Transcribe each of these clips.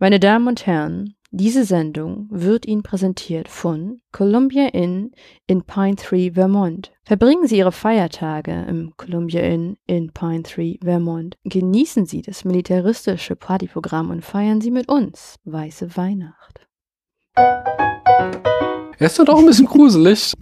Meine Damen und Herren, diese Sendung wird Ihnen präsentiert von Columbia Inn in Pine Tree, Vermont. Verbringen Sie Ihre Feiertage im Columbia Inn in Pine Tree, Vermont. Genießen Sie das militaristische Partyprogramm und feiern Sie mit uns Weiße Weihnacht. Er ist doch auch ein bisschen gruselig.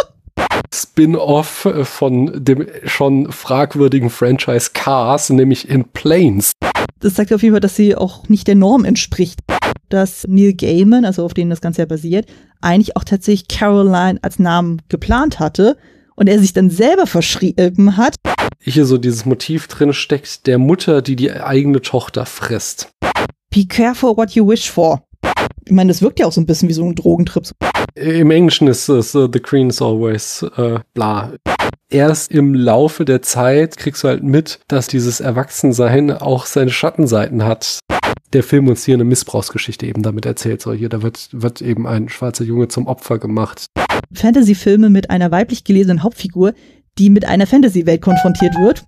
Spin-off von dem schon fragwürdigen Franchise Cars, nämlich in Planes. Das zeigt auf jeden Fall, dass sie auch nicht der Norm entspricht. Dass Neil Gaiman, also auf den das Ganze ja basiert, eigentlich auch tatsächlich Caroline als Namen geplant hatte und er sich dann selber verschrieben hat. Hier so dieses Motiv drin steckt, der Mutter, die die eigene Tochter frisst. Be careful what you wish for. Ich meine, das wirkt ja auch so ein bisschen wie so ein Drogentrip. Im Englischen ist es uh, The Queen is always uh, bla. Erst im Laufe der Zeit kriegst du halt mit, dass dieses Erwachsensein auch seine Schattenseiten hat. Der Film uns hier eine Missbrauchsgeschichte eben damit erzählt. So hier, da wird, wird eben ein schwarzer Junge zum Opfer gemacht. Fantasy-Filme mit einer weiblich gelesenen Hauptfigur, die mit einer Fantasy-Welt konfrontiert wird.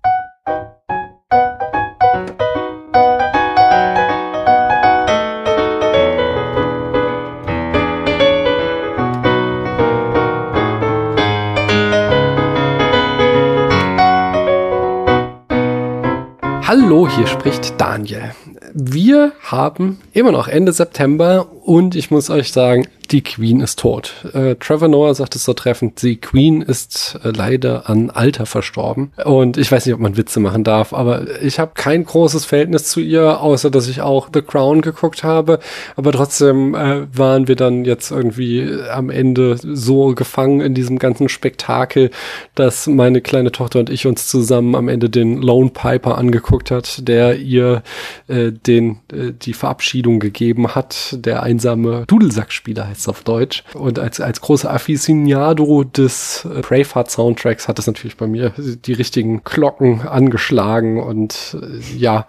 Hallo, hier spricht Daniel. Wir haben immer noch Ende September und ich muss euch sagen, die Queen ist tot. Äh, Trevor Noah sagt es so treffend, die Queen ist äh, leider an Alter verstorben. Und ich weiß nicht, ob man Witze machen darf, aber ich habe kein großes Verhältnis zu ihr, außer dass ich auch The Crown geguckt habe. Aber trotzdem äh, waren wir dann jetzt irgendwie am Ende so gefangen in diesem ganzen Spektakel, dass meine kleine Tochter und ich uns zusammen am Ende den Lone Piper angeguckt hat, der ihr äh, den äh, die Verabschiedung gegeben hat, der einsame Dudelsackspieler heißt heißt auf Deutsch. Und als, als großer Aficionado des äh, Braveheart-Soundtracks hat es natürlich bei mir die richtigen Glocken angeschlagen. Und äh, ja,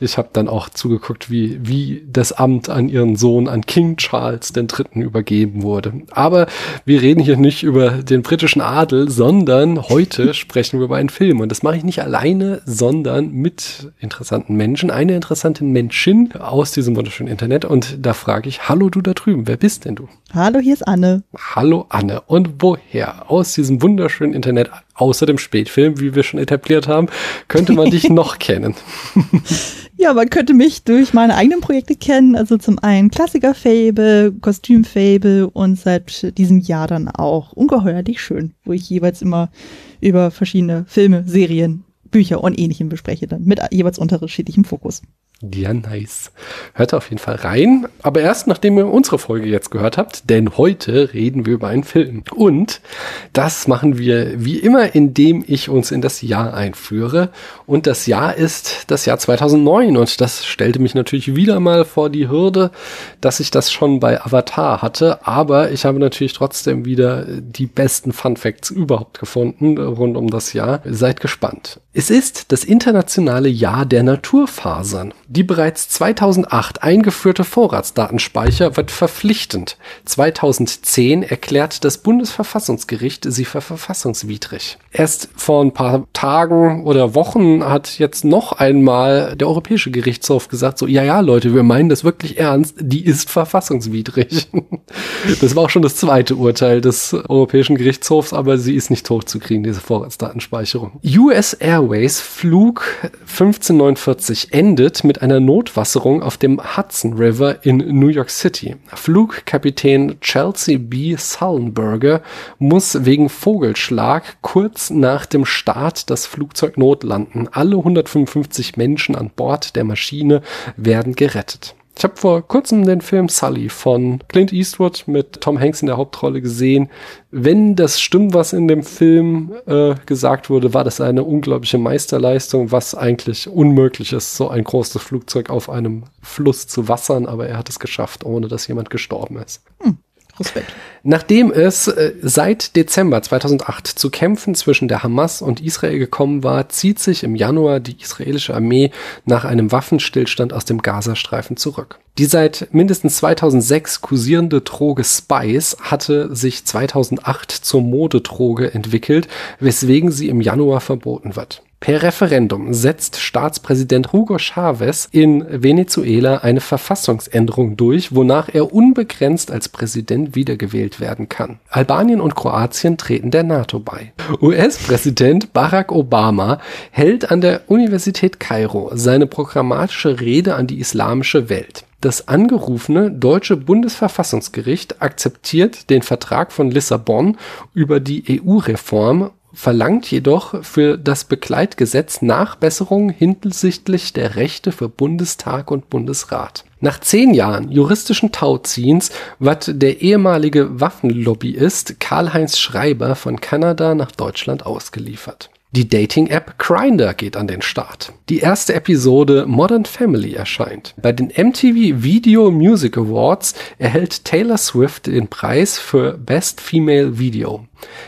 ich habe dann auch zugeguckt, wie, wie das Amt an ihren Sohn, an King Charles III. übergeben wurde. Aber wir reden hier nicht über den britischen Adel, sondern heute sprechen wir über einen Film. Und das mache ich nicht alleine, sondern mit interessanten Menschen. Eine interessante Menschin aus diesem wunderschönen Internet. Und da frage ich, hallo du da drüben, wer bist denn du? Hallo, hier ist Anne. Hallo Anne. Und woher? Aus diesem wunderschönen Internet, außer dem Spätfilm, wie wir schon etabliert haben, könnte man dich noch kennen? Ja, man könnte mich durch meine eigenen Projekte kennen. Also zum einen Klassiker-Fable, Kostüm-Fable und seit diesem Jahr dann auch Ungeheuerlich schön, wo ich jeweils immer über verschiedene Filme, Serien, Bücher und ähnlichem bespreche, dann mit jeweils unterschiedlichem Fokus. Ja, nice. Hört auf jeden Fall rein. Aber erst nachdem ihr unsere Folge jetzt gehört habt, denn heute reden wir über einen Film. Und das machen wir wie immer, indem ich uns in das Jahr einführe. Und das Jahr ist das Jahr 2009. Und das stellte mich natürlich wieder mal vor die Hürde, dass ich das schon bei Avatar hatte. Aber ich habe natürlich trotzdem wieder die besten Fun Facts überhaupt gefunden rund um das Jahr. Seid gespannt. Es ist das internationale Jahr der Naturfasern. Die bereits 2008 eingeführte Vorratsdatenspeicher wird verpflichtend. 2010 erklärt das Bundesverfassungsgericht sie für verfassungswidrig. Erst vor ein paar Tagen oder Wochen hat jetzt noch einmal der Europäische Gerichtshof gesagt, so, ja, ja, Leute, wir meinen das wirklich ernst, die ist verfassungswidrig. Das war auch schon das zweite Urteil des Europäischen Gerichtshofs, aber sie ist nicht hochzukriegen, diese Vorratsdatenspeicherung. US Airways Flug 1549 endet mit einer Notwasserung auf dem Hudson River in New York City. Flugkapitän Chelsea B. Sullenberger muss wegen Vogelschlag kurz nach dem Start das Flugzeug notlanden. Alle 155 Menschen an Bord der Maschine werden gerettet. Ich habe vor kurzem den Film Sully von Clint Eastwood mit Tom Hanks in der Hauptrolle gesehen. Wenn das stimmt, was in dem Film äh, gesagt wurde, war das eine unglaubliche Meisterleistung, was eigentlich unmöglich ist, so ein großes Flugzeug auf einem Fluss zu wassern, aber er hat es geschafft, ohne dass jemand gestorben ist. Hm. Respekt. Nachdem es äh, seit Dezember 2008 zu Kämpfen zwischen der Hamas und Israel gekommen war, zieht sich im Januar die israelische Armee nach einem Waffenstillstand aus dem Gazastreifen zurück. Die seit mindestens 2006 kursierende Droge Spice hatte sich 2008 zur Modedroge entwickelt, weswegen sie im Januar verboten wird. Per Referendum setzt Staatspräsident Hugo Chavez in Venezuela eine Verfassungsänderung durch, wonach er unbegrenzt als Präsident wiedergewählt werden kann. Albanien und Kroatien treten der NATO bei. US-Präsident Barack Obama hält an der Universität Kairo seine programmatische Rede an die islamische Welt. Das angerufene deutsche Bundesverfassungsgericht akzeptiert den Vertrag von Lissabon über die EU-Reform verlangt jedoch für das Begleitgesetz Nachbesserungen hinsichtlich der Rechte für Bundestag und Bundesrat. Nach zehn Jahren juristischen Tauziehens wird der ehemalige Waffenlobbyist Karl-Heinz Schreiber von Kanada nach Deutschland ausgeliefert. Die Dating-App Grindr geht an den Start. Die erste Episode Modern Family erscheint. Bei den MTV Video Music Awards erhält Taylor Swift den Preis für Best Female Video.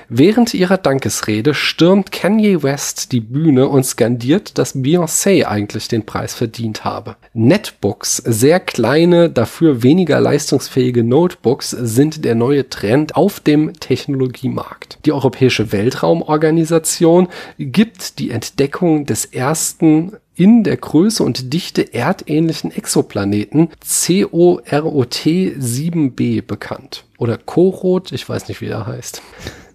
Während ihrer Dankesrede stürmt Kanye West die Bühne und skandiert, dass Beyoncé eigentlich den Preis verdient habe. Netbooks, sehr kleine, dafür weniger leistungsfähige Notebooks, sind der neue Trend auf dem Technologiemarkt. Die Europäische Weltraumorganisation gibt die Entdeckung des ersten in der Größe und Dichte erdähnlichen Exoplaneten COROT 7b bekannt. Oder Korot, ich weiß nicht, wie er heißt.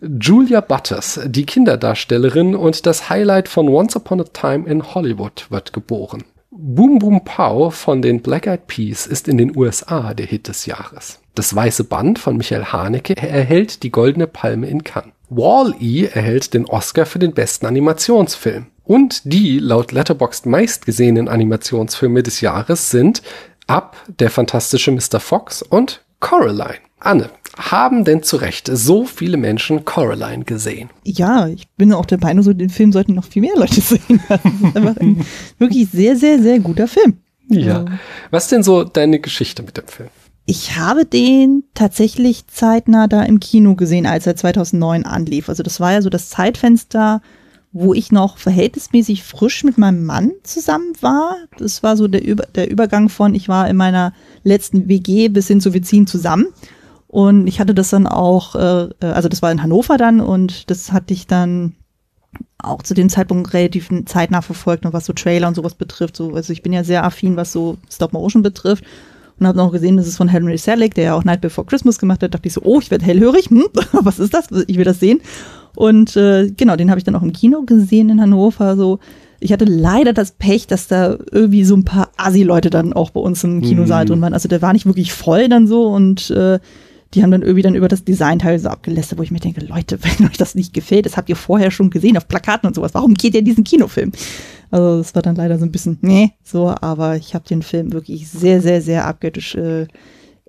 Julia Butters, die Kinderdarstellerin und das Highlight von Once Upon a Time in Hollywood, wird geboren. Boom Boom Pow von den Black Eyed Peas ist in den USA der Hit des Jahres. Das Weiße Band von Michael Haneke erhält die Goldene Palme in Cannes. Wall-E erhält den Oscar für den besten Animationsfilm. Und die laut Letterboxd meistgesehenen Animationsfilme des Jahres sind Up, Der fantastische Mr. Fox und Coraline. Anne, haben denn zu Recht so viele Menschen Coraline gesehen? Ja, ich bin auch der Meinung, so den Film sollten noch viel mehr Leute sehen. Das ist einfach ein wirklich sehr, sehr, sehr guter Film. Ja. Also. Was ist denn so deine Geschichte mit dem Film? Ich habe den tatsächlich zeitnah da im Kino gesehen, als er 2009 anlief. Also das war ja so das Zeitfenster, wo ich noch verhältnismäßig frisch mit meinem Mann zusammen war. Das war so der, Über der Übergang von, ich war in meiner letzten WG bis hin zu wir ziehen zusammen. Und ich hatte das dann auch, äh, also das war in Hannover dann und das hatte ich dann auch zu dem Zeitpunkt relativ zeitnah verfolgt, was so Trailer und sowas betrifft. So, also ich bin ja sehr affin, was so Stop Motion betrifft. Und habe noch gesehen, das ist von Henry Selick, der ja auch Night Before Christmas gemacht hat. Da dachte ich so, oh, ich werde hellhörig. Hm, was ist das? Ich will das sehen. Und äh, genau, den habe ich dann auch im Kino gesehen in Hannover. So, ich hatte leider das Pech, dass da irgendwie so ein paar Assi-Leute dann auch bei uns im Kinosaal mhm. drin waren. Also der war nicht wirklich voll dann so und äh, die haben dann irgendwie dann über das Designteil so abgelästert, wo ich mir denke, Leute, wenn euch das nicht gefällt, das habt ihr vorher schon gesehen auf Plakaten und sowas. Warum geht ihr diesen Kinofilm? Also das war dann leider so ein bisschen, nee, so, aber ich habe den Film wirklich sehr, sehr, sehr abgöttisch äh,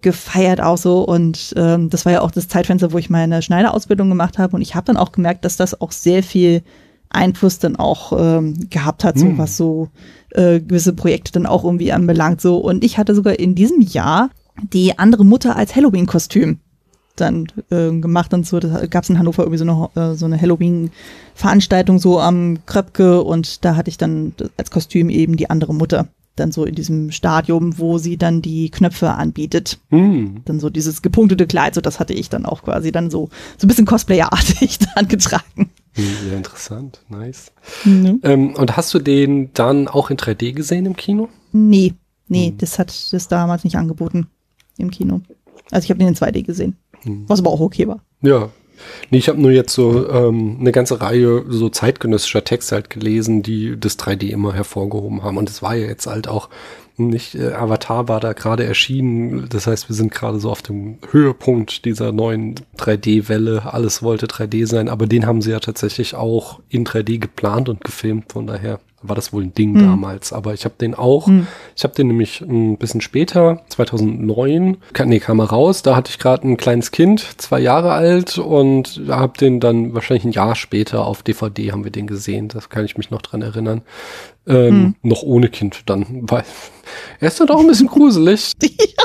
gefeiert auch so. Und ähm, das war ja auch das Zeitfenster, wo ich meine Schneiderausbildung gemacht habe und ich habe dann auch gemerkt, dass das auch sehr viel Einfluss dann auch ähm, gehabt hat, so hm. was so äh, gewisse Projekte dann auch irgendwie anbelangt so. Und ich hatte sogar in diesem Jahr die andere Mutter als Halloween-Kostüm dann äh, gemacht und so. Da gab es in Hannover irgendwie so eine, äh, so eine Halloween-Veranstaltung so am Kröpke und da hatte ich dann als Kostüm eben die andere Mutter. Dann so in diesem Stadium, wo sie dann die Knöpfe anbietet. Hm. Dann so dieses gepunktete Kleid, so das hatte ich dann auch quasi dann so, so ein bisschen Cosplayer-artig dann getragen. Hm, sehr interessant, nice. Mhm. Ähm, und hast du den dann auch in 3D gesehen im Kino? Nee, nee, hm. das hat das damals nicht angeboten im Kino. Also ich habe den in 2D gesehen. Was aber auch okay war. Ja. Nee, ich habe nur jetzt so ähm, eine ganze Reihe so zeitgenössischer Texte halt gelesen, die das 3D immer hervorgehoben haben. Und es war ja jetzt halt auch nicht, äh, Avatar war da gerade erschienen. Das heißt, wir sind gerade so auf dem Höhepunkt dieser neuen 3D-Welle. Alles wollte 3D sein, aber den haben sie ja tatsächlich auch in 3D geplant und gefilmt. Von daher war das wohl ein Ding mhm. damals. Aber ich habe den auch, mhm. ich habe den nämlich ein bisschen später, 2009, kam, nee, kam er raus. Da hatte ich gerade ein kleines Kind, zwei Jahre alt und habe den dann wahrscheinlich ein Jahr später auf DVD haben wir den gesehen. Das kann ich mich noch dran erinnern. Ähm, mhm. Noch ohne Kind dann, weil er ist dann doch ein bisschen gruselig. ja.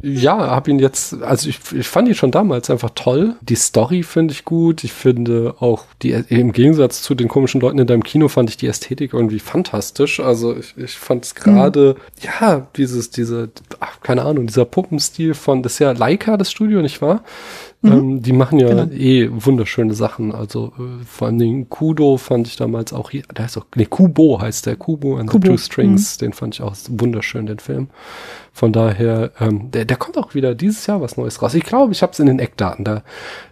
Ja, habe ihn jetzt, also ich, ich fand ihn schon damals einfach toll. Die Story finde ich gut. Ich finde auch die, im Gegensatz zu den komischen Leuten in deinem Kino fand ich die Ästhetik irgendwie fantastisch. Also ich, ich fand es gerade, mhm. ja, dieses, diese, ach, keine Ahnung, dieser Puppenstil von, das ist ja Leica, das Studio, nicht wahr? Mhm. Ähm, die machen ja genau. eh wunderschöne Sachen. Also äh, vor allem den Kudo fand ich damals auch hier, der heißt auch, nee, Kubo heißt der, Kubo and Kubo. the Two Strings, mhm. den fand ich auch wunderschön, den Film. Von daher, ähm, der, der kommt auch wieder dieses Jahr was Neues raus. Ich glaube, ich habe es in den Eckdaten, da,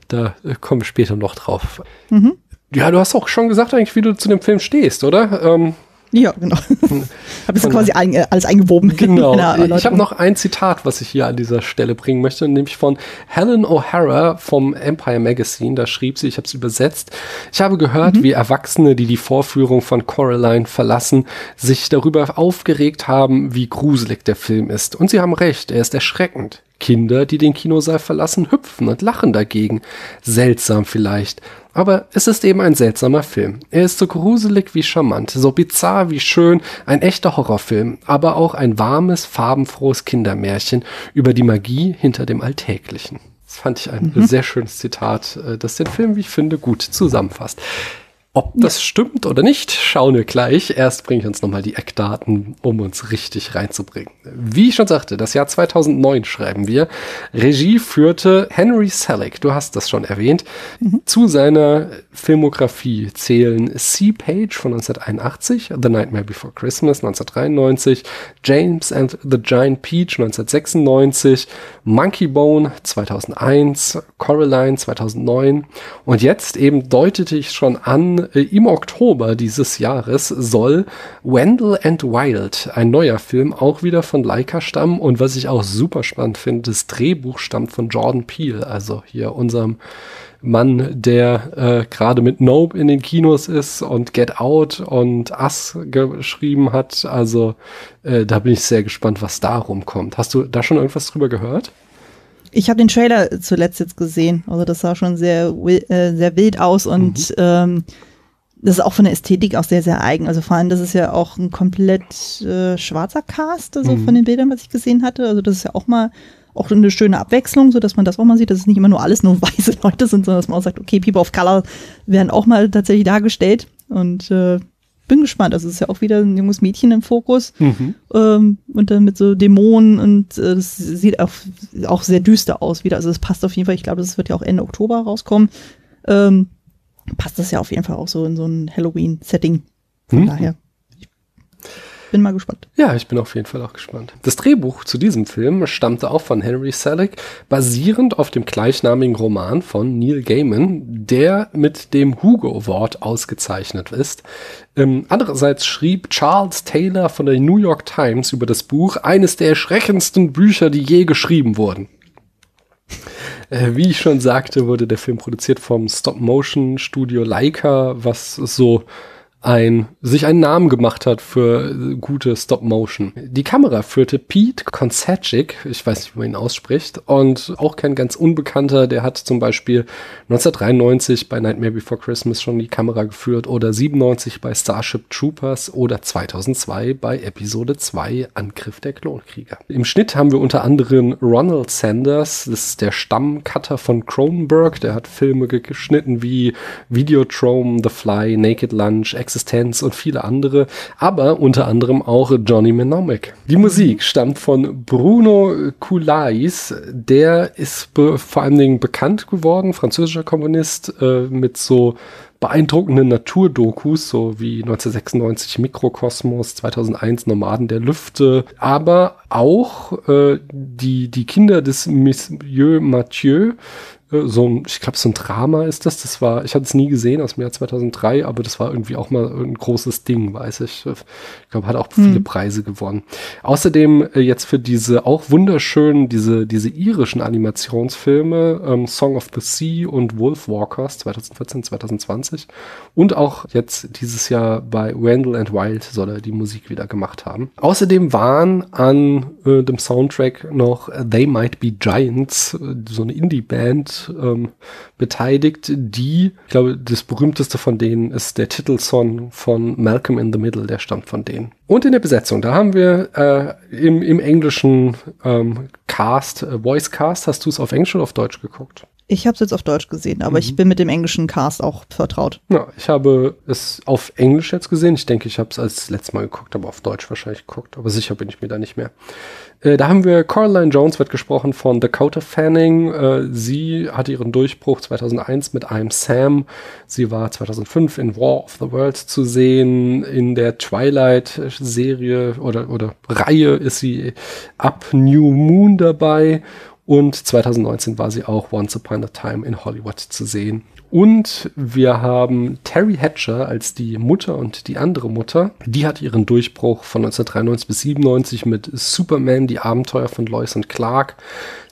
da äh, kommen wir später noch drauf. Mhm. Ja, du hast auch schon gesagt eigentlich, wie du zu dem Film stehst, oder? Ähm, ja, genau. habe jetzt quasi ein, äh, alles eingewoben. Genau. Ich habe noch ein Zitat, was ich hier an dieser Stelle bringen möchte, nämlich von Helen O'Hara vom Empire Magazine. Da schrieb sie, ich habe es übersetzt. Ich habe gehört, mhm. wie Erwachsene, die die Vorführung von Coraline verlassen, sich darüber aufgeregt haben, wie gruselig der Film ist. Und sie haben recht, er ist erschreckend. Kinder, die den Kinosaal verlassen, hüpfen und lachen dagegen. Seltsam vielleicht. Aber es ist eben ein seltsamer Film. Er ist so gruselig wie charmant, so bizarr wie schön, ein echter Horrorfilm, aber auch ein warmes, farbenfrohes Kindermärchen über die Magie hinter dem Alltäglichen. Das fand ich ein mhm. sehr schönes Zitat, äh, das den Film, wie ich finde, gut zusammenfasst. Ob das stimmt oder nicht, schauen wir gleich. Erst bringe ich uns nochmal die Eckdaten, um uns richtig reinzubringen. Wie ich schon sagte, das Jahr 2009 schreiben wir. Regie führte Henry Selick, du hast das schon erwähnt. Mhm. Zu seiner Filmografie zählen Sea Page von 1981, The Nightmare Before Christmas 1993, James and the Giant Peach 1996, Monkey Bone 2001, Coraline 2009 und jetzt eben deutete ich schon an, äh, im Oktober dieses Jahres soll Wendell and Wild, ein neuer Film, auch wieder von Leica stammen. Und was ich auch super spannend finde, das Drehbuch stammt von Jordan Peele, also hier unserem Mann, der äh, gerade mit Nope in den Kinos ist und Get Out und Us geschrieben hat. Also äh, da bin ich sehr gespannt, was da rumkommt. Hast du da schon irgendwas drüber gehört? Ich habe den Trailer zuletzt jetzt gesehen. Also das sah schon sehr, äh, sehr wild aus und mhm. ähm, das ist auch von der Ästhetik auch sehr, sehr eigen. Also vor allem, das ist ja auch ein komplett äh, schwarzer Cast, also mhm. von den Bildern, was ich gesehen hatte. Also das ist ja auch mal auch eine schöne Abwechslung, so dass man das auch mal sieht, dass es nicht immer nur alles nur weiße Leute sind, sondern dass man auch sagt, okay, People of Color werden auch mal tatsächlich dargestellt. Und äh, bin gespannt. Also es ist ja auch wieder ein junges Mädchen im Fokus mhm. ähm, und dann mit so Dämonen und äh, das sieht auch, auch sehr düster aus wieder. Also es passt auf jeden Fall. Ich glaube, das wird ja auch Ende Oktober rauskommen. Ähm, passt das ja auf jeden Fall auch so in so ein Halloween-Setting. Von hm. daher. Ich bin mal gespannt. Ja, ich bin auf jeden Fall auch gespannt. Das Drehbuch zu diesem Film stammte auch von Henry Selick, basierend auf dem gleichnamigen Roman von Neil Gaiman, der mit dem Hugo Award ausgezeichnet ist. Ähm, andererseits schrieb Charles Taylor von der New York Times über das Buch eines der erschreckendsten Bücher, die je geschrieben wurden. Äh, wie ich schon sagte, wurde der Film produziert vom Stop-Motion-Studio Leica, was so ein, sich einen Namen gemacht hat für gute Stop-Motion. Die Kamera führte Pete Konsacic, ich weiß nicht, wie man ihn ausspricht, und auch kein ganz Unbekannter, der hat zum Beispiel 1993 bei Nightmare Before Christmas schon die Kamera geführt oder 97 bei Starship Troopers oder 2002 bei Episode 2 Angriff der Klonkrieger. Im Schnitt haben wir unter anderem Ronald Sanders, das ist der Stammcutter von Cronenberg, der hat Filme geschnitten wie Videotrome, The Fly, Naked Lunch, Existenz und viele andere, aber unter anderem auch Johnny Mnemonic. Die Musik stammt von Bruno Koulais, der ist vor allen Dingen bekannt geworden, französischer Komponist, äh, mit so beeindruckenden Naturdokus, so wie 1996 Mikrokosmos, 2001 Nomaden der Lüfte, aber auch äh, die, die Kinder des Monsieur Mathieu, so ein, ich glaube, so ein Drama ist das. Das war, ich hatte es nie gesehen aus dem Jahr 2003, aber das war irgendwie auch mal ein großes Ding, weiß ich. Ich glaube, hat auch hm. viele Preise gewonnen. Außerdem äh, jetzt für diese auch wunderschönen, diese, diese irischen Animationsfilme, ähm, Song of the Sea und Wolfwalkers 2014, 2020 und auch jetzt dieses Jahr bei Randall and Wild soll er die Musik wieder gemacht haben. Außerdem waren an äh, dem Soundtrack noch They Might Be Giants, äh, so eine Indie-Band, ähm, beteiligt, die, ich glaube, das berühmteste von denen ist der Titelsong von Malcolm in the Middle, der stammt von denen. Und in der Besetzung, da haben wir äh, im, im englischen ähm, Cast, äh, Voice Cast, hast du es auf Englisch oder auf Deutsch geguckt? Ich habe es jetzt auf Deutsch gesehen, aber mhm. ich bin mit dem englischen Cast auch vertraut. Ja, ich habe es auf Englisch jetzt gesehen. Ich denke, ich habe es als letztes Mal geguckt, aber auf Deutsch wahrscheinlich geguckt. Aber sicher bin ich mir da nicht mehr. Äh, da haben wir Coraline Jones, wird gesprochen von Dakota Fanning. Äh, sie hatte ihren Durchbruch 2001 mit I'm Sam. Sie war 2005 in War of the Worlds zu sehen. In der Twilight-Serie oder, oder Reihe ist sie ab New Moon dabei. Und 2019 war sie auch Once Upon a Time in Hollywood zu sehen. Und wir haben Terry Hatcher als die Mutter und die andere Mutter. Die hat ihren Durchbruch von 1993 bis 97 mit Superman, die Abenteuer von Lois und Clark.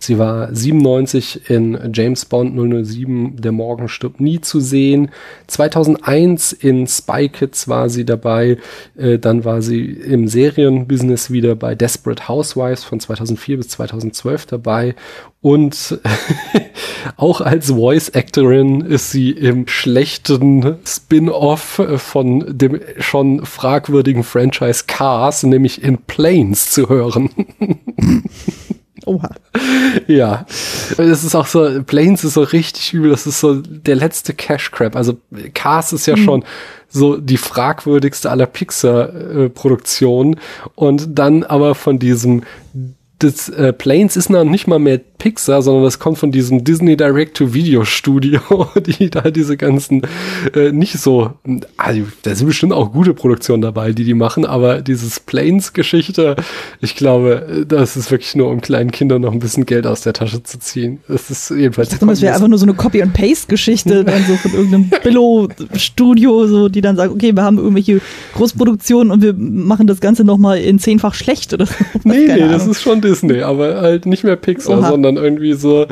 Sie war 97 in James Bond 007, Der Morgen stirbt nie zu sehen. 2001 in Spy Kids war sie dabei. Äh, dann war sie im Serienbusiness wieder bei Desperate Housewives von 2004 bis 2012 dabei. Und auch als Voice Actorin ist sie im schlechten Spin-off von dem schon fragwürdigen Franchise Cars, nämlich in Planes zu hören. Oha. Ja. Es ist auch so, Planes ist so richtig übel. Das ist so der letzte Cash Crab. Also Cars ist ja mhm. schon so die fragwürdigste aller Pixar-Produktionen. Und dann aber von diesem das äh, Planes ist noch nicht mal mehr Pixar, sondern das kommt von diesem Disney Direct-to-Video-Studio, die da diese ganzen äh, nicht so, also da sind bestimmt auch gute Produktionen dabei, die die machen, aber dieses Planes-Geschichte, ich glaube, das ist wirklich nur, um kleinen Kindern noch ein bisschen Geld aus der Tasche zu ziehen. Das ist jedenfalls. Ich dachte, das wäre einfach nur so eine Copy-and-Paste-Geschichte, dann so von irgendeinem Billo-Studio, so, die dann sagen, okay, wir haben irgendwelche Großproduktionen und wir machen das Ganze nochmal in zehnfach schlecht oder so. Nee, nee, das ist schon Disney, aber halt nicht mehr Pixar, Oha. sondern irgendwie so,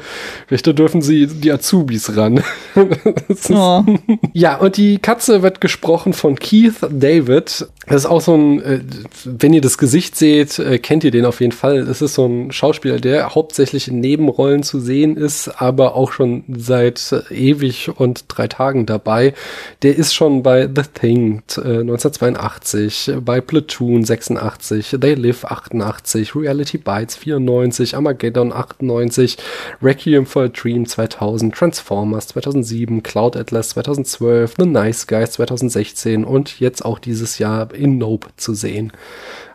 vielleicht dürfen sie die Azubis ran. oh. Ja, und die Katze wird gesprochen von Keith David. Das ist auch so ein, äh, wenn ihr das Gesicht seht, äh, kennt ihr den auf jeden Fall. Das ist so ein Schauspieler, der hauptsächlich in Nebenrollen zu sehen ist, aber auch schon seit äh, ewig und drei Tagen dabei. Der ist schon bei The Thing 1982, bei Platoon 86, They Live 88, Reality Bites 94, Armageddon 98, Requiem for a Dream 2000, Transformers 2007, Cloud Atlas 2012, The Nice Guys 2016 und jetzt auch dieses Jahr in Nope zu sehen.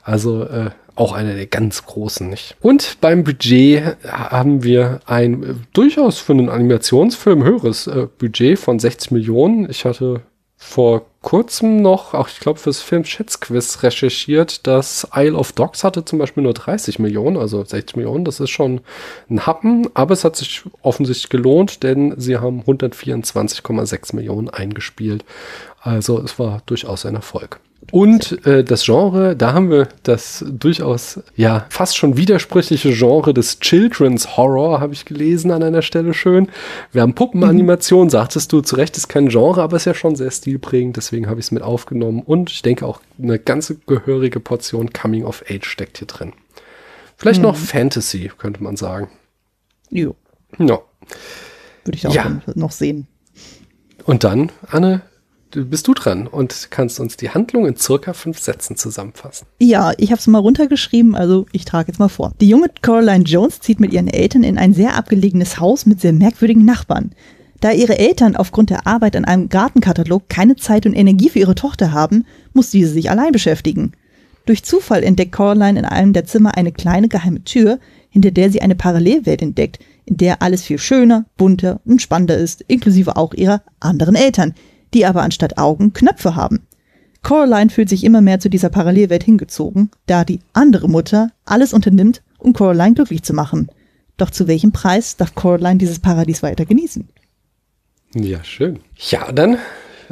Also äh, auch einer der ganz großen, nicht? Und beim Budget haben wir ein äh, durchaus für einen Animationsfilm höheres äh, Budget von 60 Millionen. Ich hatte vor kurzem noch, auch ich glaube fürs Film Schätzquiz recherchiert, dass Isle of Dogs hatte zum Beispiel nur 30 Millionen, also 60 Millionen, das ist schon ein Happen, aber es hat sich offensichtlich gelohnt, denn sie haben 124,6 Millionen eingespielt. Also es war durchaus ein Erfolg. Und äh, das Genre, da haben wir das durchaus, ja, fast schon widersprüchliche Genre des Children's Horror, habe ich gelesen an einer Stelle schön. Wir haben Puppenanimation, sagtest du, zu Recht ist kein Genre, aber ist ja schon sehr stilprägend, deswegen habe ich es mit aufgenommen. Und ich denke auch eine ganze gehörige Portion Coming of Age steckt hier drin. Vielleicht mhm. noch Fantasy, könnte man sagen. Jo. Ja. Würde ich auch ja. noch sehen. Und dann, Anne, bist du dran und kannst uns die Handlung in circa fünf Sätzen zusammenfassen. Ja, ich habe es mal runtergeschrieben, also ich trage jetzt mal vor. Die junge Caroline Jones zieht mit ihren Eltern in ein sehr abgelegenes Haus mit sehr merkwürdigen Nachbarn. Da ihre Eltern aufgrund der Arbeit an einem Gartenkatalog keine Zeit und Energie für ihre Tochter haben, muss diese sich allein beschäftigen. Durch Zufall entdeckt Caroline in einem der Zimmer eine kleine geheime Tür, hinter der sie eine Parallelwelt entdeckt, in der alles viel schöner, bunter und spannender ist, inklusive auch ihrer anderen Eltern, die aber anstatt Augen Knöpfe haben. Coraline fühlt sich immer mehr zu dieser Parallelwelt hingezogen, da die andere Mutter alles unternimmt, um Coraline glücklich zu machen. Doch zu welchem Preis darf Coraline dieses Paradies weiter genießen? Ja, schön. Ja, dann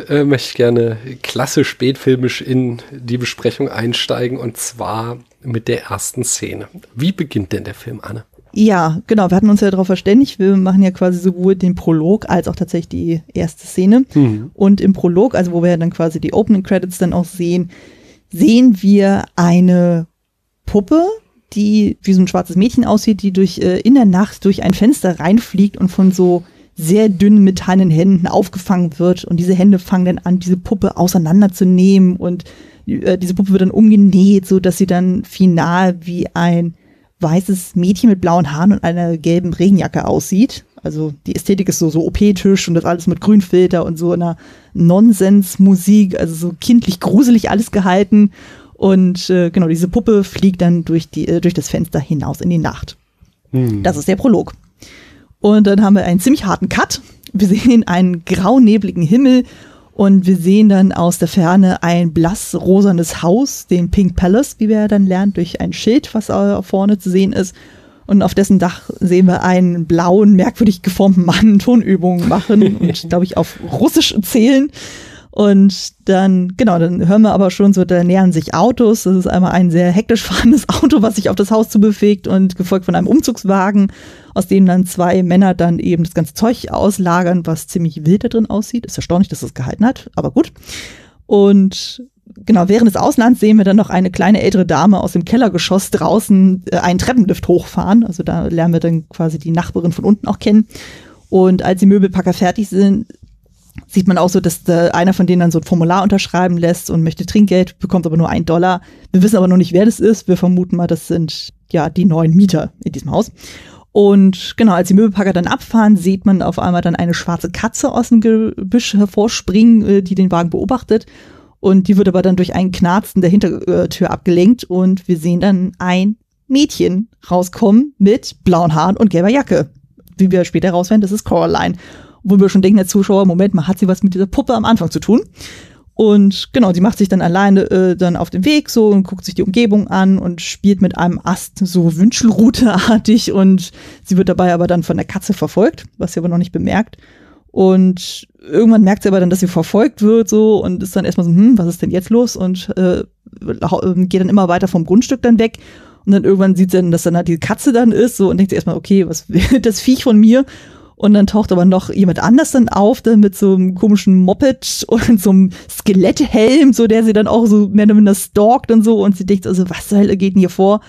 äh, möchte ich gerne klassisch spätfilmisch in die Besprechung einsteigen und zwar mit der ersten Szene. Wie beginnt denn der Film, Anne? Ja, genau. Wir hatten uns ja darauf verständigt. Wir machen ja quasi sowohl den Prolog als auch tatsächlich die erste Szene. Mhm. Und im Prolog, also wo wir ja dann quasi die Opening Credits dann auch sehen, sehen wir eine Puppe, die wie so ein schwarzes Mädchen aussieht, die durch äh, in der Nacht durch ein Fenster reinfliegt und von so sehr dünnen metallenen Händen aufgefangen wird. Und diese Hände fangen dann an, diese Puppe auseinanderzunehmen und äh, diese Puppe wird dann umgenäht, so dass sie dann final wie ein weißes Mädchen mit blauen Haaren und einer gelben Regenjacke aussieht. Also die Ästhetik ist so, so OP-Tisch und das alles mit Grünfilter und so einer Nonsensmusik, also so kindlich gruselig alles gehalten. Und äh, genau, diese Puppe fliegt dann durch, die, äh, durch das Fenster hinaus in die Nacht. Hm. Das ist der Prolog. Und dann haben wir einen ziemlich harten Cut. Wir sehen einen graunebligen Himmel und wir sehen dann aus der Ferne ein blassrosanes Haus, den Pink Palace, wie wir dann lernen, durch ein Schild, was vorne zu sehen ist. Und auf dessen Dach sehen wir einen blauen, merkwürdig geformten Mann Tonübungen machen und, glaube ich, auf Russisch zählen. Und dann, genau, dann hören wir aber schon so, da nähern sich Autos. Das ist einmal ein sehr hektisch fahrendes Auto, was sich auf das Haus zubewegt und gefolgt von einem Umzugswagen, aus dem dann zwei Männer dann eben das ganze Zeug auslagern, was ziemlich wild da drin aussieht. Ist erstaunlich, dass es das gehalten hat, aber gut. Und genau, während des Auslands sehen wir dann noch eine kleine ältere Dame aus dem Kellergeschoss draußen äh, einen Treppenlift hochfahren. Also da lernen wir dann quasi die Nachbarin von unten auch kennen. Und als die Möbelpacker fertig sind, sieht man auch so, dass da einer von denen dann so ein Formular unterschreiben lässt und möchte Trinkgeld, bekommt aber nur ein Dollar. Wir wissen aber noch nicht, wer das ist. Wir vermuten mal, das sind ja die neuen Mieter in diesem Haus. Und genau, als die Möbelpacker dann abfahren, sieht man auf einmal dann eine schwarze Katze aus dem Gebüsch hervorspringen, äh, die den Wagen beobachtet. Und die wird aber dann durch einen Knarzen der Hintertür abgelenkt und wir sehen dann ein Mädchen rauskommen mit blauen Haaren und gelber Jacke. Wie wir später herausfinden, das ist Coraline wo wir schon denken, der Zuschauer, Moment mal, hat sie was mit dieser Puppe am Anfang zu tun? Und genau, sie macht sich dann alleine äh, dann auf den Weg so und guckt sich die Umgebung an und spielt mit einem Ast so Wünschelrute-artig und sie wird dabei aber dann von der Katze verfolgt, was sie aber noch nicht bemerkt. Und irgendwann merkt sie aber dann, dass sie verfolgt wird so und ist dann erstmal so, hm, was ist denn jetzt los? Und äh, geht dann immer weiter vom Grundstück dann weg. Und dann irgendwann sieht sie dann, dass dann halt die Katze dann ist so und denkt sie erstmal, okay, was will das Viech von mir? Und dann taucht aber noch jemand anders dann auf, dann mit so einem komischen Moped und so einem Skeletthelm, so der sie dann auch so mehr oder weniger stalkt und so. Und sie denkt also, was zur Hölle geht denn hier vor?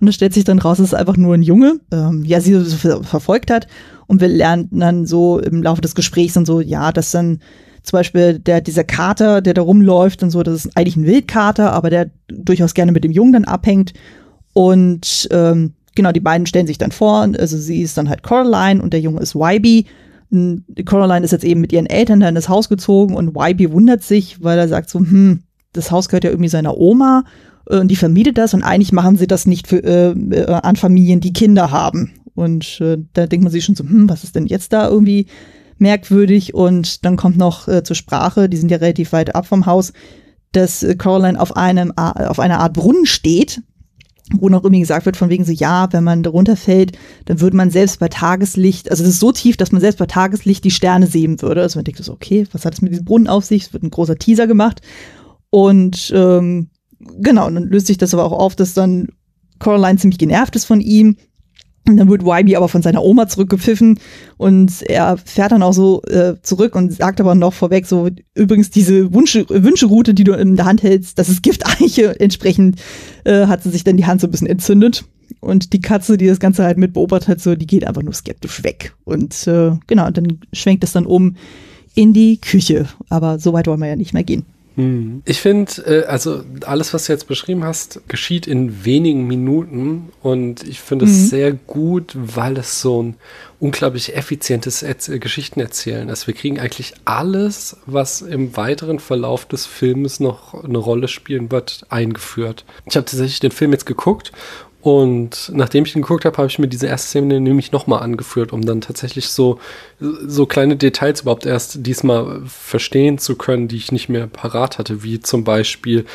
Und dann stellt sich dann raus, dass es einfach nur ein Junge, ähm, ja, sie so ver verfolgt hat. Und wir lernen dann so im Laufe des Gesprächs und so, ja, dass dann zum Beispiel der, dieser Kater, der da rumläuft und so, das ist eigentlich ein Wildkater, aber der durchaus gerne mit dem Jungen dann abhängt. Und ähm, genau, die beiden stellen sich dann vor, also sie ist dann halt Coraline und der Junge ist YB. Coraline ist jetzt eben mit ihren Eltern dann in das Haus gezogen und YB wundert sich, weil er sagt so, hm, das Haus gehört ja irgendwie seiner Oma äh, und die vermietet das und eigentlich machen sie das nicht für, äh, äh, an Familien, die Kinder haben. Und äh, da denkt man sich schon so, hm, was ist denn jetzt da irgendwie merkwürdig? Und dann kommt noch äh, zur Sprache, die sind ja relativ weit ab vom Haus, dass äh, Coraline auf einem auf einer Art Brunnen steht, wo noch irgendwie gesagt wird, von wegen so, ja, wenn man da runterfällt, dann würde man selbst bei Tageslicht, also es ist so tief, dass man selbst bei Tageslicht die Sterne sehen würde. Also man denkt so, okay, was hat es mit diesem Brunnen auf sich? Es wird ein großer Teaser gemacht. Und ähm, genau, und dann löst sich das aber auch auf, dass dann Coraline ziemlich genervt ist von ihm und dann wird YB aber von seiner Oma zurückgepfiffen und er fährt dann auch so äh, zurück und sagt aber noch vorweg so, übrigens diese Wünsche, Wünscheroute, die du in der Hand hältst, das ist Gifteiche. Entsprechend äh, hat sie sich dann die Hand so ein bisschen entzündet. Und die Katze, die das Ganze halt mit beobachtet hat, so, die geht einfach nur skeptisch weg. Und äh, genau, dann schwenkt es dann um in die Küche. Aber so weit wollen wir ja nicht mehr gehen. Ich finde, äh, also alles, was du jetzt beschrieben hast, geschieht in wenigen Minuten und ich finde es mhm. sehr gut, weil es so ein unglaublich effizientes Erz Geschichtenerzählen ist. Wir kriegen eigentlich alles, was im weiteren Verlauf des Films noch eine Rolle spielen wird, eingeführt. Ich habe tatsächlich den Film jetzt geguckt und nachdem ich ihn geguckt habe, habe ich mir diese erste Szene nämlich nochmal angeführt, um dann tatsächlich so, so kleine Details überhaupt erst diesmal verstehen zu können, die ich nicht mehr parat hatte, wie zum Beispiel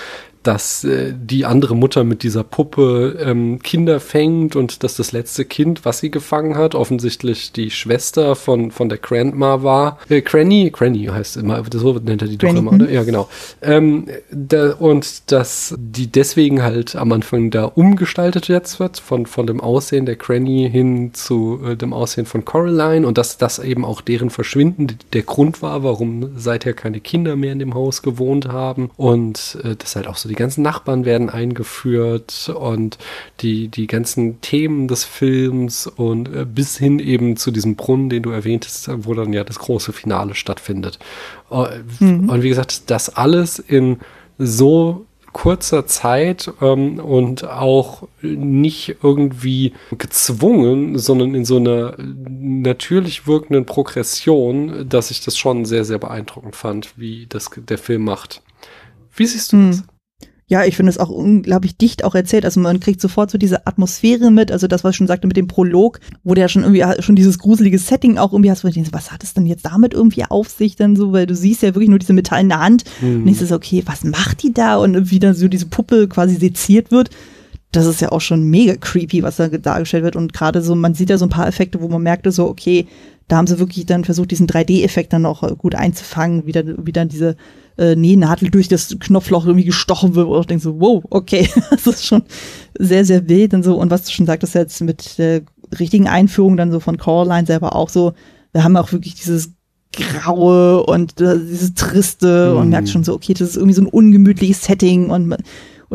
dass äh, die andere Mutter mit dieser Puppe ähm, Kinder fängt und dass das letzte Kind, was sie gefangen hat, offensichtlich die Schwester von, von der Grandma war. Äh, Cranny, Cranny heißt immer, so nennt er die Granny. doch immer, oder? Mhm. Ja, genau. Ähm, da, und dass die deswegen halt am Anfang da umgestaltet jetzt wird, von, von dem Aussehen der Cranny hin zu äh, dem Aussehen von Coraline und dass das eben auch deren Verschwinden der Grund war, warum seither keine Kinder mehr in dem Haus gewohnt haben und äh, das halt auch so die die ganzen Nachbarn werden eingeführt und die, die ganzen Themen des Films und äh, bis hin eben zu diesem Brunnen, den du erwähntest, wo dann ja das große Finale stattfindet. Äh, mhm. Und wie gesagt, das alles in so kurzer Zeit ähm, und auch nicht irgendwie gezwungen, sondern in so einer natürlich wirkenden Progression, dass ich das schon sehr, sehr beeindruckend fand, wie das der Film macht. Wie siehst du hm. das? Ja, ich finde es auch unglaublich dicht auch erzählt. Also man kriegt sofort so diese Atmosphäre mit, also das, was ich schon sagte mit dem Prolog, wo der schon irgendwie schon dieses gruselige Setting auch irgendwie hast, wo du denkst, was hat es denn jetzt damit irgendwie auf sich dann so, weil du siehst ja wirklich nur diese metallene Hand mhm. und ich so, okay, was macht die da und wie dann so diese Puppe quasi seziert wird. Das ist ja auch schon mega creepy, was da dargestellt wird und gerade so, man sieht ja so ein paar Effekte, wo man merkte so, okay, da haben sie wirklich dann versucht, diesen 3D-Effekt dann auch gut einzufangen, wie dann, wie dann diese äh, Nähnadel durch das Knopfloch irgendwie gestochen wird, wo ich denke so, wow, okay, das ist schon sehr, sehr wild und so. Und was du schon sagtest jetzt mit der richtigen Einführung dann so von Coraline selber auch so, wir haben auch wirklich dieses Graue und äh, dieses Triste mm. und merkst schon so, okay, das ist irgendwie so ein ungemütliches Setting und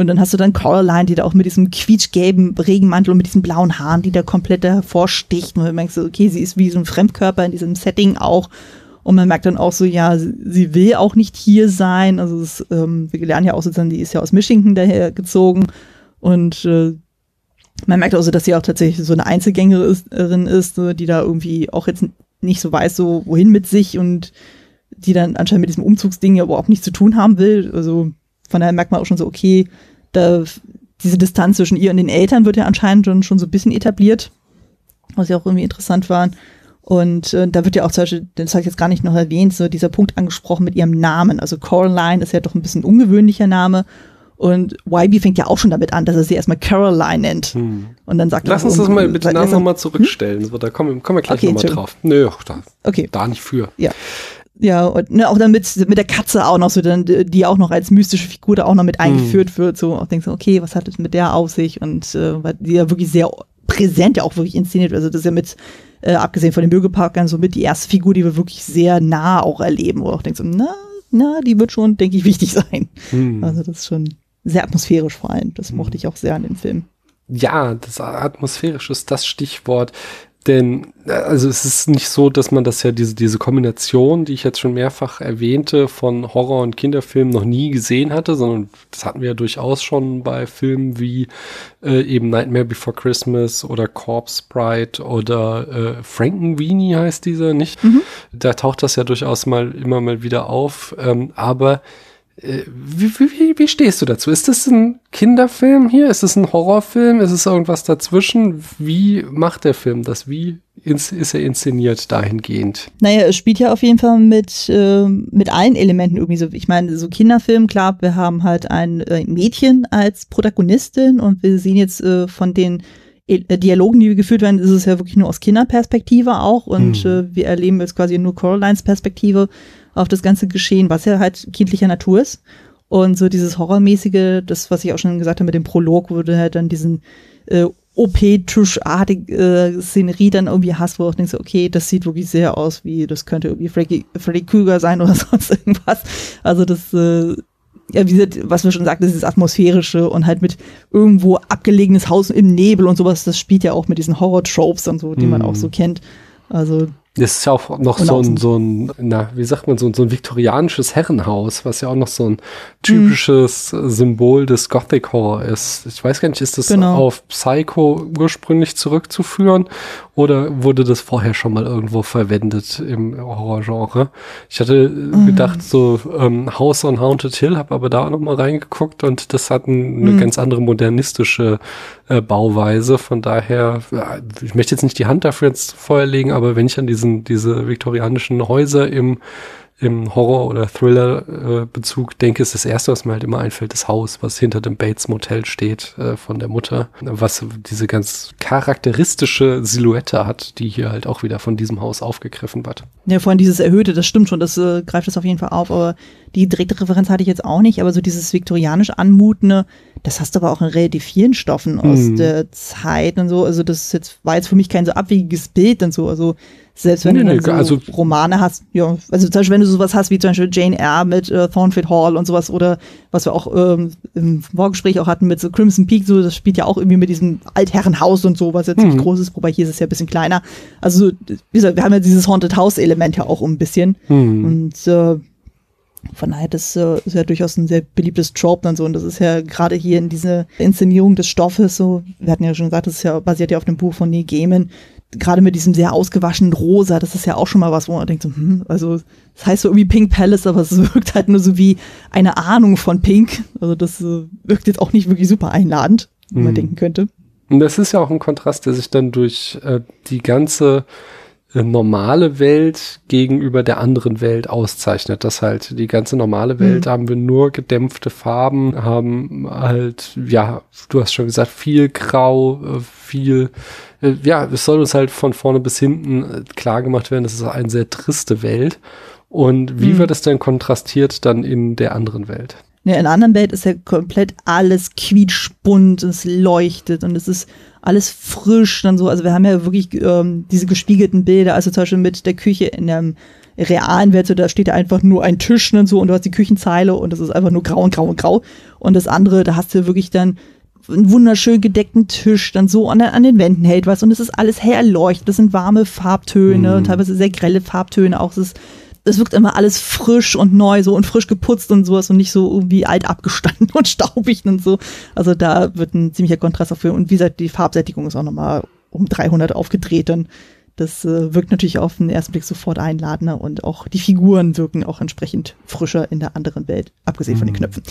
und dann hast du dann Coraline, die da auch mit diesem quietschgelben Regenmantel und mit diesen blauen Haaren, die da komplett hervorsticht. Und du merkst so, okay, sie ist wie so ein Fremdkörper in diesem Setting auch. Und man merkt dann auch so, ja, sie will auch nicht hier sein. Also es, ähm, wir lernen ja auch sozusagen, die ist ja aus Michigan daher gezogen. Und äh, man merkt auch so, dass sie auch tatsächlich so eine Einzelgängerin ist, so, die da irgendwie auch jetzt nicht so weiß, so wohin mit sich und die dann anscheinend mit diesem Umzugsding ja überhaupt nichts zu tun haben will. Also von daher merkt man auch schon so, okay, da, diese Distanz zwischen ihr und den Eltern wird ja anscheinend schon, schon so ein bisschen etabliert, was ja auch irgendwie interessant war. Und äh, da wird ja auch zum Beispiel, das habe ich jetzt gar nicht noch erwähnt, so dieser Punkt angesprochen mit ihrem Namen. Also Coraline ist ja doch ein bisschen ungewöhnlicher Name. Und YB fängt ja auch schon damit an, dass er sie erstmal Caroline nennt. Hm. Und dann sagt Lass uns das mal bitte Namen nochmal zurückstellen. Hm? So, da kommen, kommen wir gleich okay, nochmal drauf. Nö, da, okay. da nicht für. Ja. Ja, und ne, auch dann mit, mit der Katze auch noch so, dann, die auch noch als mystische Figur da auch noch mit hm. eingeführt wird. So, auch denkst du, okay, was hat es mit der auf sich? Und äh, weil die ja wirklich sehr präsent ja auch wirklich inszeniert. Also das ist ja mit äh, abgesehen von den Mögeparkern, so mit die erste Figur, die wir wirklich sehr nah auch erleben, wo du auch denkst, na, na, die wird schon, denke ich, wichtig sein. Hm. Also das ist schon sehr atmosphärisch vor allem. Das hm. mochte ich auch sehr an dem Film. Ja, das atmosphärisch ist das Stichwort. Denn, also es ist nicht so, dass man das ja, diese, diese Kombination, die ich jetzt schon mehrfach erwähnte, von Horror- und Kinderfilmen noch nie gesehen hatte, sondern das hatten wir ja durchaus schon bei Filmen wie äh, eben Nightmare Before Christmas oder Corpse Bride oder äh, Frankenweenie heißt dieser, nicht? Mhm. Da taucht das ja durchaus mal immer mal wieder auf. Ähm, aber wie, wie, wie stehst du dazu? Ist das ein Kinderfilm hier? Ist es ein Horrorfilm? Ist es irgendwas dazwischen? Wie macht der Film das? Wie ist er inszeniert dahingehend? Naja, es spielt ja auf jeden Fall mit, äh, mit allen Elementen irgendwie so. Ich meine, so Kinderfilm, klar, wir haben halt ein, äh, Mädchen als Protagonistin und wir sehen jetzt äh, von den äh, Dialogen, die geführt werden, ist es ja wirklich nur aus Kinderperspektive auch und hm. äh, wir erleben jetzt quasi nur Coralines Perspektive auf das ganze Geschehen, was ja halt kindlicher Natur ist. Und so dieses Horrormäßige, das, was ich auch schon gesagt habe mit dem Prolog, wo du halt dann diesen äh, OP-Tischartige äh, Szenerie dann irgendwie hast, wo du auch denkst, okay, das sieht wirklich sehr aus wie, das könnte irgendwie Freddy, Freddy Krüger sein oder sonst irgendwas. Also das, äh, ja, wie gesagt, was wir schon sagten, dieses Atmosphärische und halt mit irgendwo abgelegenes Haus im Nebel und sowas, das spielt ja auch mit diesen Horror-Tropes und so, die mm. man auch so mhm. kennt. Also das ist ja auch noch so ein, so ein, na, wie sagt man, so ein, so ein viktorianisches Herrenhaus, was ja auch noch so ein typisches mhm. Symbol des Gothic Horror ist. Ich weiß gar nicht, ist das genau. auf Psycho ursprünglich zurückzuführen oder wurde das vorher schon mal irgendwo verwendet im Horrorgenre? Ich hatte mhm. gedacht, so ähm, House on Haunted Hill, habe aber da auch noch mal reingeguckt und das hat ein, eine mhm. ganz andere modernistische äh, Bauweise. Von daher, ich möchte jetzt nicht die Hand dafür ins Feuer legen, aber wenn ich an diesen, diese viktorianischen Häuser im im Horror- oder Thriller-Bezug denke, ist das Erste, was mir halt immer einfällt, das Haus, was hinter dem Bates Motel steht äh, von der Mutter, was diese ganz charakteristische Silhouette hat, die hier halt auch wieder von diesem Haus aufgegriffen wird. Ja, vorhin dieses Erhöhte, das stimmt schon, das äh, greift das auf jeden Fall auf, aber die direkte Referenz hatte ich jetzt auch nicht, aber so dieses viktorianisch anmutende, das hast du aber auch in relativ vielen Stoffen aus hm. der Zeit und so, also das jetzt, war jetzt für mich kein so abwegiges Bild und so, also selbst wenn nee, du nee, so also, Romane hast, ja, also zum Beispiel, wenn du sowas hast wie zum Beispiel Jane Eyre mit äh, Thornfield Hall und sowas oder was wir auch ähm, im Vorgespräch auch hatten mit so Crimson Peak, so das spielt ja auch irgendwie mit diesem Altherrenhaus und so, was jetzt mhm. groß ist, wobei hier ist es ja ein bisschen kleiner. Also wie gesagt, wir haben ja dieses Haunted House Element ja auch ein bisschen mhm. und äh, Von daher, das äh, ist ja durchaus ein sehr beliebtes Trope dann so. Und das ist ja gerade hier in dieser Inszenierung des Stoffes so, wir hatten ja schon gesagt, das ist ja basiert ja auf dem Buch von Neil Gaiman, gerade mit diesem sehr ausgewaschenen Rosa, das ist ja auch schon mal was, wo man denkt so, hm, also das heißt so irgendwie Pink Palace, aber es wirkt halt nur so wie eine Ahnung von Pink. Also das äh, wirkt jetzt auch nicht wirklich super einladend, wie man Mhm. denken könnte. Und das ist ja auch ein Kontrast, der sich dann durch äh, die ganze normale Welt gegenüber der anderen Welt auszeichnet. Das halt die ganze normale Welt haben wir nur gedämpfte Farben, haben halt, ja, du hast schon gesagt, viel Grau, äh, viel, äh, ja, es soll uns halt von vorne bis hinten äh, klar gemacht werden, das ist eine sehr triste Welt. Und wie Mhm. wird es denn kontrastiert dann in der anderen Welt? Ja, in der anderen Welt ist ja komplett alles quietschbunt, es leuchtet und es ist alles frisch dann so. Also wir haben ja wirklich ähm, diese gespiegelten Bilder, also zum Beispiel mit der Küche in der realen Welt, so da steht ja einfach nur ein Tisch und so und du hast die Küchenzeile und das ist einfach nur grau und grau und grau. Und das andere, da hast du wirklich dann einen wunderschön gedeckten Tisch, dann so an, an den Wänden hält was und es ist alles hell erleuchtet, das sind warme Farbtöne Mhm. teilweise sehr grelle Farbtöne auch. Es ist es wirkt immer alles frisch und neu so und frisch geputzt und sowas und nicht so irgendwie alt abgestanden und staubig und so. Also da wird ein ziemlicher Kontrast dafür. Und wie gesagt, die Farbsättigung ist auch nochmal um 300 aufgedreht. Und das äh, wirkt natürlich auf den ersten Blick sofort einladender und auch die Figuren wirken auch entsprechend frischer in der anderen Welt, abgesehen von den Mhm. Knöpfen.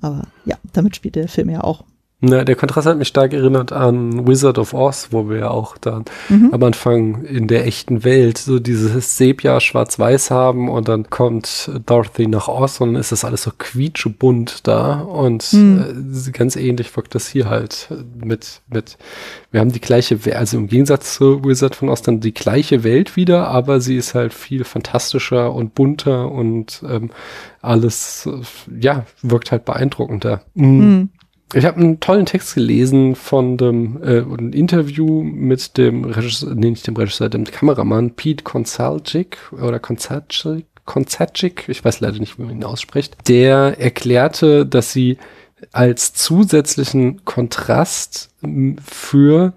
Aber ja, damit spielt der Film ja auch. Na, der Kontrast hat mich stark erinnert an Wizard of Oz, wo wir ja auch dann Mhm. am Anfang in der echten Welt so dieses Sepia schwarz-weiß haben und dann kommt Dorothy nach Oz und dann ist das alles so quietschebunt da und Mhm. äh, ganz ähnlich wirkt das hier halt mit, mit, wir haben die gleiche Welt, also im Gegensatz zu Wizard von Oz dann die gleiche Welt wieder, aber sie ist halt viel fantastischer und bunter und ähm, alles, äh, ja, wirkt halt beeindruckender. Mhm. Ich habe einen tollen Text gelesen von dem äh, ein Interview mit dem Regisseur, nee, nicht dem Regisseur, dem Kameramann Pete Konsalczyk oder Konsalczyk, Konsalczyk, ich weiß leider nicht, wie man ihn ausspricht. Der erklärte, dass sie als zusätzlichen Kontrast für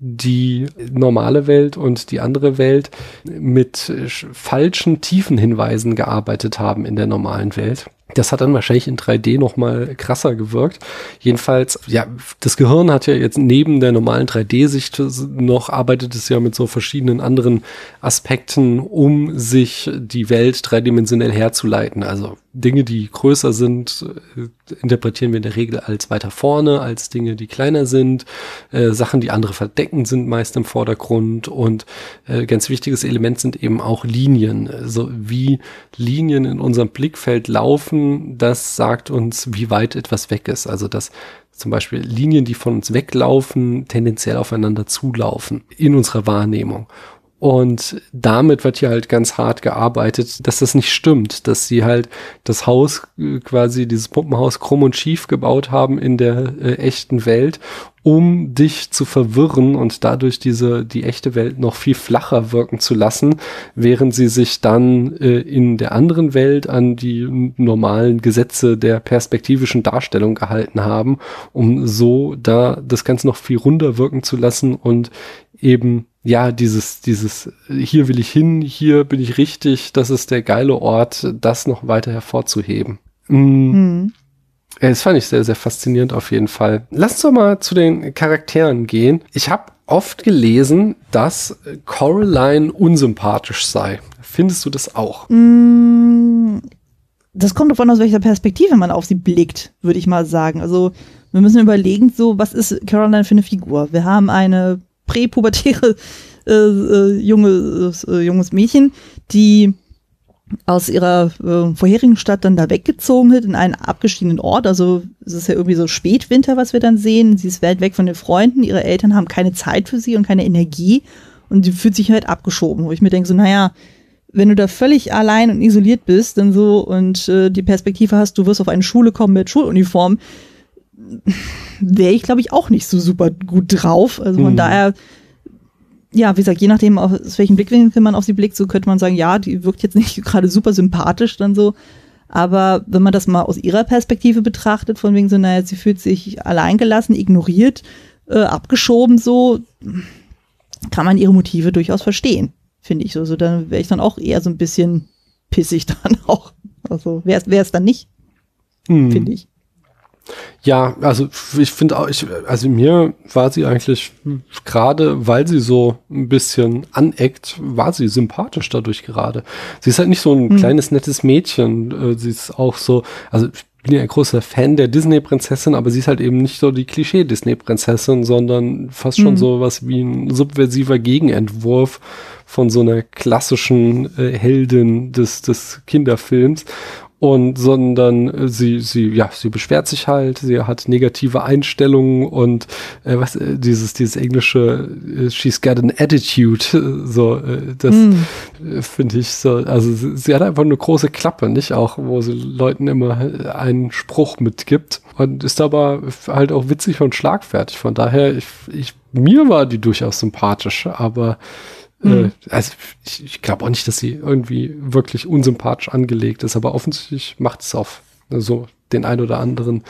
die normale Welt und die andere Welt mit äh, sch- falschen Tiefenhinweisen gearbeitet haben in der normalen Welt. Das hat dann wahrscheinlich in 3D noch mal krasser gewirkt. Jedenfalls, ja, das Gehirn hat ja jetzt neben der normalen 3D-Sicht noch, arbeitet es ja mit so verschiedenen anderen Aspekten, um sich die Welt dreidimensionell herzuleiten. Also Dinge, die größer sind, äh, interpretieren wir in der Regel als weiter vorne, als Dinge, die kleiner sind. Äh, Sachen, die andere verdecken, sind meist im Vordergrund. Und äh, ganz wichtiges Element sind eben auch Linien. Also wie Linien in unserem Blickfeld laufen, das sagt uns, wie weit etwas weg ist. Also dass zum Beispiel Linien, die von uns weglaufen, tendenziell aufeinander zulaufen in unserer Wahrnehmung. Und damit wird hier halt ganz hart gearbeitet, dass das nicht stimmt, dass sie halt das Haus äh, quasi, dieses Puppenhaus krumm und schief gebaut haben in der äh, echten Welt, um dich zu verwirren und dadurch diese, die echte Welt noch viel flacher wirken zu lassen, während sie sich dann äh, in der anderen Welt an die normalen Gesetze der perspektivischen Darstellung gehalten haben, um so da das Ganze noch viel runder wirken zu lassen und eben ja, dieses, dieses, hier will ich hin, hier bin ich richtig, das ist der geile Ort, das noch weiter hervorzuheben. Mm, Mhm. Äh, Das fand ich sehr, sehr faszinierend auf jeden Fall. Lass uns doch mal zu den Charakteren gehen. Ich habe oft gelesen, dass Coraline unsympathisch sei. Findest du das auch? Mm, Das kommt davon, aus welcher Perspektive man auf sie blickt, würde ich mal sagen. Also wir müssen überlegen, so was ist Caroline für eine Figur? Wir haben eine präpubertäre äh, äh, junge, äh, junges Mädchen, die aus ihrer äh, vorherigen Stadt dann da weggezogen wird in einen abgeschiedenen Ort. Also es ist ja irgendwie so Spätwinter, was wir dann sehen. Sie ist weit weg von den Freunden. Ihre Eltern haben keine Zeit für sie und keine Energie. Und sie fühlt sich halt abgeschoben, wo ich mir denke, so, naja, wenn du da völlig allein und isoliert bist, dann so und äh, die Perspektive hast, du wirst auf eine Schule kommen mit Schuluniform, wäre ich, glaube ich, auch nicht so super gut drauf. Also von Mhm. daher, ja, wie gesagt, je nachdem, aus welchem Blickwinkel man auf sie blickt, so könnte man sagen, ja, die wirkt jetzt nicht gerade super sympathisch dann so. Aber wenn man das mal aus ihrer Perspektive betrachtet, von wegen so, naja, sie fühlt sich alleingelassen, ignoriert, äh, abgeschoben so, kann man ihre Motive durchaus verstehen, finde ich so. So, dann wäre ich dann auch eher so ein bisschen pissig dann auch. Also wer es dann nicht, mhm. finde ich. Ja, also ich finde auch, ich, also mir war sie eigentlich gerade, weil sie so ein bisschen aneckt, war sie sympathisch dadurch gerade. Sie ist halt nicht so ein hm. kleines, nettes Mädchen. Äh, sie ist auch so, also ich bin ja ein großer Fan der Disney-Prinzessin, aber sie ist halt eben nicht so die Klischee-Disney-Prinzessin, sondern fast schon hm. so was wie ein subversiver Gegenentwurf von so einer klassischen äh, Heldin des, des Kinderfilms und sondern äh, sie sie ja sie beschwert sich halt sie hat negative Einstellungen und äh, was äh, dieses dieses englische äh, she's got an attitude so äh, das mm. finde ich so also sie, sie, hat einfach eine große Klappe nicht? Auch wo sie Leuten immer einen Spruch mitgibt. Und ist aber halt auch witzig und schlagfertig. Von daher ich, ich mir war die durchaus sympathisch aber Mhm. Äh, also ich, ich glaube auch nicht, dass sie irgendwie wirklich unsympathisch angelegt ist, aber offensichtlich macht es auf ne, so den ein oder anderen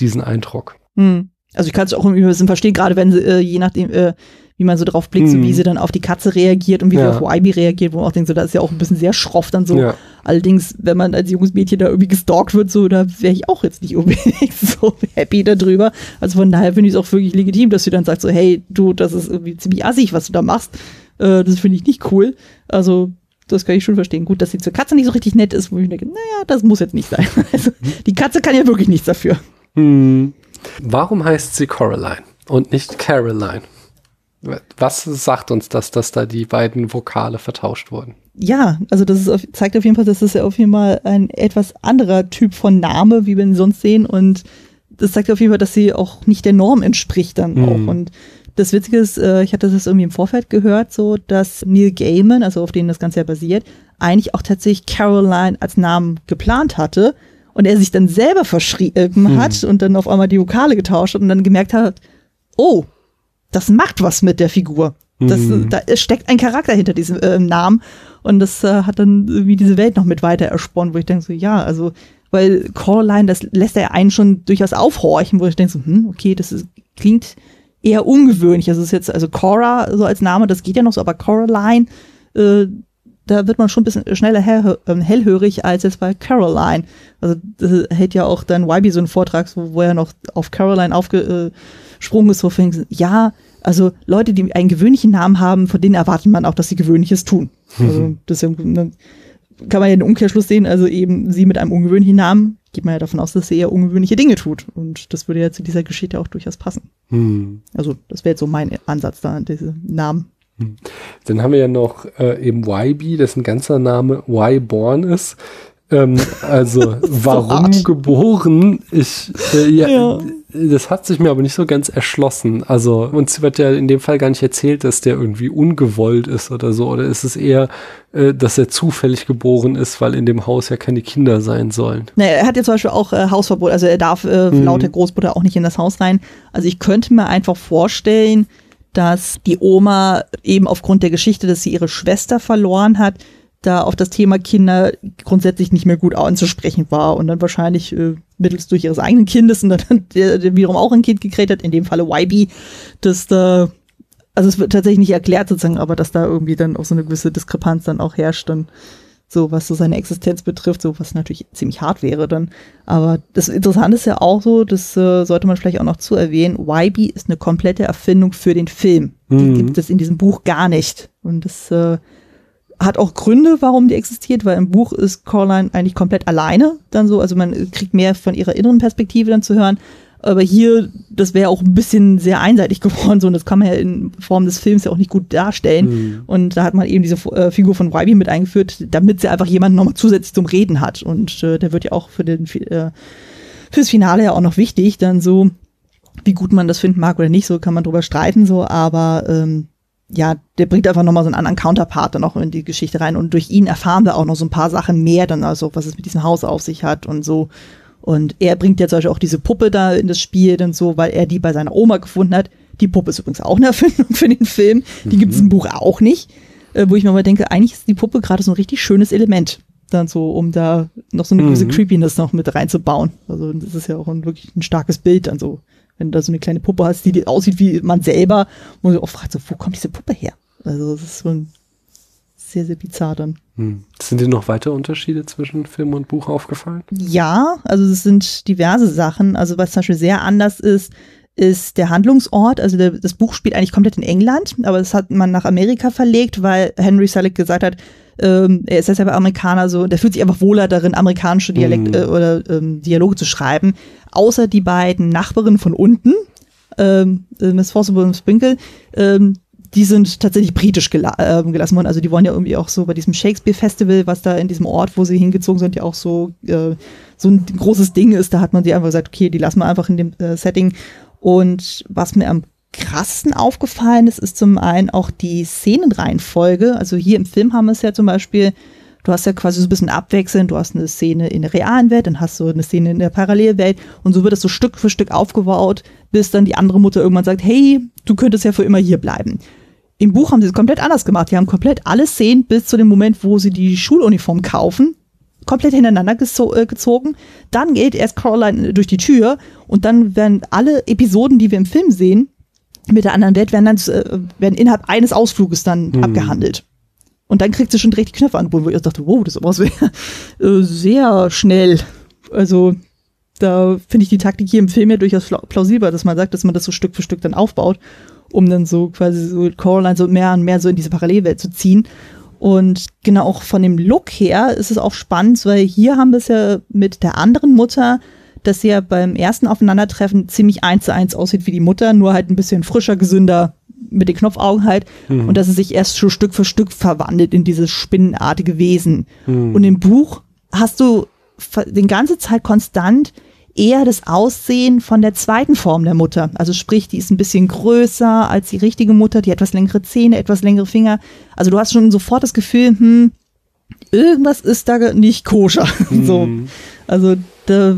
diesen Eindruck. Mhm. Also ich kann es auch im Übrigen verstehen, gerade wenn sie, äh, je nachdem, äh, wie man so drauf blickt, so wie mhm. sie dann auf die Katze reagiert und wie ja. sie auf YB reagiert, wo man auch denkt, so, das ist ja auch ein bisschen sehr schroff dann so. Ja. Allerdings, wenn man als junges Mädchen da irgendwie gestalkt wird, so, da wäre ich auch jetzt nicht unbedingt so happy darüber. Also von daher finde ich es auch wirklich legitim, dass sie dann sagt so, hey, du, das ist irgendwie ziemlich assig, was du da machst. Äh, das finde ich nicht cool. Also, das kann ich schon verstehen. Gut, dass sie zur Katze nicht so richtig nett ist, wo ich denke, naja, das muss jetzt nicht sein. Also, die Katze kann ja wirklich nichts dafür. Hm. Warum heißt sie Coraline und nicht Caroline? Was sagt uns das, dass da die beiden Vokale vertauscht wurden? Ja, also das auf, zeigt auf jeden Fall, dass das ja auf jeden Fall ein etwas anderer Typ von Name, wie wir ihn sonst sehen. Und das zeigt auf jeden Fall, dass sie auch nicht der Norm entspricht dann hm. auch. Und das Witzige ist, äh, ich hatte das irgendwie im Vorfeld gehört, so dass Neil Gaiman, also auf den das Ganze ja basiert, eigentlich auch tatsächlich Caroline als Namen geplant hatte und er sich dann selber verschrieben hm. hat und dann auf einmal die Vokale getauscht hat und dann gemerkt hat, oh, das macht was mit der Figur. Das, mhm. Da steckt ein Charakter hinter diesem äh, Namen und das äh, hat dann irgendwie diese Welt noch mit weiter ersponnen, wo ich denke so, ja, also, weil Coraline, das lässt er einen schon durchaus aufhorchen, wo ich denke so, hm, okay, das ist, klingt eher ungewöhnlich. Also es ist jetzt, also Cora so als Name, das geht ja noch so, aber Coraline, äh, da wird man schon ein bisschen schneller hell, äh, hellhörig als jetzt bei Caroline. Also das hält ja auch dann YB so einen Vortrag, wo, wo er noch auf Caroline aufgesprungen ist, wo fängt, ja, also Leute, die einen gewöhnlichen Namen haben, von denen erwartet man auch, dass sie Gewöhnliches tun. Also das ist ja, ne, kann man ja den Umkehrschluss sehen, also eben sie mit einem ungewöhnlichen Namen, geht man ja davon aus, dass sie eher ungewöhnliche Dinge tut. Und das würde ja zu dieser Geschichte auch durchaus passen. Hm. Also das wäre jetzt so mein Ansatz da, diese Namen. Hm. Dann haben wir ja noch äh, eben YB, dessen ganzer Name Y-Born ist. Ähm, also warum so geboren? Ich äh, ja, ja, das hat sich mir aber nicht so ganz erschlossen. Also uns wird ja in dem Fall gar nicht erzählt, dass der irgendwie ungewollt ist oder so. Oder ist es eher, äh, dass er zufällig geboren ist, weil in dem Haus ja keine Kinder sein sollen? Naja, er hat ja zum Beispiel auch äh, Hausverbot. Also er darf äh, mhm. laut der Großmutter auch nicht in das Haus rein. Also ich könnte mir einfach vorstellen, dass die Oma eben aufgrund der Geschichte, dass sie ihre Schwester verloren hat, da auf das Thema Kinder grundsätzlich nicht mehr gut anzusprechen war und dann wahrscheinlich äh, mittels durch ihres eigenen Kindes und dann der, der wiederum auch ein Kind gekriegt hat, in dem Falle YB, dass da, also es wird tatsächlich nicht erklärt sozusagen, aber dass da irgendwie dann auch so eine gewisse Diskrepanz dann auch herrscht dann so was so seine Existenz betrifft, so was natürlich ziemlich hart wäre dann. Aber das Interessante ist ja auch so, das äh, sollte man vielleicht auch noch zu erwähnen, YB ist eine komplette Erfindung für den Film. Die mhm. gibt es in diesem Buch gar nicht. Und das äh, hat auch Gründe, warum die existiert, weil im Buch ist Coraline eigentlich komplett alleine dann so, also man kriegt mehr von ihrer inneren Perspektive dann zu hören. Aber hier, das wäre auch ein bisschen sehr einseitig geworden, so, und das kann man ja in Form des Films ja auch nicht gut darstellen. Mhm. Und da hat man eben diese äh, Figur von Wybe mit eingeführt, damit sie einfach jemanden nochmal zusätzlich zum Reden hat. Und äh, der wird ja auch für den, äh, fürs Finale ja auch noch wichtig, dann so, wie gut man das finden mag oder nicht, so kann man drüber streiten, so, aber ähm, ja, der bringt einfach nochmal so einen anderen Counterpart dann auch in die Geschichte rein. Und durch ihn erfahren wir auch noch so ein paar Sachen mehr, dann also, was es mit diesem Haus auf sich hat und so. Und er bringt ja zum Beispiel auch diese Puppe da in das Spiel dann so, weil er die bei seiner Oma gefunden hat. Die Puppe ist übrigens auch eine Erfindung für den Film. Die mhm. gibt es im Buch auch nicht. Äh, wo ich mir mal denke, eigentlich ist die Puppe gerade so ein richtig schönes Element. Dann so, um da noch so eine gewisse mhm. Creepiness noch mit reinzubauen. Also das ist ja auch ein, wirklich ein starkes Bild dann so wenn du da so eine kleine Puppe hast, die aussieht wie man selber, wo du auch fragt, so, wo kommt diese Puppe her? Also das ist so ein sehr, sehr bizarr dann. Hm. Sind dir noch weitere Unterschiede zwischen Film und Buch aufgefallen? Ja, also es sind diverse Sachen. Also was zum Beispiel sehr anders ist, ist der Handlungsort. Also der, das Buch spielt eigentlich komplett in England, aber das hat man nach Amerika verlegt, weil Henry Selick gesagt hat, ähm, er ist ja selber Amerikaner, so, der fühlt sich einfach wohler darin, amerikanische Dialekt Mhm. äh, oder ähm, Dialoge zu schreiben. Außer die beiden Nachbarinnen von unten, ähm, äh, Miss Forcible und Sprinkle, ähm, die sind tatsächlich britisch gela ähm, gelassen worden. Also die wollen ja irgendwie auch so bei diesem Shakespeare Festival, was da in diesem Ort, wo sie hingezogen sind, ja auch so, äh, so ein großes Ding ist. Da hat man die einfach gesagt, okay, die lassen wir einfach in dem äh, Setting. Und was mir am krassesten aufgefallen ist, ist zum einen auch die Szenenreihenfolge. Also hier im Film haben wir es ja zum Beispiel, du hast ja quasi so ein bisschen abwechselnd, du hast eine Szene in der realen Welt, dann hast du eine Szene in der Parallelwelt und so wird es so Stück für Stück aufgebaut, bis dann die andere Mutter irgendwann sagt, hey, du könntest ja für immer hier bleiben. Im Buch haben sie es komplett anders gemacht. Die haben komplett alle Szenen bis zu dem Moment, wo sie die Schuluniform kaufen, komplett hintereinander äh, gezogen. Dann geht erst Caroline durch die Tür und dann werden alle Episoden, die wir im Film sehen, mit der anderen Welt, werden dann äh, werden innerhalb eines Ausfluges dann Mhm. abgehandelt. Und dann kriegt sie schon direkt die Knöpfe an, wo ich dachte, wow, das ist aber sehr, äh, sehr schnell. Also da finde ich die Taktik hier im Film ja durchaus plausibel, dass man sagt, dass man das so Stück für Stück dann aufbaut, um dann so quasi so Coraline so mehr und mehr so in diese Parallelwelt zu ziehen. Und genau auch von dem Look her ist es auch spannend, weil hier haben wir es ja mit der anderen Mutter, dass sie ja beim ersten Aufeinandertreffen ziemlich eins zu eins aussieht wie die Mutter, nur halt ein bisschen frischer, gesünder, mit den Knopfaugen halt. Und dass es sich erst so Stück für Stück verwandelt in dieses spinnenartige Wesen. Und im Buch hast du die ganze Zeit konstant eher das Aussehen von der zweiten Form der Mutter. Also sprich, die ist ein bisschen größer als die richtige Mutter, die hat etwas längere Zähne, etwas längere Finger. Also du hast schon sofort das Gefühl, hm, irgendwas ist da nicht koscher. so. Also da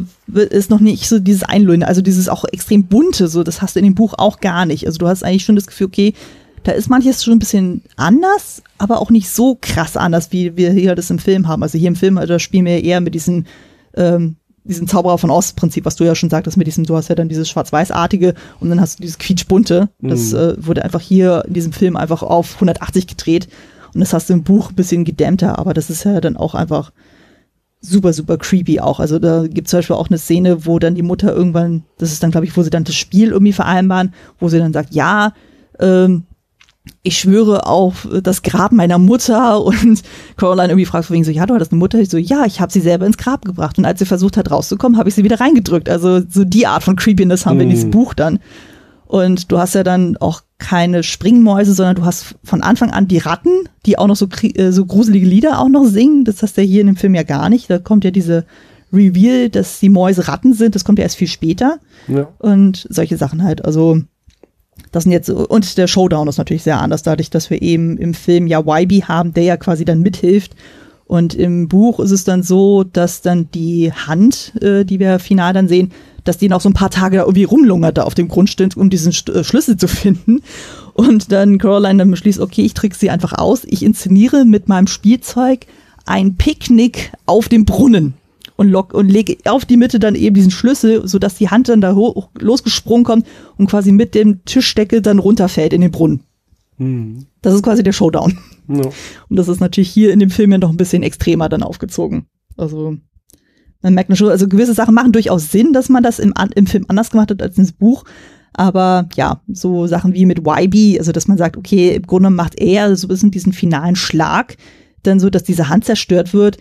ist noch nicht so dieses Einlullen, also dieses auch extrem bunte, so das hast du in dem Buch auch gar nicht. Also du hast eigentlich schon das Gefühl, okay, da ist manches schon ein bisschen anders, aber auch nicht so krass anders, wie wir hier das im Film haben. Also hier im Film, also da spielen wir eher mit diesen ähm, diesen Zauberer von Ost-Prinzip, was du ja schon sagtest, mit diesem, du hast ja dann dieses Schwarz-Weiß-artige und dann hast du dieses quietschbunte. Das Mhm. äh, wurde einfach hier in diesem Film einfach auf 180 gedreht und das hast du im Buch ein bisschen gedämmter, aber das ist ja dann auch einfach super, super creepy auch. Also da gibt es zum Beispiel auch eine Szene, wo dann die Mutter irgendwann, das ist dann, glaube ich, wo sie dann das Spiel irgendwie vereinbaren, wo sie dann sagt, ja, ähm, ich schwöre auf das Grab meiner Mutter und Caroline irgendwie fragt wegen so, ja, du hattest eine Mutter? Ich so, ja, ich habe sie selber ins Grab gebracht und als sie versucht hat rauszukommen, habe ich sie wieder reingedrückt. Also so die Art von Creepiness haben wir in diesem Mm. Buch dann. Und du hast ja dann auch keine Springmäuse, sondern du hast von Anfang an die Ratten, die auch noch so, äh, so gruselige Lieder auch noch singen. Das hast du ja hier in dem Film ja gar nicht. Da kommt ja diese Reveal, dass die Mäuse Ratten sind. Das kommt ja erst viel später Ja. und solche Sachen halt. Also das sind jetzt und der Showdown ist natürlich sehr anders, dadurch, dass wir eben im Film ja YB haben, der ja quasi dann mithilft. Und im Buch ist es dann so, dass dann die Hand, äh, die wir final dann sehen, dass die noch so ein paar Tage da irgendwie rumlungert da auf dem Grund steht, um diesen St äh, Schlüssel zu finden. Und dann Caroline dann beschließt, okay, ich trick sie einfach aus. Ich inszeniere mit meinem Spielzeug ein Picknick auf dem Brunnen und, lock, und lege auf die Mitte dann eben diesen Schlüssel, sodass die Hand dann da hoch, losgesprungen kommt und quasi mit dem Tischdeckel dann runterfällt in den Brunnen. Hm. Das ist quasi der Showdown. Ja. Und das ist natürlich hier in dem Film ja noch ein bisschen extremer dann aufgezogen. Also man merkt schon, also gewisse Sachen machen durchaus Sinn, dass man das im, im Film anders gemacht hat als ins Buch. Aber ja, so Sachen wie mit YB, also dass man sagt, okay, im Grunde macht er so ein bisschen diesen finalen Schlag, dann so, dass diese Hand zerstört wird.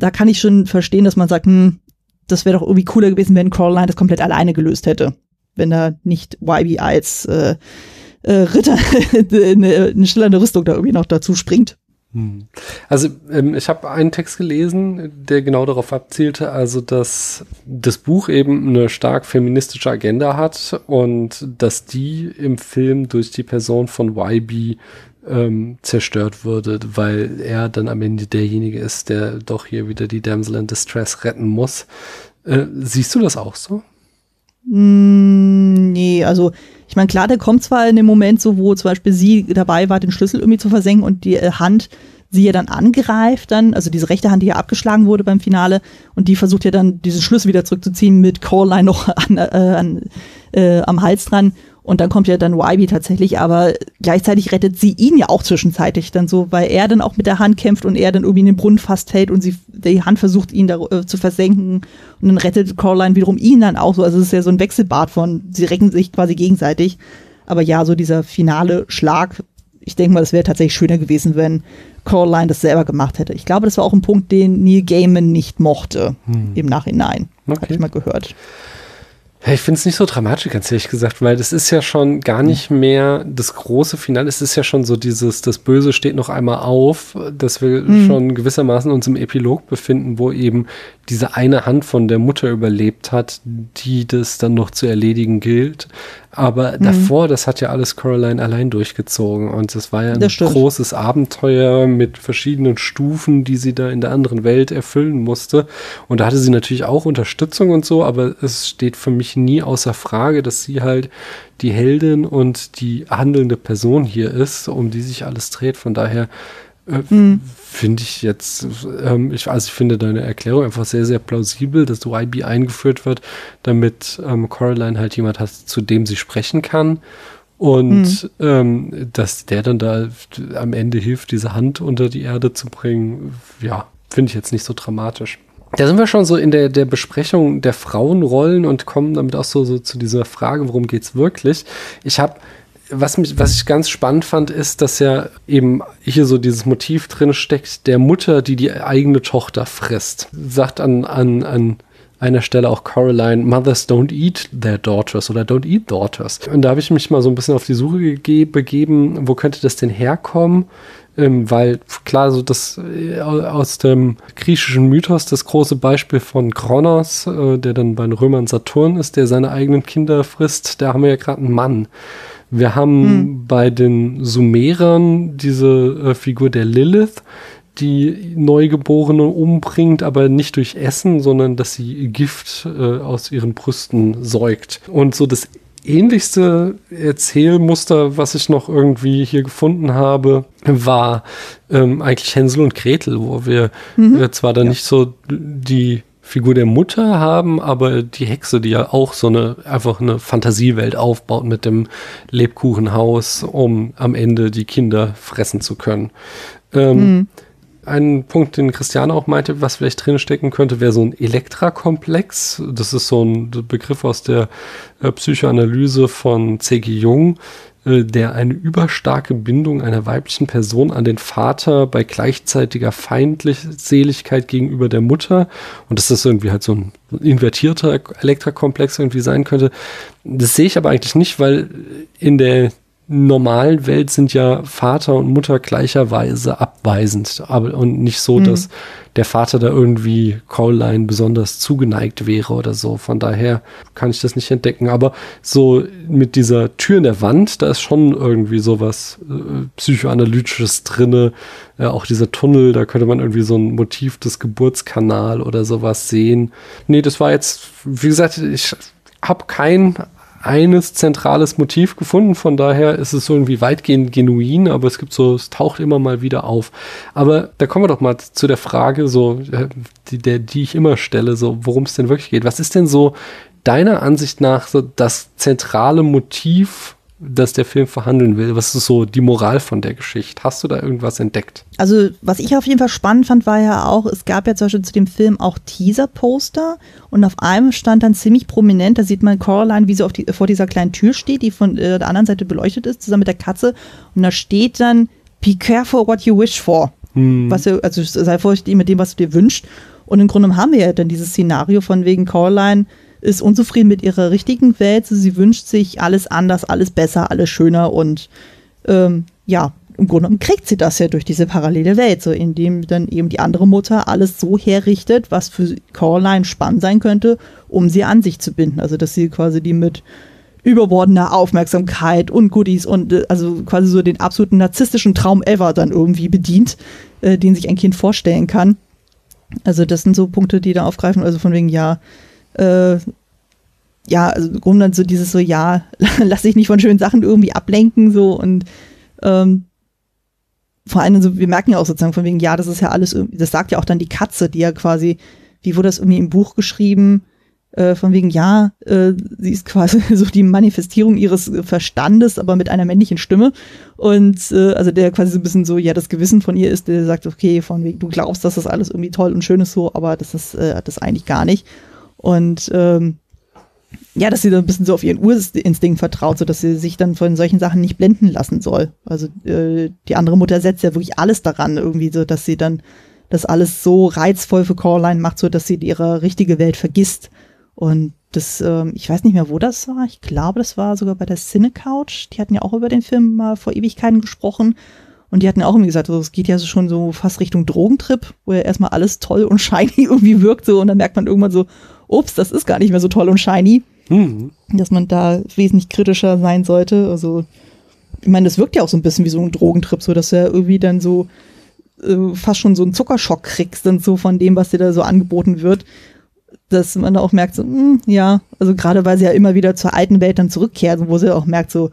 Da kann ich schon verstehen, dass man sagt, hm, das wäre doch irgendwie cooler gewesen, wenn Caroline das komplett alleine gelöst hätte. Wenn da nicht YB als äh, äh, Ritter eine, eine schillernde Rüstung da irgendwie noch dazu springt. Hm. Also ähm, ich habe einen Text gelesen, der genau darauf abzielte, also dass das Buch eben eine stark feministische Agenda hat und dass die im Film durch die Person von YB ähm, zerstört würde, weil er dann am Ende derjenige ist, der doch hier wieder die Damsel in Distress retten muss. Äh, siehst du das auch so? Mm, nee, also ich meine, klar, der kommt zwar in dem Moment so, wo zum Beispiel sie dabei war, den Schlüssel irgendwie zu versenken und die äh, Hand sie ja dann angreift dann, also diese rechte Hand, die ja abgeschlagen wurde beim Finale und die versucht ja dann diesen Schlüssel wieder zurückzuziehen mit Coraline noch an, äh, an, äh, am Hals dran Und dann kommt ja dann Wybe tatsächlich, aber gleichzeitig rettet sie ihn ja auch zwischenzeitlich dann so, weil er dann auch mit der Hand kämpft und er dann irgendwie in den Brunnen fast fällt und sie die Hand versucht, ihn da äh, zu versenken. Und dann rettet Coraline wiederum ihn dann auch so. Also es ist ja so ein Wechselbad von, sie recken sich quasi gegenseitig. Aber ja, so dieser finale Schlag, ich denke mal, es wäre tatsächlich schöner gewesen, wenn Coraline das selber gemacht hätte. Ich glaube, das war auch ein Punkt, den Neil Gaiman nicht mochte hm. im Nachhinein. Okay. Habe ich mal gehört. Ja, ich finde es nicht so dramatisch, ganz ehrlich gesagt, weil das ist ja schon gar nicht mehr das große Finale. Es ist ja schon so dieses, das Böse steht noch einmal auf, dass wir mhm. schon gewissermaßen uns im Epilog befinden, wo eben diese eine Hand von der Mutter überlebt hat, die das dann noch zu erledigen gilt. Aber mhm. davor, das hat ja alles Caroline allein durchgezogen. Und das war ja ein großes Abenteuer mit verschiedenen Stufen, die sie da in der anderen Welt erfüllen musste. Und da hatte sie natürlich auch Unterstützung und so, aber es steht für mich nie außer Frage, dass sie halt die Heldin und die handelnde Person hier ist, um die sich alles dreht. Von daher äh, mhm. Finde ich jetzt, ähm, ich, also ich finde deine Erklärung einfach sehr, sehr plausibel, dass YB eingeführt wird, damit ähm, Coraline halt jemand hat, zu dem sie sprechen kann. Und mhm. ähm, dass der dann da am Ende hilft, diese Hand unter die Erde zu bringen, ja, finde ich jetzt nicht so dramatisch. Da sind wir schon so in der, der Besprechung der Frauenrollen und kommen damit auch so, so zu dieser Frage, worum geht's wirklich. Ich habe was, mich, was ich ganz spannend fand, ist, dass ja eben hier so dieses Motiv drin steckt, der Mutter, die die eigene Tochter frisst. Sagt an, an, an einer Stelle auch Caroline, Mothers don't eat their daughters oder don't eat daughters. Und da habe ich mich mal so ein bisschen auf die Suche begeben, wo könnte das denn herkommen? Ähm, weil klar, so das äh, aus dem griechischen Mythos das große Beispiel von Kronos, äh, der dann bei den Römern Saturn ist, der seine eigenen Kinder frisst, da haben wir ja gerade einen Mann. Wir haben hm. bei den Sumerern diese äh, Figur der Lilith, die Neugeborene umbringt, aber nicht durch Essen, sondern dass sie Gift äh, aus ihren Brüsten säugt. Und so das ähnlichste Erzählmuster, was ich noch irgendwie hier gefunden habe, war ähm, eigentlich Hänsel und Gretel, wo wir mhm. äh, zwar dann ja. nicht so die Figur der Mutter haben, aber die Hexe, die ja auch so eine einfach eine Fantasiewelt aufbaut mit dem Lebkuchenhaus, um am Ende die Kinder fressen zu können. Ähm, mhm. Ein Punkt, den Christiane auch meinte, was vielleicht drinstecken könnte, wäre so ein Elektra-Komplex. Das ist so ein Begriff aus der äh, Psychoanalyse von C.G. Jung, der eine überstarke Bindung einer weiblichen Person an den Vater bei gleichzeitiger Feindseligkeit gegenüber der Mutter und dass das irgendwie halt so ein invertierter Elektrakomplex irgendwie sein könnte. Das sehe ich aber eigentlich nicht, weil in der normalen Welt sind ja Vater und Mutter gleicherweise abweisend, aber und nicht so, mhm. dass der Vater da irgendwie Caroline besonders zugeneigt wäre oder so. Von daher kann ich das nicht entdecken. Aber so mit dieser Tür in der Wand, da ist schon irgendwie sowas äh, psychoanalytisches drinne. Äh, auch dieser Tunnel, da könnte man irgendwie so ein Motiv des Geburtskanal oder sowas sehen. Nee, das war jetzt, wie gesagt, ich habe kein eines zentrales Motiv gefunden, von daher ist es irgendwie weitgehend genuin, aber es gibt so, es taucht immer mal wieder auf. Aber da kommen wir doch mal zu der Frage, so, äh, die, der, die ich immer stelle, so, worum es denn wirklich geht. Was ist denn so deiner Ansicht nach so das zentrale Motiv das der Film verhandeln will? Was ist so die Moral von der Geschichte? Hast du da irgendwas entdeckt? Also, was ich auf jeden Fall spannend fand, war ja auch, es gab ja zum Beispiel zu dem Film auch Teaser-Poster und auf einem stand dann ziemlich prominent, da sieht man Coraline, wie sie auf die, vor dieser kleinen Tür steht, die von äh, der anderen Seite beleuchtet ist, zusammen mit der Katze und da steht dann, be careful what you wish for. Hm. Was also sei vorsichtig mit dem, was du dir wünschst. Und im Grunde haben wir ja dann dieses Szenario von wegen Coraline, ist unzufrieden mit ihrer richtigen Welt. Sie wünscht sich alles anders, alles besser, alles schöner und ähm, ja, im Grunde genommen kriegt sie das ja durch diese parallele Welt, so indem dann eben die andere Mutter alles so herrichtet, was für Caroline spannend sein könnte, um sie an sich zu binden. Also dass sie quasi die mit überbordener Aufmerksamkeit und Goodies und äh, also quasi so den absoluten narzisstischen Traum ever dann irgendwie bedient, äh, den sich ein Kind vorstellen kann. Also das sind so Punkte, die da aufgreifen, also von wegen, ja, äh, ja, also im Grunde so dieses so, ja, lass dich nicht von schönen Sachen irgendwie ablenken, so und ähm, vor allem so, wir merken ja auch sozusagen von wegen, ja, das ist ja alles, das sagt ja auch dann die Katze, die ja quasi, wie wurde das irgendwie im Buch geschrieben, äh, von wegen, ja, äh, sie ist quasi so die Manifestierung ihres Verstandes, aber mit einer männlichen Stimme. Und äh, also der quasi so ein bisschen so, ja, das Gewissen von ihr ist, der sagt, okay, von wegen, du glaubst, dass das alles irgendwie toll und schön ist so, aber das ist äh, das eigentlich gar nicht. Und ähm, ja, dass sie da ein bisschen so auf ihren Urinstinkt vertraut, so dass sie sich dann von solchen Sachen nicht blenden lassen soll. Also äh, die andere Mutter setzt ja wirklich alles daran, irgendwie so, dass sie dann das alles so reizvoll für Coraline macht, so dass sie ihre richtige Welt vergisst. Und das, ähm, ich weiß nicht mehr, wo das war. Ich glaube, das war sogar bei der Cine Couch. Die hatten ja auch über den Film mal vor Ewigkeiten gesprochen. Und die hatten ja auch irgendwie gesagt, also es geht ja schon so fast Richtung Drogentrip, wo ja erstmal alles toll und shiny irgendwie wirkt so und dann merkt man irgendwann so, ups, das ist gar nicht mehr so toll und shiny. Mhm. Dass man da wesentlich kritischer sein sollte. Also, ich meine, das wirkt ja auch so ein bisschen wie so ein Drogentrip, so dass er irgendwie dann so äh, fast schon so einen Zuckerschock kriegst, dann so von dem, was dir da so angeboten wird. Dass man da auch merkt, so, mh, hm, ja, also gerade weil sie ja immer wieder zur alten Welt dann zurückkehrt, wo sie auch merkt, so,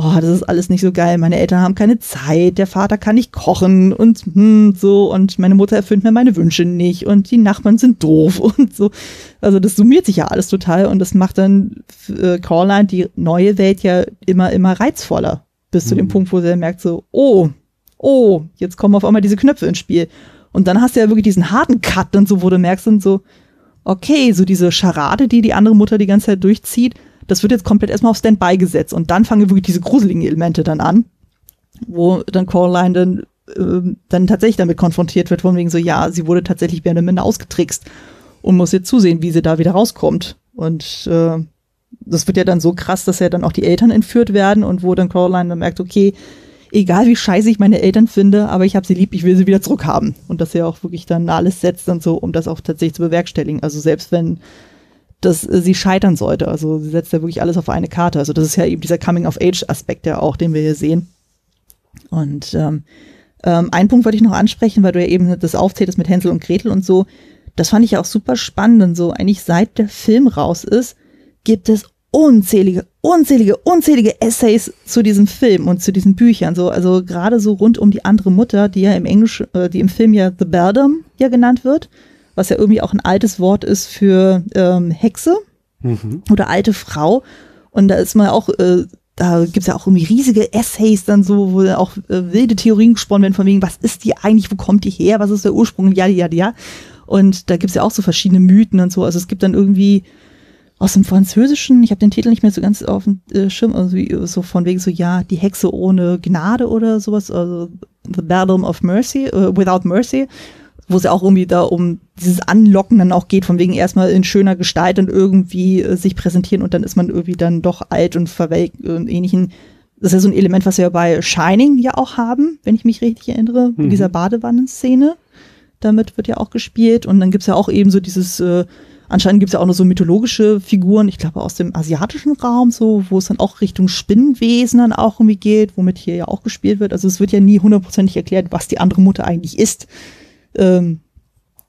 oh, das ist alles nicht so geil, meine Eltern haben keine Zeit, der Vater kann nicht kochen und hm, so und meine Mutter erfüllt mir meine Wünsche nicht und die Nachbarn sind doof und so. Also das summiert sich ja alles total und das macht dann äh, Coraline die neue Welt ja immer, immer reizvoller. Bis mhm. zu dem mhm. Punkt, wo sie merkt so, oh, oh, jetzt kommen auf einmal diese Knöpfe ins Spiel. Und dann hast du ja wirklich diesen harten Cut und so, wo du merkst und so, okay, so diese Scharade, die die andere Mutter die ganze Zeit durchzieht, das wird jetzt komplett erstmal auf Standby gesetzt und dann fangen wirklich diese gruseligen Elemente dann an, wo dann Coraline dann, äh, dann tatsächlich damit konfrontiert wird, von wegen so, ja, sie wurde tatsächlich mehr oder minder ausgetrickst und muss jetzt zusehen, wie sie da wieder rauskommt. Und äh, das wird ja dann so krass, dass ja dann auch die Eltern entführt werden und wo dann Coraline dann merkt, okay, egal wie scheiße ich meine Eltern finde, aber ich habe sie lieb, ich will sie wieder zurückhaben. Und dass er auch wirklich dann alles setzt und so, um das auch tatsächlich zu bewerkstelligen. Also selbst wenn dass äh, sie scheitern sollte. Also sie setzt ja wirklich alles auf eine Karte. Also das ist ja eben dieser Coming-of-Age-Aspekt ja auch, den wir hier sehen. Und ähm, ähm, einen Punkt wollte ich noch ansprechen, weil du ja eben das aufzähltest mit Hänsel und Gretel und so. Das fand ich ja auch super spannend und so. Eigentlich seit der Film raus ist, gibt es unzählige, unzählige, unzählige Essays zu diesem Film und zu diesen Büchern. So, also gerade so rund um die andere Mutter, die ja im Englisch, äh, die im Film ja The Beldam ja genannt wird was ja irgendwie auch ein altes Wort ist für ähm, Hexe mhm. oder alte Frau. Und da ist man auch, äh, da gibt's ja auch irgendwie riesige Essays dann so, wo auch äh, wilde Theorien gesponnen werden von wegen, was ist die eigentlich, wo kommt die her, was ist der Ursprung, ja, ja, ja. Und da gibt's ja auch so verschiedene Mythen und so. Also es gibt dann irgendwie aus dem Französischen, ich habe den Titel nicht mehr so ganz auf dem äh, Schirm, also so von wegen so, ja, die Hexe ohne Gnade oder sowas, also The Battle of Mercy, uh, Without Mercy wo es ja auch irgendwie da um dieses Anlocken dann auch geht, von wegen erstmal in schöner Gestalt und irgendwie äh, sich präsentieren und dann ist man irgendwie dann doch alt und verwelkt und ähnlichen. Das ist ja so ein Element, was wir bei Shining ja auch haben, wenn ich mich richtig erinnere, mhm. in dieser Badewannenszene. Damit wird ja auch gespielt und dann gibt's ja auch eben so dieses, äh, anscheinend gibt's ja auch noch so mythologische Figuren, ich glaube aus dem asiatischen Raum, so, wo es dann auch Richtung Spinnenwesen dann auch irgendwie geht, womit hier ja auch gespielt wird. Also es wird ja nie hundertprozentig erklärt, was die andere Mutter eigentlich ist. Ähm,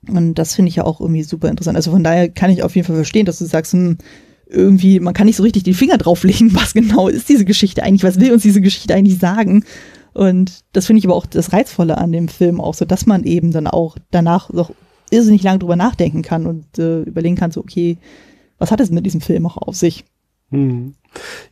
und das finde ich ja auch irgendwie super interessant. Also von daher kann ich auf jeden Fall verstehen, dass du sagst, hm, irgendwie, man kann nicht so richtig die Finger drauflegen, was genau ist diese Geschichte eigentlich, was will uns diese Geschichte eigentlich sagen. Und das finde ich aber auch das Reizvolle an dem Film auch so, dass man eben dann auch danach noch irrsinnig lange drüber nachdenken kann und äh, überlegen kann, so, okay, was hat es mit diesem Film auch auf sich? Hm.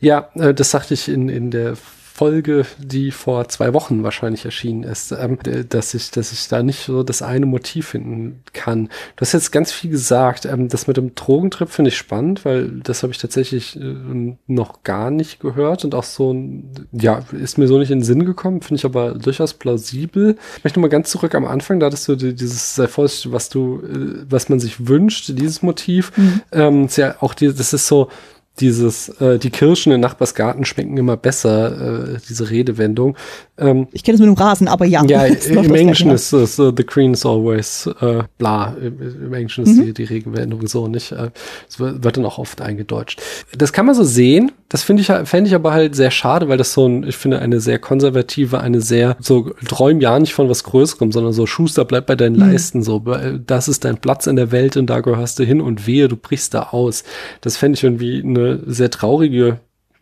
Ja, äh, das sagte ich in, in der Folge, die vor zwei Wochen wahrscheinlich erschienen ist, ähm, dass ich, dass ich da nicht so das eine Motiv finden kann. Du hast jetzt ganz viel gesagt. Ähm, das mit dem Drogentrip finde ich spannend, weil das habe ich tatsächlich äh, noch gar nicht gehört und auch so, ja, ist mir so nicht in den Sinn gekommen, finde ich aber durchaus plausibel. Ich möchte mal ganz zurück am Anfang, da hattest du dieses, sei vorsichtig, was du, äh, was man sich wünscht, dieses Motiv. Mhm. Ähm, ist ja auch die, das ist so, dieses, äh, die Kirschen in Nachbarsgarten schmecken immer besser, äh, diese Redewendung. Ähm, ich kenne es mit dem Rasen, aber ja. Ja, im Englischen ist es uh, The Queen is always uh, bla. Im, Im, Englischen ist mhm. die, die Redewendung so nicht. Äh, es uh, wird dann auch oft eingedeutscht. Das kann man so sehen. Das finde ich, fände ich aber halt sehr schade, weil das so ein, ich finde, eine sehr konservative, eine sehr, so träum ja nicht von was Größerem, sondern so Schuster, bleib bei deinen mhm. Leisten, so, das ist dein Platz in der Welt und da gehörst du hin und wehe, du brichst da aus. Das fände ich irgendwie eine sehr traurige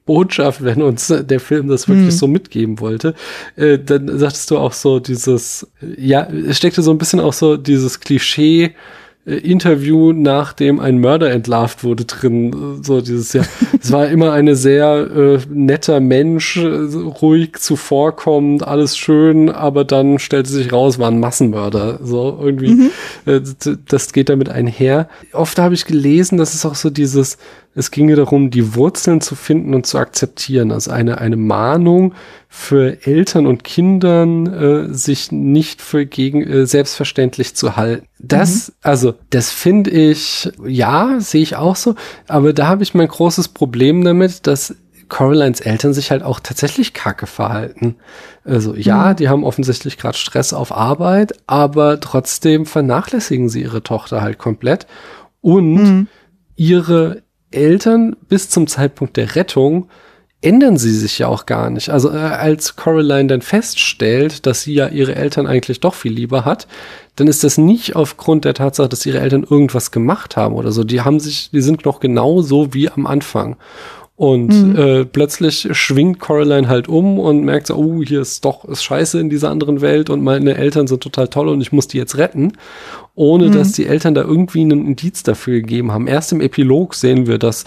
Botschaft, wenn uns der Film das wirklich mhm. so mitgeben wollte. Äh, dann sagtest du auch so dieses, ja, es steckte so ein bisschen auch so dieses Klischee, äh, Interview, nachdem ein Mörder entlarvt wurde, drin. So dieses ja, es war immer eine sehr äh, netter Mensch, äh, ruhig zuvorkommend, alles schön, aber dann stellte sich raus, war ein Massenmörder. So irgendwie, mhm. äh, das geht damit einher. Oft habe ich gelesen, dass es auch so dieses, es ginge darum, die Wurzeln zu finden und zu akzeptieren. Also eine, eine Mahnung für Eltern und Kindern, äh, sich nicht für gegen äh, selbstverständlich zu halten. Das, mhm. also, das finde ich, ja, sehe ich auch so, aber da habe ich mein großes Problem damit, dass Coralines Eltern sich halt auch tatsächlich kacke verhalten. Also ja, mhm. die haben offensichtlich gerade Stress auf Arbeit, aber trotzdem vernachlässigen sie ihre Tochter halt komplett. Und mhm. ihre Eltern bis zum Zeitpunkt der Rettung ändern sie sich ja auch gar nicht. Also äh, als Coraline dann feststellt, dass sie ja ihre Eltern eigentlich doch viel lieber hat, dann ist das nicht aufgrund der Tatsache, dass ihre Eltern irgendwas gemacht haben oder so. Die haben sich, die sind noch genauso wie am Anfang. Und mhm. äh, plötzlich schwingt Coraline halt um und merkt so, oh, hier ist doch ist scheiße in dieser anderen Welt und meine Eltern sind total toll und ich muss die jetzt retten, ohne mhm. dass die Eltern da irgendwie einen Indiz dafür gegeben haben. Erst im Epilog sehen wir, dass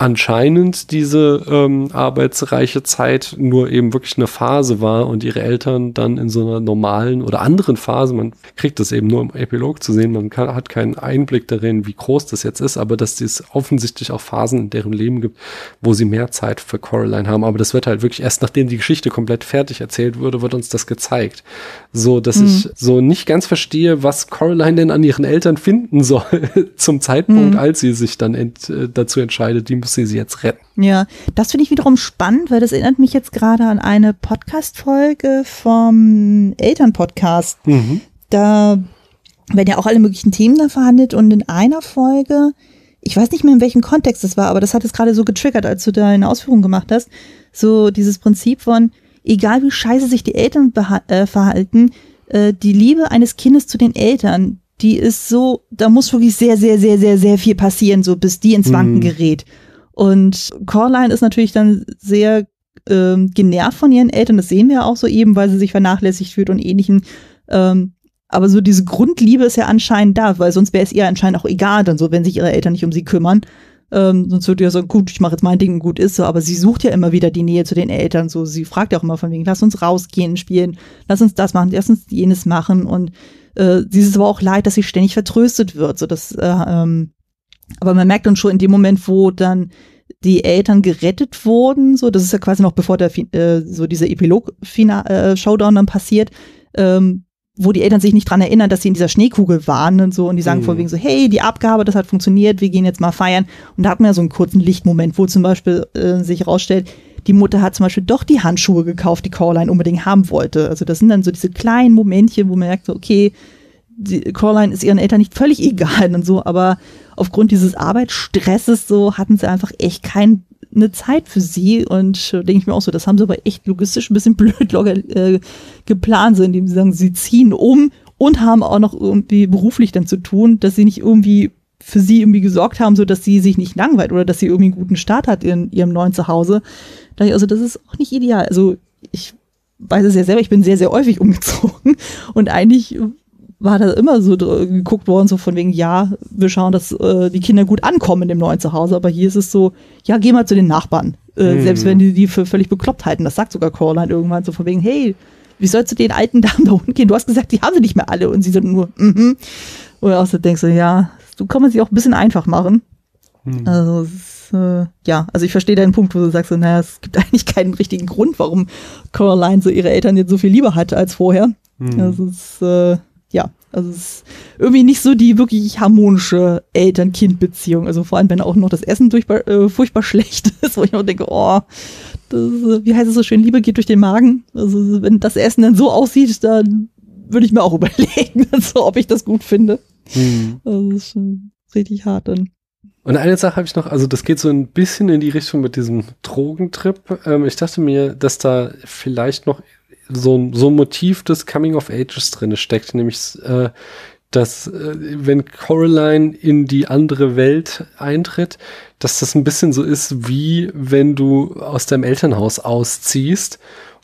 anscheinend diese ähm, arbeitsreiche Zeit nur eben wirklich eine Phase war und ihre Eltern dann in so einer normalen oder anderen Phase, man kriegt das eben nur im Epilog zu sehen, man kann, hat keinen Einblick darin, wie groß das jetzt ist, aber dass es offensichtlich auch Phasen in deren Leben gibt, wo sie mehr Zeit für Coraline haben. Aber das wird halt wirklich erst nachdem die Geschichte komplett fertig erzählt wurde, wird uns das gezeigt. So, dass mhm. ich so nicht ganz verstehe, was Coraline denn an ihren Eltern finden soll zum Zeitpunkt, mhm. als sie sich dann ent, äh, dazu entscheidet, die muss sie sie jetzt retten. Ja, das finde ich wiederum spannend, weil das erinnert mich jetzt gerade an eine Podcast-Folge vom Elternpodcast. Mhm. Da werden ja auch alle möglichen Themen da verhandelt und in einer Folge, ich weiß nicht mehr in welchem Kontext das war, aber das hat es gerade so getriggert, als du deine Ausführungen gemacht hast. So dieses Prinzip von, egal wie scheiße sich die Eltern äh, verhalten, äh, die Liebe eines Kindes zu den Eltern, die ist so, da muss wirklich sehr, sehr, sehr, sehr, sehr viel passieren, so bis die ins Wanken mhm. Und Coraline ist natürlich dann sehr ähm, genervt von ihren Eltern, das sehen wir auch so eben, weil sie sich vernachlässigt fühlt und ähnlichen. Ähm, aber so diese Grundliebe ist ja anscheinend da, weil sonst wäre es ihr anscheinend auch egal, dann so, wenn sich ihre Eltern nicht um sie kümmern. Ähm, sonst würde ja sagen, gut, ich mache jetzt mein Ding und gut ist so, aber sie sucht ja immer wieder die Nähe zu den Eltern. So, sie fragt ja auch immer von wegen, lass uns rausgehen, spielen, lass uns das machen, lass uns jenes machen. Und äh, sie ist es aber auch leid, dass sie ständig vertröstet wird. So, dass, äh, ähm, aber man merkt dann schon in dem Moment, wo dann die Eltern gerettet wurden, so, das ist ja quasi noch bevor der, äh, so dieser Epilog-Showdown äh, dann passiert, ähm, wo die Eltern sich nicht dran erinnern, dass sie in dieser Schneekugel waren und so, und die sagen mhm. vor wegen so, hey, die Abgabe, das hat funktioniert, wir gehen jetzt mal feiern. Und da hat man ja so einen kurzen Lichtmoment, wo zum Beispiel äh, sich herausstellt, die Mutter hat zum Beispiel doch die Handschuhe gekauft, die Coraline unbedingt haben wollte. Also das sind dann so diese kleinen Momentchen, wo man merkt, so, okay, die Coraline ist ihren Eltern nicht völlig egal und so, aber aufgrund dieses Arbeitsstresses so hatten sie einfach echt keine Zeit für sie und äh, denke ich mir auch so, das haben sie aber echt logistisch ein bisschen blöd äh, geplant, so indem sie sagen, sie ziehen um und haben auch noch irgendwie beruflich dann zu tun, dass sie nicht irgendwie für sie irgendwie gesorgt haben, so dass sie sich nicht langweilt oder dass sie irgendwie einen guten Start hat in ihrem neuen Zuhause. Also das ist auch nicht ideal. Also ich weiß es ja selber, ich bin sehr, sehr häufig umgezogen und eigentlich war da immer so geguckt worden, so von wegen, ja, wir schauen, dass äh, die Kinder gut ankommen in dem neuen Zuhause, aber hier ist es so, ja, geh mal zu den Nachbarn. Äh, hm. Selbst wenn die die für völlig bekloppt halten, das sagt sogar Coraline irgendwann so von wegen, hey, wie sollst du den alten Damen da unten gehen? Du hast gesagt, die haben sie nicht mehr alle und sie sind nur, mhm. Mm und auch so denkst du, ja, so kann man sich auch ein bisschen einfach machen. Hm. Also, ist, äh, ja, also ich verstehe deinen Punkt, wo du sagst, naja, es gibt eigentlich keinen richtigen Grund, warum Coraline so ihre Eltern jetzt so viel lieber hat als vorher. Hm. Also, es ist, äh, ja, also es ist irgendwie nicht so die wirklich harmonische Eltern-Kind-Beziehung. Also vor allem, wenn auch noch das Essen durchbar, äh, furchtbar schlecht ist, wo ich noch denke, oh, das, wie heißt es so schön, Liebe geht durch den Magen. Also wenn das Essen dann so aussieht, dann würde ich mir auch überlegen, also, ob ich das gut finde. Hm. Also das ist schon richtig hart dann. Und eine Sache habe ich noch, also das geht so ein bisschen in die Richtung mit diesem Drogentrip. Ähm, ich dachte mir, dass da vielleicht noch so, so ein Motiv des Coming of Ages drin steckt, nämlich äh, dass äh, wenn Coraline in die andere Welt eintritt, dass das ein bisschen so ist, wie wenn du aus deinem Elternhaus ausziehst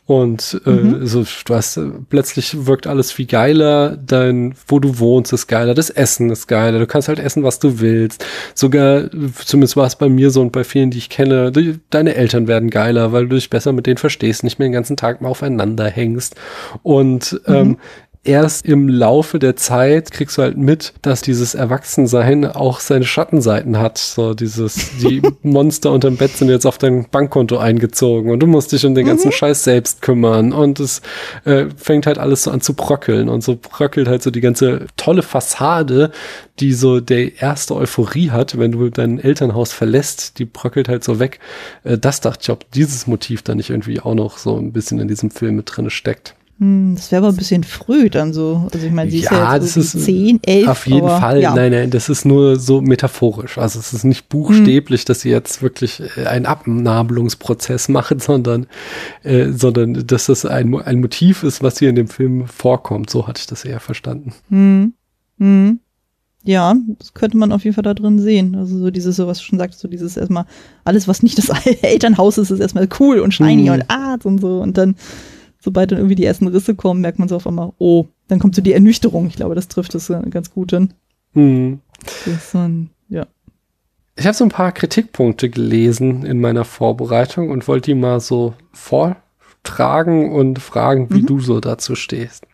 Und äh, Mhm. so, du hast äh, plötzlich wirkt alles viel geiler, dein, wo du wohnst, ist geiler, das Essen ist geiler, du kannst halt essen, was du willst. Sogar, zumindest war es bei mir so und bei vielen, die ich kenne, die, deine Eltern werden geiler, weil du dich besser mit denen verstehst, nicht mehr den ganzen Tag mal aufeinander hängst. Und ähm, erst im Laufe der Zeit kriegst du halt mit, dass dieses Erwachsensein auch seine Schattenseiten hat. So dieses, die Monster unterm Bett sind jetzt auf dein Bankkonto eingezogen und du musst dich um den ganzen Scheiß selbst kümmern und es äh, fängt halt alles so an zu bröckeln und so bröckelt halt so die ganze tolle Fassade, die so der erste Euphorie hat, wenn du dein Elternhaus verlässt, die bröckelt halt so weg. Äh, das dachte ich, ob dieses Motiv da nicht irgendwie auch noch so ein bisschen in diesem Film mit drinne steckt. Hm, das wäre aber ein bisschen früh dann so. Also ich meine, sie ist Ja, ja das jetzt ist- irgendwie 10, 11. Auf jeden aber, Fall. Ja. Nein, nein, das ist nur so metaphorisch. Also es ist nicht buchstäblich, dass sie jetzt wirklich äh, einen Abnabelungsprozess machen, sondern, äh, sondern dass das ein, ein Motiv ist, was hier in dem Film vorkommt. So hatte ich das eher verstanden. Hm. Hm. Ja, das könnte man auf jeden Fall da drin sehen. Also so dieses, so was du schon sagst, so dieses erstmal, alles, was nicht das Elternhaus ist, ist erstmal cool und shiny Hm. und art und so. Und dann, sobald dann irgendwie die ersten Risse kommen, merkt man so auf einmal, oh, dann kommt so die Ernüchterung. Ich glaube, das trifft das äh, ganz gut hin. Hm. Das ein, ja. Ich habe so ein paar Kritikpunkte gelesen in meiner Vorbereitung und wollte die mal so vortragen und fragen, wie Mhm. du so dazu stehst.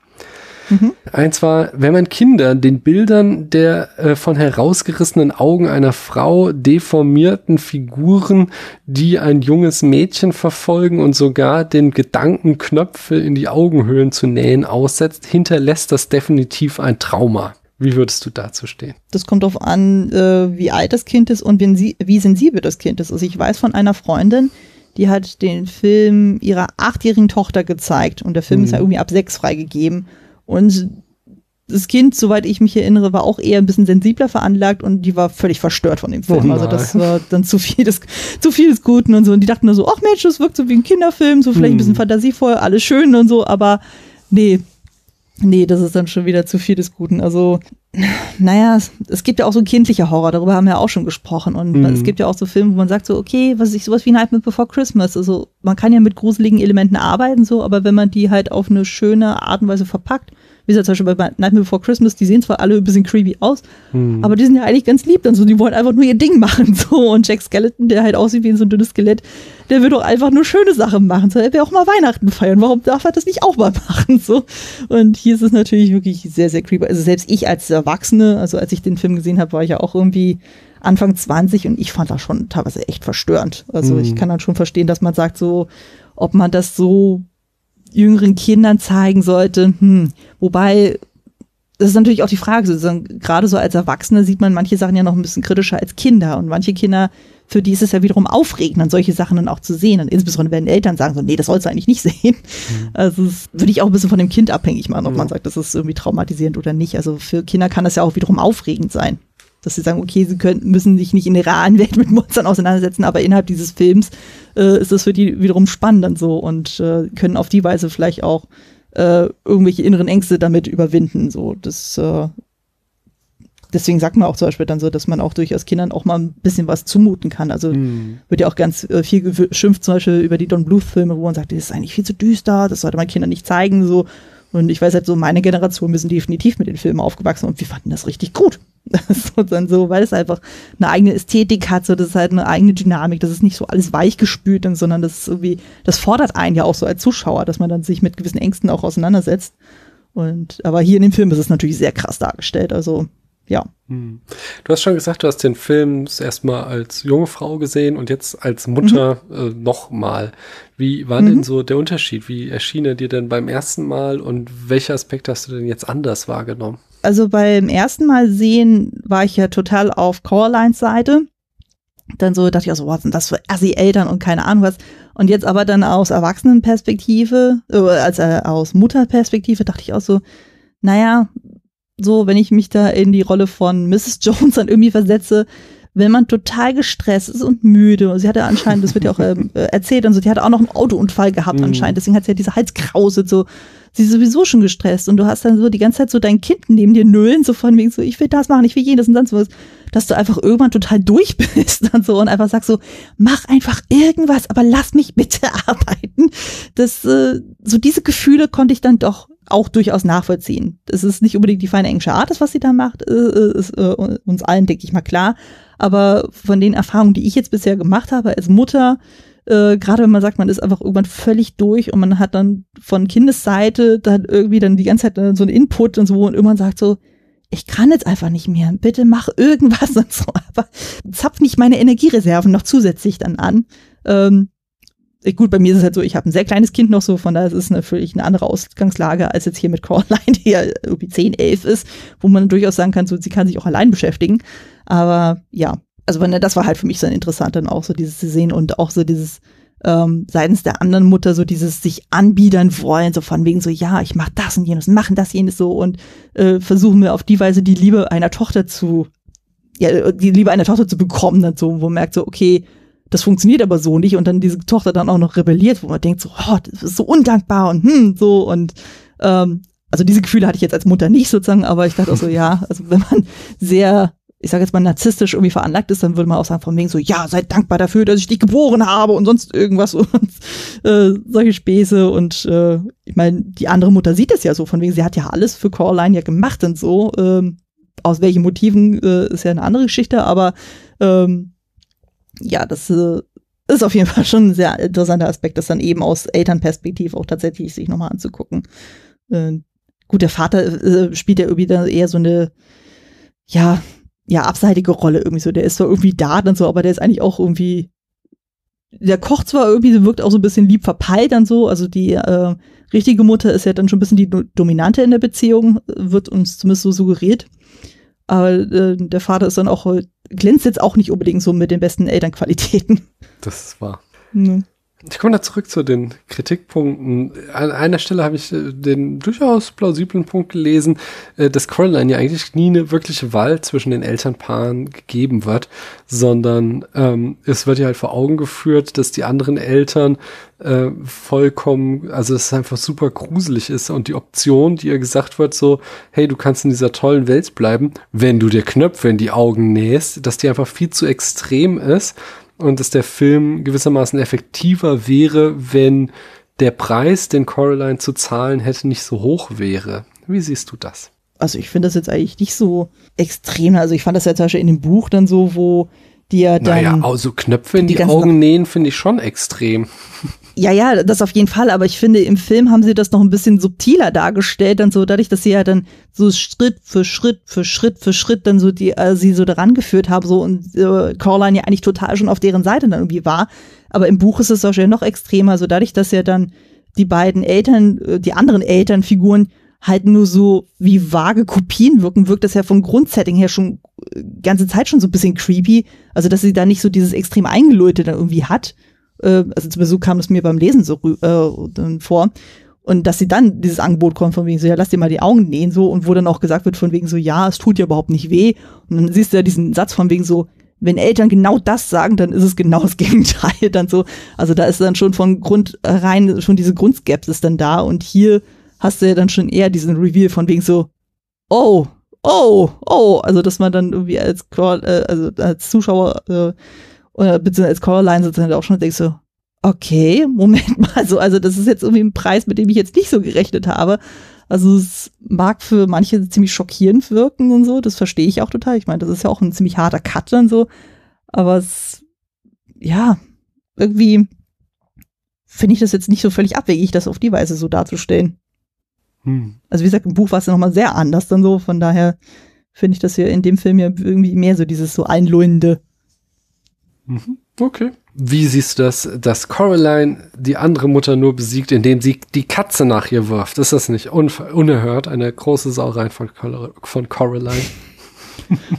Mhm. Eins war, wenn man Kinder den Bildern der äh, von herausgerissenen Augen einer Frau deformierten Figuren, die ein junges Mädchen verfolgen und sogar den Gedanken, Knöpfe in die Augenhöhlen zu nähen, aussetzt, hinterlässt das definitiv ein Trauma. Wie würdest du dazu stehen? Das kommt darauf an, äh, wie alt das Kind ist und wie, wie sensibel das Kind ist. Also ich weiß von einer Freundin, die hat den Film ihrer achtjährigen Tochter gezeigt und der Film Mhm. ist ja irgendwie ab sechs freigegeben. Und das Kind, soweit ich mich erinnere, war auch eher ein bisschen sensibler veranlagt und die war völlig verstört von dem Film. Oh also das war dann zu viel des, zu viel des Guten und so. Und die dachten nur so, ach Mensch, das wirkt so wie ein Kinderfilm, so vielleicht ein bisschen Mhm. fantasievoll, alles schön und so, aber nee, nee, das ist dann schon wieder zu viel des Guten. Also naja, es, es gibt ja auch so kindlicher Horror, darüber haben wir ja auch schon gesprochen. Und Mhm. es gibt ja auch so Filme, wo man sagt so, okay, was ist sowas wie Nightmare Before Christmas? Also man kann ja mit gruseligen Elementen arbeiten, so, aber wenn man die halt auf eine schöne Art und Weise verpackt, wie gesagt, zum Beispiel bei Nightmare Before Christmas, die sehen zwar alle ein bisschen creepy aus, Hm. aber die sind ja eigentlich ganz lieb dann so, die wollen einfach nur ihr Ding machen, so. Und Jack Skeleton, der halt aussieht wie so ein dünnes Skelett, der will doch einfach nur schöne Sachen machen, so. Er will auch mal Weihnachten feiern, warum darf er das nicht auch mal machen, so. Und hier ist es natürlich wirklich sehr, sehr creepy. Also selbst ich als Erwachsene, also als ich den Film gesehen habe, war ich ja auch irgendwie Anfang 20 und ich fand das schon teilweise echt verstörend. Also Mhm. ich kann dann schon verstehen, dass man sagt so, ob man das so jüngeren Kindern zeigen sollte. Hm. Wobei, das ist natürlich auch die Frage, sozusagen, gerade so als Erwachsene sieht man manche Sachen ja noch ein bisschen kritischer als Kinder. Und manche Kinder, für die ist es ja wiederum aufregend, dann solche Sachen dann auch zu sehen. Und insbesondere wenn Eltern sagen so, nee, das sollst du eigentlich nicht sehen. Also das würde ich auch ein bisschen von dem Kind abhängig machen, ob man sagt, das ist irgendwie traumatisierend oder nicht. Also für Kinder kann das ja auch wiederum aufregend sein. Dass sie sagen, okay, sie können, müssen sich nicht in der realen Welt mit Monstern auseinandersetzen, aber innerhalb dieses Films äh, ist es für die wiederum spannend dann so und äh, können auf die Weise vielleicht auch äh, irgendwelche inneren Ängste damit überwinden. So, das äh, deswegen sagt man auch zum Beispiel dann so, dass man auch durchaus Kindern auch mal ein bisschen was zumuten kann. Also Hm. wird ja auch ganz äh, viel geschimpft, zum Beispiel über die Don Bluth-Filme, wo man sagt, das ist eigentlich viel zu düster, das sollte man Kindern nicht zeigen. So. Und ich weiß halt so, meine Generation, wir sind definitiv mit den Filmen aufgewachsen und wir fanden das richtig gut. Ist dann so, weil es einfach eine eigene Ästhetik hat, so das ist halt eine eigene Dynamik, das ist nicht so alles weichgespült, und, sondern das ist irgendwie, das fordert einen ja auch so als Zuschauer, dass man dann sich mit gewissen Ängsten auch auseinandersetzt. Und aber hier in dem Film ist es natürlich sehr krass dargestellt. Also ja. Hm. Du hast schon gesagt, du hast den Film erstmal als junge Frau gesehen und jetzt als Mutter äh, nochmal. Wie war denn Mhm. so der Unterschied? Wie erschien er dir denn beim ersten Mal und welche Aspekte hast du denn jetzt anders wahrgenommen? Also beim ersten Mal sehen war ich ja total auf Coralines Seite. Dann so dachte ich auch so, was sind das für Assi-Eltern und keine Ahnung was. Und jetzt aber dann aus Erwachsenenperspektive, äh, äh, aus Mutterperspektive dachte ich auch so, naja, so wenn ich mich da in die Rolle von Mrs. Jones dann irgendwie versetze, wenn man total gestresst ist und müde, und sie hatte anscheinend, das wird ja auch ähm, äh, erzählt, und so, die hatte auch noch einen Autounfall gehabt Mhm. anscheinend, deswegen hat sie ja diese Halskrause, so, sie ist sowieso schon gestresst und du hast dann so die ganze Zeit so dein Kind neben dir nullen, so von wegen so, ich will das machen, ich will jenes und sonst was, dass du einfach irgendwann total durch bist und so und einfach sagst so, mach einfach irgendwas, aber lass mich bitte arbeiten. Das, äh, so diese Gefühle konnte ich dann doch auch durchaus nachvollziehen. Das ist nicht unbedingt die feine englische Art, das, was sie da macht, äh, äh, ist äh, uns allen, denke ich mal, klar. Aber von den Erfahrungen, die ich jetzt bisher gemacht habe als Mutter, äh, gerade wenn man sagt, man ist einfach irgendwann völlig durch und man hat dann von Kindesseite dann irgendwie dann die ganze Zeit äh, so einen Input und so und irgendwann sagt so, ich kann jetzt einfach nicht mehr, bitte mach irgendwas und so, aber zapf nicht meine Energiereserven noch zusätzlich dann an. Ähm, gut, bei mir ist es halt so, ich habe ein sehr kleines Kind noch so, von daher ist es natürlich eine andere Ausgangslage als jetzt hier mit Coraline, die ja irgendwie 10, 11 ist, wo man durchaus sagen kann, so, sie kann sich auch allein beschäftigen. Aber ja, also das war halt für mich so interessant, dann auch so dieses zu sehen und auch so dieses ähm, seitens der anderen Mutter so dieses sich anbiedern wollen, so von wegen so, ja, ich mach das und jenes, machen das jenes so und äh, versuchen wir auf die Weise die Liebe einer Tochter zu, ja, die Liebe einer Tochter zu bekommen, dann so, wo man merkt so, okay, das funktioniert aber so nicht und dann diese Tochter dann auch noch rebelliert, wo man denkt so, oh, das ist so undankbar und hm, so und ähm, also diese Gefühle hatte ich jetzt als Mutter nicht sozusagen, aber ich dachte auch so, ja, also wenn man sehr, ich sage jetzt mal narzisstisch irgendwie veranlagt ist, dann würde man auch sagen von wegen so, ja, seid dankbar dafür, dass ich dich geboren habe und sonst irgendwas und äh, solche Späße und äh, ich meine, die andere Mutter sieht es ja so, von wegen, sie hat ja alles für Coraline ja gemacht und so, ähm, aus welchen Motiven äh, ist ja eine andere Geschichte, aber ähm, ja, das äh, ist auf jeden Fall schon ein sehr interessanter Aspekt, das dann eben aus Elternperspektive auch tatsächlich sich nochmal anzugucken. Äh, gut, der Vater äh, spielt ja irgendwie dann eher so eine, ja, ja, abseitige Rolle irgendwie so. Der ist zwar irgendwie da dann so, aber der ist eigentlich auch irgendwie, der kocht zwar irgendwie, wirkt auch so ein bisschen lieb verpeilt dann so, also die äh, richtige Mutter ist ja dann schon ein bisschen die Do- Dominante in der Beziehung, wird uns zumindest so suggeriert. Aber äh, der Vater ist dann auch, äh, glänzt jetzt auch nicht unbedingt so mit den besten Elternqualitäten. Das war. Ne. Ich komme da zurück zu den Kritikpunkten. An einer Stelle habe ich äh, den durchaus plausiblen Punkt gelesen, äh, dass Coraline ja eigentlich nie eine wirkliche Wahl zwischen den Elternpaaren gegeben wird, sondern ähm, es wird ja halt vor Augen geführt, dass die anderen Eltern äh, vollkommen, also es einfach super gruselig ist und die Option, die ihr gesagt wird, so, hey, du kannst in dieser tollen Welt bleiben, wenn du dir Knöpfe in die Augen nähst, dass die einfach viel zu extrem ist und dass der Film gewissermaßen effektiver wäre, wenn der Preis, den Coraline zu zahlen hätte, nicht so hoch wäre. Wie siehst du das? Also ich finde das jetzt eigentlich nicht so extrem. Also ich fand das ja zum Beispiel in dem Buch dann so, wo die ja dann. naja, also Knöpfe in die die, Augen nähen finde ich schon extrem. Ja, ja, das auf jeden Fall, aber ich finde, im Film haben sie das noch ein bisschen subtiler dargestellt, dann so dadurch, dass sie ja dann so Schritt für Schritt für Schritt für Schritt dann so die, äh, sie so daran geführt haben, so und äh, Coraline ja eigentlich total schon auf deren Seite dann irgendwie war. Aber im Buch ist es wahrscheinlich noch extremer, so dadurch, dass ja dann die beiden Eltern, äh, die anderen Elternfiguren halt nur so wie vage Kopien wirken, wirkt das ja vom Grundsetting her schon äh, ganze Zeit schon so ein bisschen creepy. Also, dass sie da nicht so dieses extrem eingelullte dann irgendwie hat äh, also zumindest so kam es mir beim Lesen so äh, vor. Und dass sie dann dieses Angebot kommt von wegen so, ja, lass dir mal die Augen nähen so und wo dann auch gesagt wird von wegen so, ja, es tut ja überhaupt nicht weh. Und dann siehst du ja diesen Satz von wegen so, wenn Eltern genau das sagen, dann ist es genau das Gegenteil dann so. Also da ist dann schon von Grund rein schon diese Grundskepsis dann da und hier hast du ja dann schon eher diesen Reveal von wegen so, oh, oh, oh, also dass man dann irgendwie als, äh, also als Zuschauer äh, oder beziehungsweise als Coraline sozusagen auch schon denkst so, okay, Moment mal, so, also das ist jetzt irgendwie ein Preis, mit dem ich jetzt nicht so gerechnet habe. Also es mag für manche ziemlich schockierend wirken und so, das verstehe ich auch total. Ich meine, das ist ja auch ein ziemlich harter Cut dann so, aber es, ja, irgendwie finde ich das jetzt nicht so völlig abwegig, das auf die Weise so darzustellen. Hm. Also wie gesagt, im Buch war es ja nochmal sehr anders dann so, von daher finde ich das hier in dem Film ja irgendwie mehr so dieses so einlullende. Mhm. Okay. Wie siehst du das, dass Coraline die andere Mutter nur besiegt, indem sie die Katze nach ihr wirft? Ist das nicht unerhört? Eine große Sauerei von, Cor von Coraline.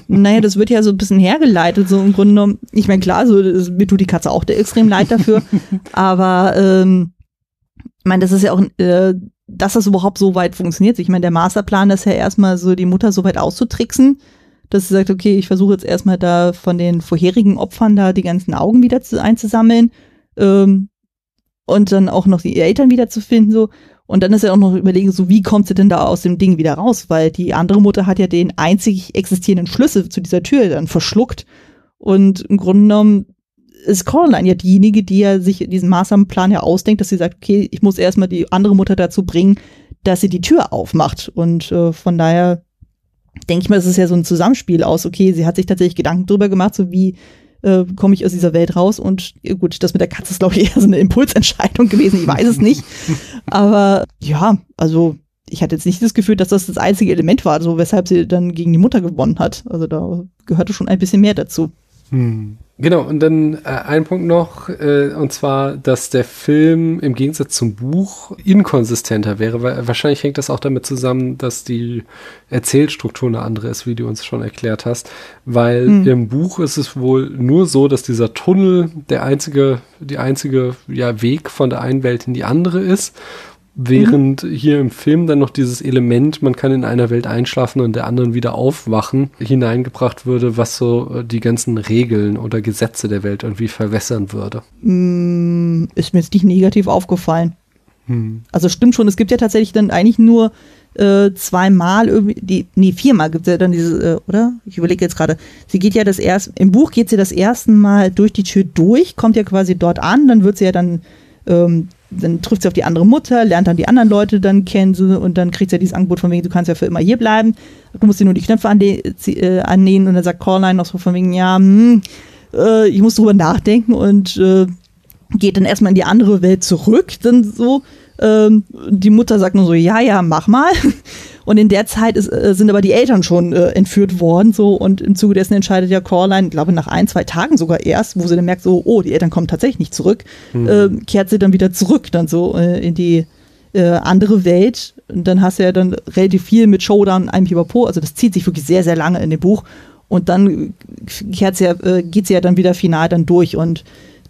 Naja, das wird ja so ein bisschen hergeleitet, so im Grunde genommen. Ich meine, klar, so, mir tut die Katze auch extrem leid dafür. aber ähm, ich meine, das ist ja auch, äh, dass das überhaupt so weit funktioniert. Ich meine, der Masterplan ist ja erstmal so, die Mutter so weit auszutricksen, dass sie sagt, okay, ich versuche jetzt erstmal da von den vorherigen Opfern da die ganzen Augen wieder zu, einzusammeln ähm, und dann auch noch die Eltern wieder zu finden so. Und dann ist ja auch noch überlegen, so wie kommt sie denn da aus dem Ding wieder raus? Weil die andere Mutter hat ja den einzig existierenden Schlüssel zu dieser Tür dann verschluckt. Und im Grunde genommen ist Coraline ja diejenige, die ja sich diesen Maßnahmenplan ja ausdenkt, dass sie sagt, okay, ich muss erstmal die andere Mutter dazu bringen, dass sie die Tür aufmacht. Und äh, von daher denke ich mal, es ist ja so ein Zusammenspiel aus, okay, sie hat sich tatsächlich Gedanken drüber gemacht, so wie äh, komme ich aus dieser Welt raus. Und gut, das mit der Katze ist, glaube ich, eher so eine Impulsentscheidung gewesen, ich weiß es nicht. Aber ja, also ich hatte jetzt nicht das Gefühl, dass das das einzige Element war, so weshalb sie dann gegen die Mutter gewonnen hat. Also da gehörte schon ein bisschen mehr dazu. Hm. Genau, und dann äh, ein Punkt noch, äh, und zwar, dass der Film im Gegensatz zum Buch inkonsistenter wäre, weil wahrscheinlich hängt das auch damit zusammen, dass die Erzählstruktur eine andere ist, wie du uns schon erklärt hast, weil hm. im Buch ist es wohl nur so, dass dieser Tunnel der einzige, die einzige ja, Weg von der einen Welt in die andere ist Während mhm. hier im Film dann noch dieses Element, man kann in einer Welt einschlafen und der anderen wieder aufwachen, hineingebracht würde, was so äh, die ganzen Regeln oder Gesetze der Welt irgendwie verwässern würde. Mm, ist mir jetzt nicht negativ aufgefallen. Hm. Also stimmt schon, es gibt ja tatsächlich dann eigentlich nur äh, zweimal irgendwie, die, nee, viermal gibt es ja dann diese, äh, oder? Ich überlege jetzt gerade. Sie geht ja das erste, im Buch geht sie das erste Mal durch die Tür durch, kommt ja quasi dort an, dann wird sie ja dann ähm, dann trifft sie auf die andere Mutter, lernt dann die anderen Leute dann kennen und dann kriegt sie ja dieses Angebot von wegen, du kannst ja für immer hier bleiben, du musst dir nur die Knöpfe äh, annähen und dann sagt Coraline noch so von wegen, ja, hm, äh, ich muss drüber nachdenken und äh, geht dann erstmal in die andere Welt zurück, dann so. Ähm, die Mutter sagt nur so, ja, ja, mach mal. Und in der Zeit ist, äh, sind aber die Eltern schon äh, entführt worden, so und im Zuge dessen entscheidet ja Coraline, glaube nach ein, zwei Tagen sogar erst, wo sie dann merkt, so, oh, die Eltern kommen tatsächlich nicht zurück, mhm. äh, kehrt sie dann wieder zurück, dann so äh, in die äh, andere Welt. Und dann hast du ja dann relativ viel mit Showdown, einem Pipapo, also das zieht sich wirklich sehr, sehr lange in dem Buch. Und dann kehrt sie ja, geht sie ja dann wieder final dann durch und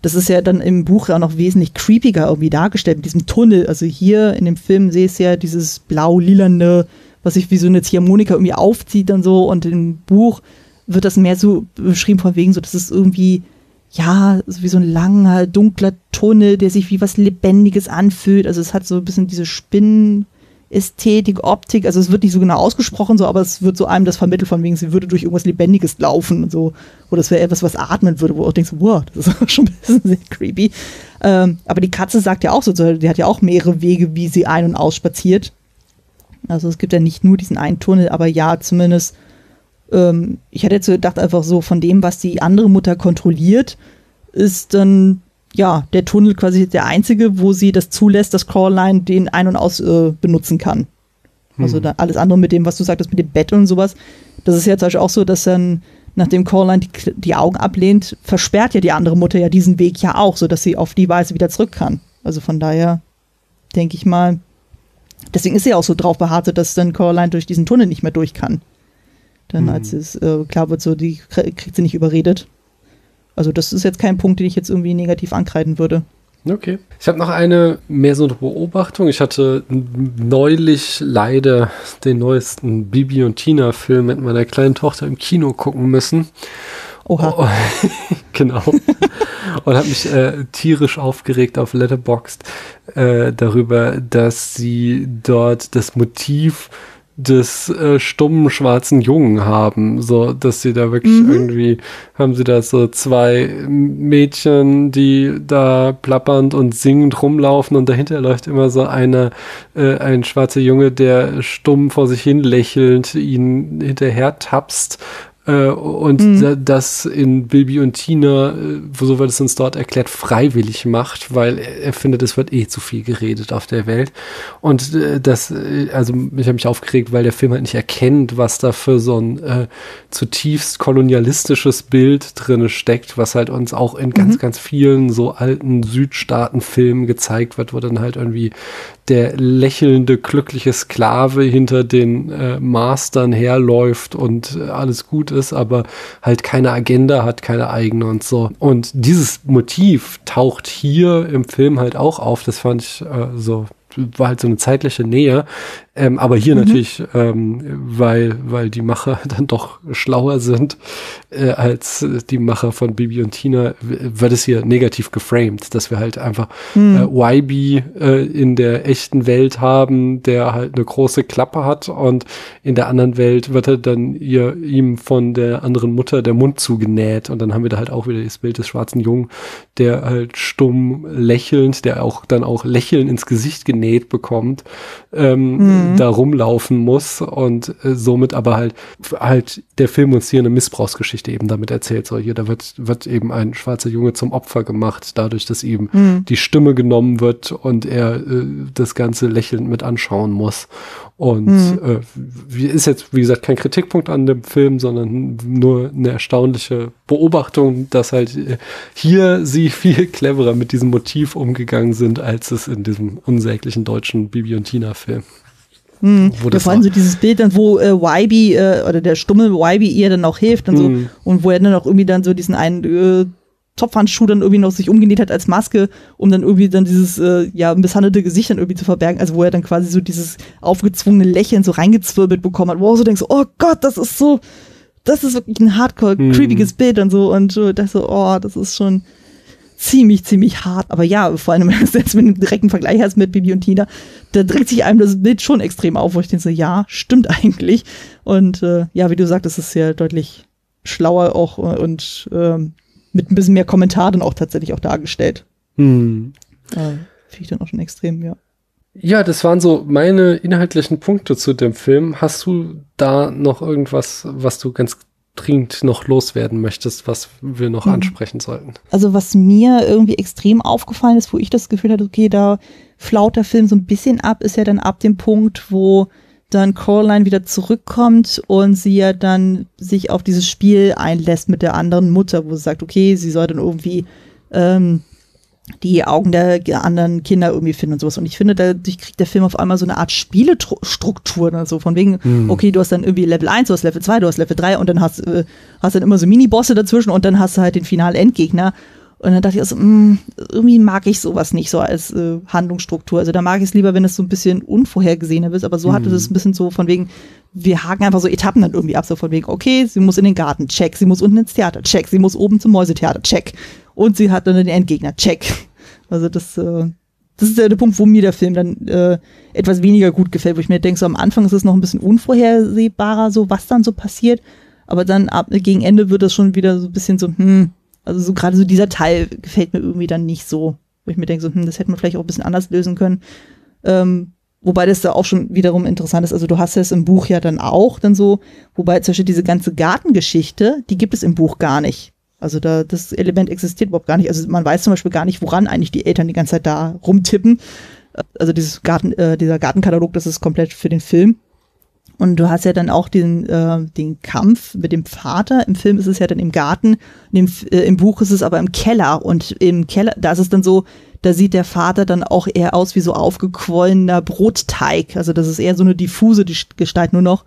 das ist ja dann im Buch ja noch wesentlich creepiger irgendwie dargestellt mit diesem Tunnel. Also hier in dem Film sehe ich ja dieses blau-lilane was sich wie so eine Ziehharmonika irgendwie aufzieht und so. Und im Buch wird das mehr so beschrieben von wegen so, das ist irgendwie, ja, so wie so ein langer, dunkler Tunnel, der sich wie was Lebendiges anfühlt. Also es hat so ein bisschen diese Spinnen. Ästhetik, Optik, also es wird nicht so genau ausgesprochen, so, aber es wird so einem das vermittelt von wegen, sie würde durch irgendwas Lebendiges laufen und so. Oder es wäre etwas, was atmen würde, wo du auch denkst, wow, das ist schon ein bisschen sehr creepy. Ähm, aber die Katze sagt ja auch so, die hat ja auch mehrere Wege, wie sie ein- und ausspaziert. Also es gibt ja nicht nur diesen einen Tunnel, aber ja, zumindest, ähm, ich hätte jetzt gedacht, einfach so von dem, was die andere Mutter kontrolliert, ist dann ja der Tunnel quasi der einzige, wo sie das zulässt, dass Crawline den ein- und aus äh, benutzen kann. Also hm. alles andere mit dem, was du sagtest, mit dem Bett und sowas, das ist ja zum Beispiel auch so, dass dann, nachdem Crawline die, die Augen ablehnt, versperrt ja die andere Mutter ja diesen Weg ja auch, sodass sie auf die Weise wieder zurück kann. Also von daher denke ich mal, Deswegen ist sie auch so drauf beharrt, dass dann Coraline durch diesen Tunnel nicht mehr durch kann. Dann, mhm. als es äh, klar wird, so, die kriegt sie nicht überredet. Also, das ist jetzt kein Punkt, den ich jetzt irgendwie negativ ankreiden würde. Okay. Ich habe noch eine mehr so eine Beobachtung. Ich hatte neulich leider den neuesten Bibi und Tina Film mit meiner kleinen Tochter im Kino gucken müssen. Oha. Oh, genau. und habe mich äh, tierisch aufgeregt auf Letterboxd äh, darüber, dass sie dort das Motiv des äh, stummen schwarzen Jungen haben, so dass sie da wirklich mhm. irgendwie haben sie da so zwei Mädchen, die da plappernd und singend rumlaufen und dahinter läuft immer so einer äh, ein schwarzer Junge, der stumm vor sich hin lächelnd ihn hinterher tapst äh, und mhm. das in Bilby und Tina, äh, so wird es uns dort erklärt, freiwillig macht, weil er findet, es wird eh zu viel geredet auf der Welt. Und äh, das, äh, also ich habe mich aufgeregt, weil der Film halt nicht erkennt, was da für so ein äh, zutiefst kolonialistisches Bild drinne steckt, was halt uns auch in ganz, mhm. ganz vielen so alten Südstaaten-Filmen gezeigt wird, wo dann halt irgendwie der lächelnde, glückliche Sklave hinter den äh, Mastern herläuft und äh, alles gut ist, aber halt keine Agenda hat, keine eigene und so. Und dieses Motiv taucht hier im Film halt auch auf. Das fand ich äh, so war halt so eine zeitliche Nähe. Ähm, aber hier mhm. natürlich, ähm, weil, weil die Macher dann doch schlauer sind äh, als die Macher von Bibi und Tina, wird es hier negativ geframed, dass wir halt einfach mhm. äh, YB äh, in der echten Welt haben, der halt eine große Klappe hat und in der anderen Welt wird er dann ihr, ihm von der anderen Mutter der Mund zugenäht und dann haben wir da halt auch wieder das Bild des schwarzen Jungen, der halt stumm lächelnd, der auch dann auch Lächeln ins Gesicht genäht bekommt, ähm, mhm. Da rumlaufen muss und äh, somit aber halt halt der Film uns hier eine Missbrauchsgeschichte eben damit erzählt. So hier, da wird wird eben ein schwarzer Junge zum Opfer gemacht, dadurch, dass ihm mhm. die Stimme genommen wird und er äh, das ganze lächelnd mit anschauen muss. Und mhm. äh, ist jetzt, wie gesagt, kein Kritikpunkt an dem Film, sondern nur eine erstaunliche Beobachtung, dass halt äh, hier sie viel cleverer mit diesem Motiv umgegangen sind, als es in diesem unsäglichen deutschen Bibi und Tina-Film. Hm. Wo ja, vor allem so dieses Bild dann, wo äh, YB äh, oder der stumme YB ihr dann auch hilft und so hm. und wo er dann auch irgendwie dann so diesen einen äh, Topfhandschuh dann irgendwie noch sich umgenäht hat als Maske, um dann irgendwie dann dieses äh, ja misshandelte Gesicht dann irgendwie zu verbergen, also wo er dann quasi so dieses aufgezwungene Lächeln so reingezwirbelt bekommen hat, wo so denkst, oh Gott, das ist so, das ist wirklich ein hardcore hm. creepiges Bild und so und äh, das so, oh, das ist schon ziemlich, ziemlich hart. Aber ja, vor allem, wenn du jetzt mit einem direkten Vergleich hast mit Bibi und Tina, da drückt sich einem das Bild schon extrem auf, wo ich denke so, ja, stimmt eigentlich. Und äh, ja, wie du sagst, es ist ja deutlich schlauer auch äh, und ähm, mit ein bisschen mehr Kommentar dann auch tatsächlich auch dargestellt. Hm. Äh, Finde ich dann auch schon extrem, ja. Ja, das waren so meine inhaltlichen Punkte zu dem Film. Hast du da noch irgendwas, was du ganz dringend noch loswerden möchtest, was wir noch mhm. ansprechen sollten? Also was mir irgendwie extrem aufgefallen ist, wo ich das Gefühl hatte, okay, da flaut der Film so ein bisschen ab, ist ja dann ab dem Punkt, wo dann Coraline wieder zurückkommt und sie ja dann sich auf dieses Spiel einlässt mit der anderen Mutter, wo sie sagt, okay, sie soll dann irgendwie ähm, die Augen der anderen Kinder irgendwie finden und sowas. Und ich finde, dadurch kriegt der Film auf einmal so eine Art Spielestruktur, also von wegen, mhm. okay, du hast dann irgendwie Level 1, du hast Level 2, du hast Level 3 und dann hast, äh, hast dann immer so Mini-Bosse dazwischen und dann hast du halt den finalen Endgegner. Und dann dachte ich, also, mh, mm, irgendwie mag ich sowas nicht so als äh, Handlungsstruktur. Also da mag ich es lieber, wenn es so ein bisschen unvorhergesehener ist. Aber so mhm. hatte es ein bisschen so von wegen, wir haken einfach so Etappen dann irgendwie ab, so von wegen, okay, sie muss in den Garten, check, sie muss unten ins Theater, check, sie muss oben zum Mäusetheater, check. Und sie hat dann den Endgegner, check. Also das, äh, das ist ja der Punkt, wo mir der Film dann äh, etwas weniger gut gefällt, wo ich mir denke, so am Anfang ist es noch ein bisschen unvorhersehbarer, so was dann so passiert. Aber dann ab gegen Ende wird das schon wieder so ein bisschen so, hm, also so gerade so dieser Teil gefällt mir irgendwie dann nicht so, wo ich mir denke, so, hm, das hätte man vielleicht auch ein bisschen anders lösen können. Ähm, wobei das da auch schon wiederum interessant ist. Also du hast es im Buch ja dann auch dann so, wobei zum Beispiel diese ganze Gartengeschichte, die gibt es im Buch gar nicht. Also da, das Element existiert überhaupt gar nicht. Also man weiß zum Beispiel gar nicht, woran eigentlich die Eltern die ganze Zeit da rumtippen. Also dieses Garten, äh, dieser Gartenkatalog, das ist komplett für den Film. Und du hast ja dann auch den, äh, den Kampf mit dem Vater. Im Film ist es ja dann im Garten, im, äh, im Buch ist es aber im Keller. Und im Keller, da ist es dann so, da sieht der Vater dann auch eher aus wie so aufgequollener Brotteig. Also das ist eher so eine diffuse Gestalt nur noch.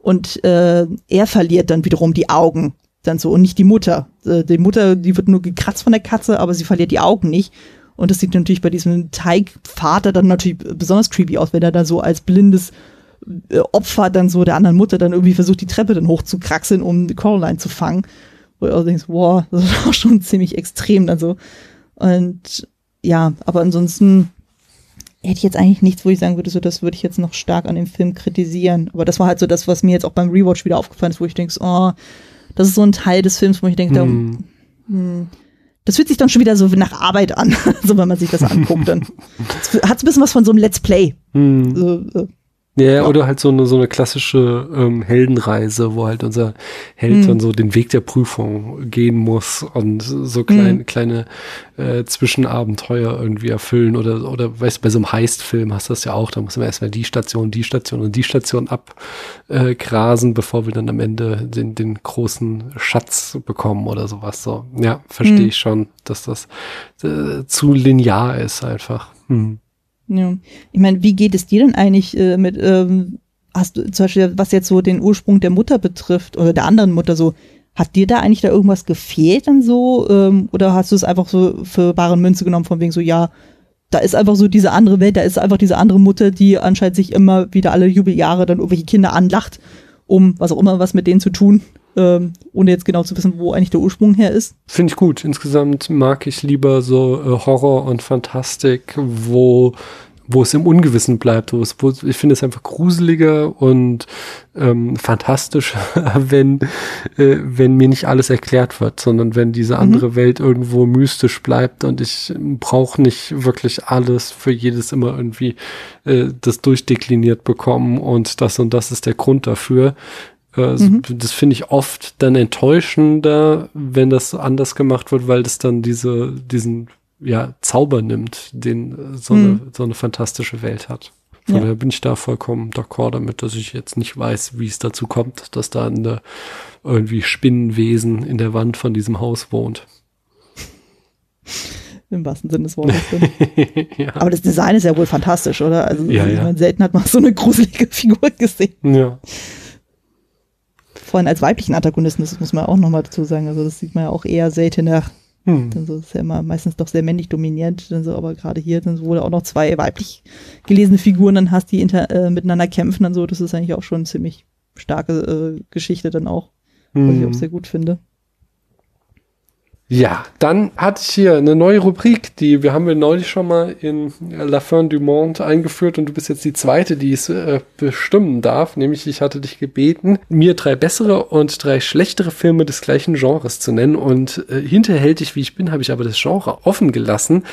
Und äh, er verliert dann wiederum die Augen. Dann so und nicht die Mutter. Äh, die Mutter, die wird nur gekratzt von der Katze, aber sie verliert die Augen nicht. Und das sieht natürlich bei diesem Teigvater dann natürlich besonders creepy aus, wenn er da so als blindes äh, Opfer dann so der anderen Mutter dann irgendwie versucht, die Treppe dann hochzukraxeln, um Coraline zu fangen. Wo du auch denkst, wow, das ist auch schon ziemlich extrem dann so. Und ja, aber ansonsten hätte ich jetzt eigentlich nichts, wo ich sagen würde, so das würde ich jetzt noch stark an dem Film kritisieren. Aber das war halt so das, was mir jetzt auch beim Rewatch wieder aufgefallen ist, wo ich denke, oh, das ist so ein Teil des Films, wo ich denke, hm. da, hm, das fühlt sich dann schon wieder so nach Arbeit an, so wenn man sich das anguckt. Dann hat es ein bisschen was von so einem Let's Play. Hm. So, äh, ja, ja, oder halt so eine, so eine klassische ähm, Heldenreise, wo halt unser Held mhm. dann so den Weg der Prüfung gehen muss und so klein, mhm. kleine äh, Zwischenabenteuer irgendwie erfüllen oder, oder weißt du, bei so einem Heist-Film hast du das ja auch, da muss man erstmal die Station, die Station und die Station abgrasen, äh, bevor wir dann am Ende den, den großen Schatz bekommen oder sowas. So, ja, verstehe mhm. ich schon, dass das äh, zu linear ist einfach. Mhm. Ja. Ich meine, wie geht es dir denn eigentlich äh, mit, ähm, hast du zum Beispiel, was jetzt so den Ursprung der Mutter betrifft oder der anderen Mutter so, hat dir da eigentlich da irgendwas gefehlt dann so? Ähm, oder hast du es einfach so für bare Münze genommen, von wegen so, ja, da ist einfach so diese andere Welt, da ist einfach diese andere Mutter, die anscheinend sich immer wieder alle Jubeljahre dann irgendwelche Kinder anlacht, um was auch immer was mit denen zu tun, ähm, ohne jetzt genau zu wissen, wo eigentlich der Ursprung her ist. Finde ich gut. Insgesamt mag ich lieber so äh, Horror und Fantastik, wo wo es im Ungewissen bleibt, wo es, wo ich finde es einfach gruseliger und ähm, fantastischer, wenn, äh, wenn mir nicht alles erklärt wird, sondern wenn diese mhm. andere mhm. Welt irgendwo mystisch bleibt und ich brauche nicht wirklich alles für jedes immer irgendwie äh, das durchdekliniert bekommen und das und das ist der Grund dafür. Äh, mhm. Das finde ich oft dann enttäuschender, wenn das anders gemacht wird, weil das dann diese, diesen ja, Zauber nimmt, den so, mhm. eine, so eine fantastische Welt hat. Von ja. daher bin ich da vollkommen d'accord damit, dass ich jetzt nicht weiß, wie es dazu kommt, dass da eine irgendwie Spinnenwesen in der Wand von diesem Haus wohnt. Im wahrsten Sinne des Wortes. ja. Aber das Design ist ja wohl fantastisch, oder? Also ja. selten hat man so eine gruselige Figur gesehen. Ja. Vor allem als weiblichen Antagonisten, das muss man auch nochmal dazu sagen. Also das sieht man ja auch eher seltener hm. Dann so ist ja immer meistens doch sehr männlich dominiert, dann so, aber gerade hier dann so, wo du auch noch zwei weiblich gelesene Figuren dann hast, die inter, äh, miteinander kämpfen, dann so, das ist eigentlich auch schon eine ziemlich starke äh, Geschichte dann auch, hm. was ich auch hm. sehr gut finde. Ja, dann hatte ich hier eine neue Rubrik, die wir haben wir neulich schon mal in La Fin du Monde eingeführt und du bist jetzt die zweite, die es äh, bestimmen darf. Nämlich ich hatte dich gebeten, mir drei bessere und drei schlechtere Filme des gleichen Genres zu nennen und äh, hinterhältig wie ich bin, habe ich aber das Genre offen gelassen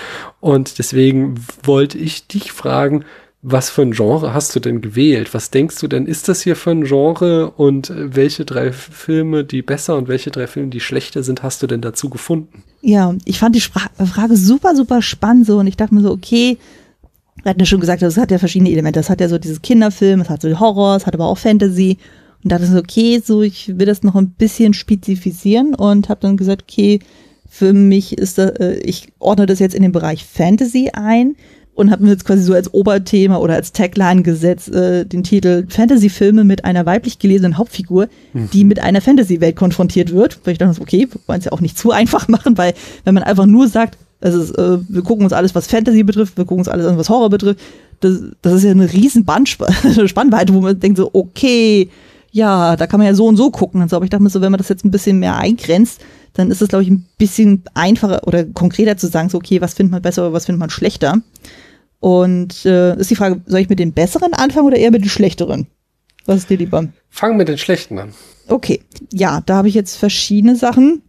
und deswegen wollte ich dich fragen, was für ein Genre hast du denn gewählt? Was denkst du denn, ist das hier für ein Genre und äh, welche drei Filme, die besser und welche drei Filme, die schlechter sind, hast du denn dazu gefunden? Ja, ich fand die Spra Frage super, super spannend so und ich dachte mir so, okay, wir hatten ja schon gesagt, das hat ja verschiedene Elemente. Das hat ja so dieses Kinderfilm, es hat so Horror, es hat aber auch Fantasy. Und dachte so, okay, so ich will das noch ein bisschen spezifizieren und habe dann gesagt, okay, für mich ist das, äh, ich ordne das jetzt in den Bereich Fantasy ein und habe mir jetzt quasi so als Oberthema oder als Tagline gesetzt äh, den Titel Fantasy-Filme mit einer weiblich gelesenen Hauptfigur, mhm. die mit einer Fantasy-Welt konfrontiert wird. Weil ich dachte, okay, wir wollen es ja auch nicht zu einfach machen, weil wenn man einfach nur sagt, also äh, wir gucken uns alles, was Fantasy betrifft, wir gucken uns alles an, was Horror betrifft, das, das ist ja eine riesen Spannweite, wo man denkt so, okay, ja, da kann man ja so und so gucken und so. Aber ich dachte mir so, wenn man das jetzt ein bisschen mehr eingrenzt, dann ist es, glaube ich, ein bisschen einfacher oder konkreter zu sagen, so, okay, was findet man besser oder was findet man schlechter. Und äh, ist die Frage, soll ich mit den besseren anfangen oder eher mit den schlechteren? Was ist dir lieber? Fang mit den schlechten an. Okay, ja, da habe ich jetzt verschiedene Sachen.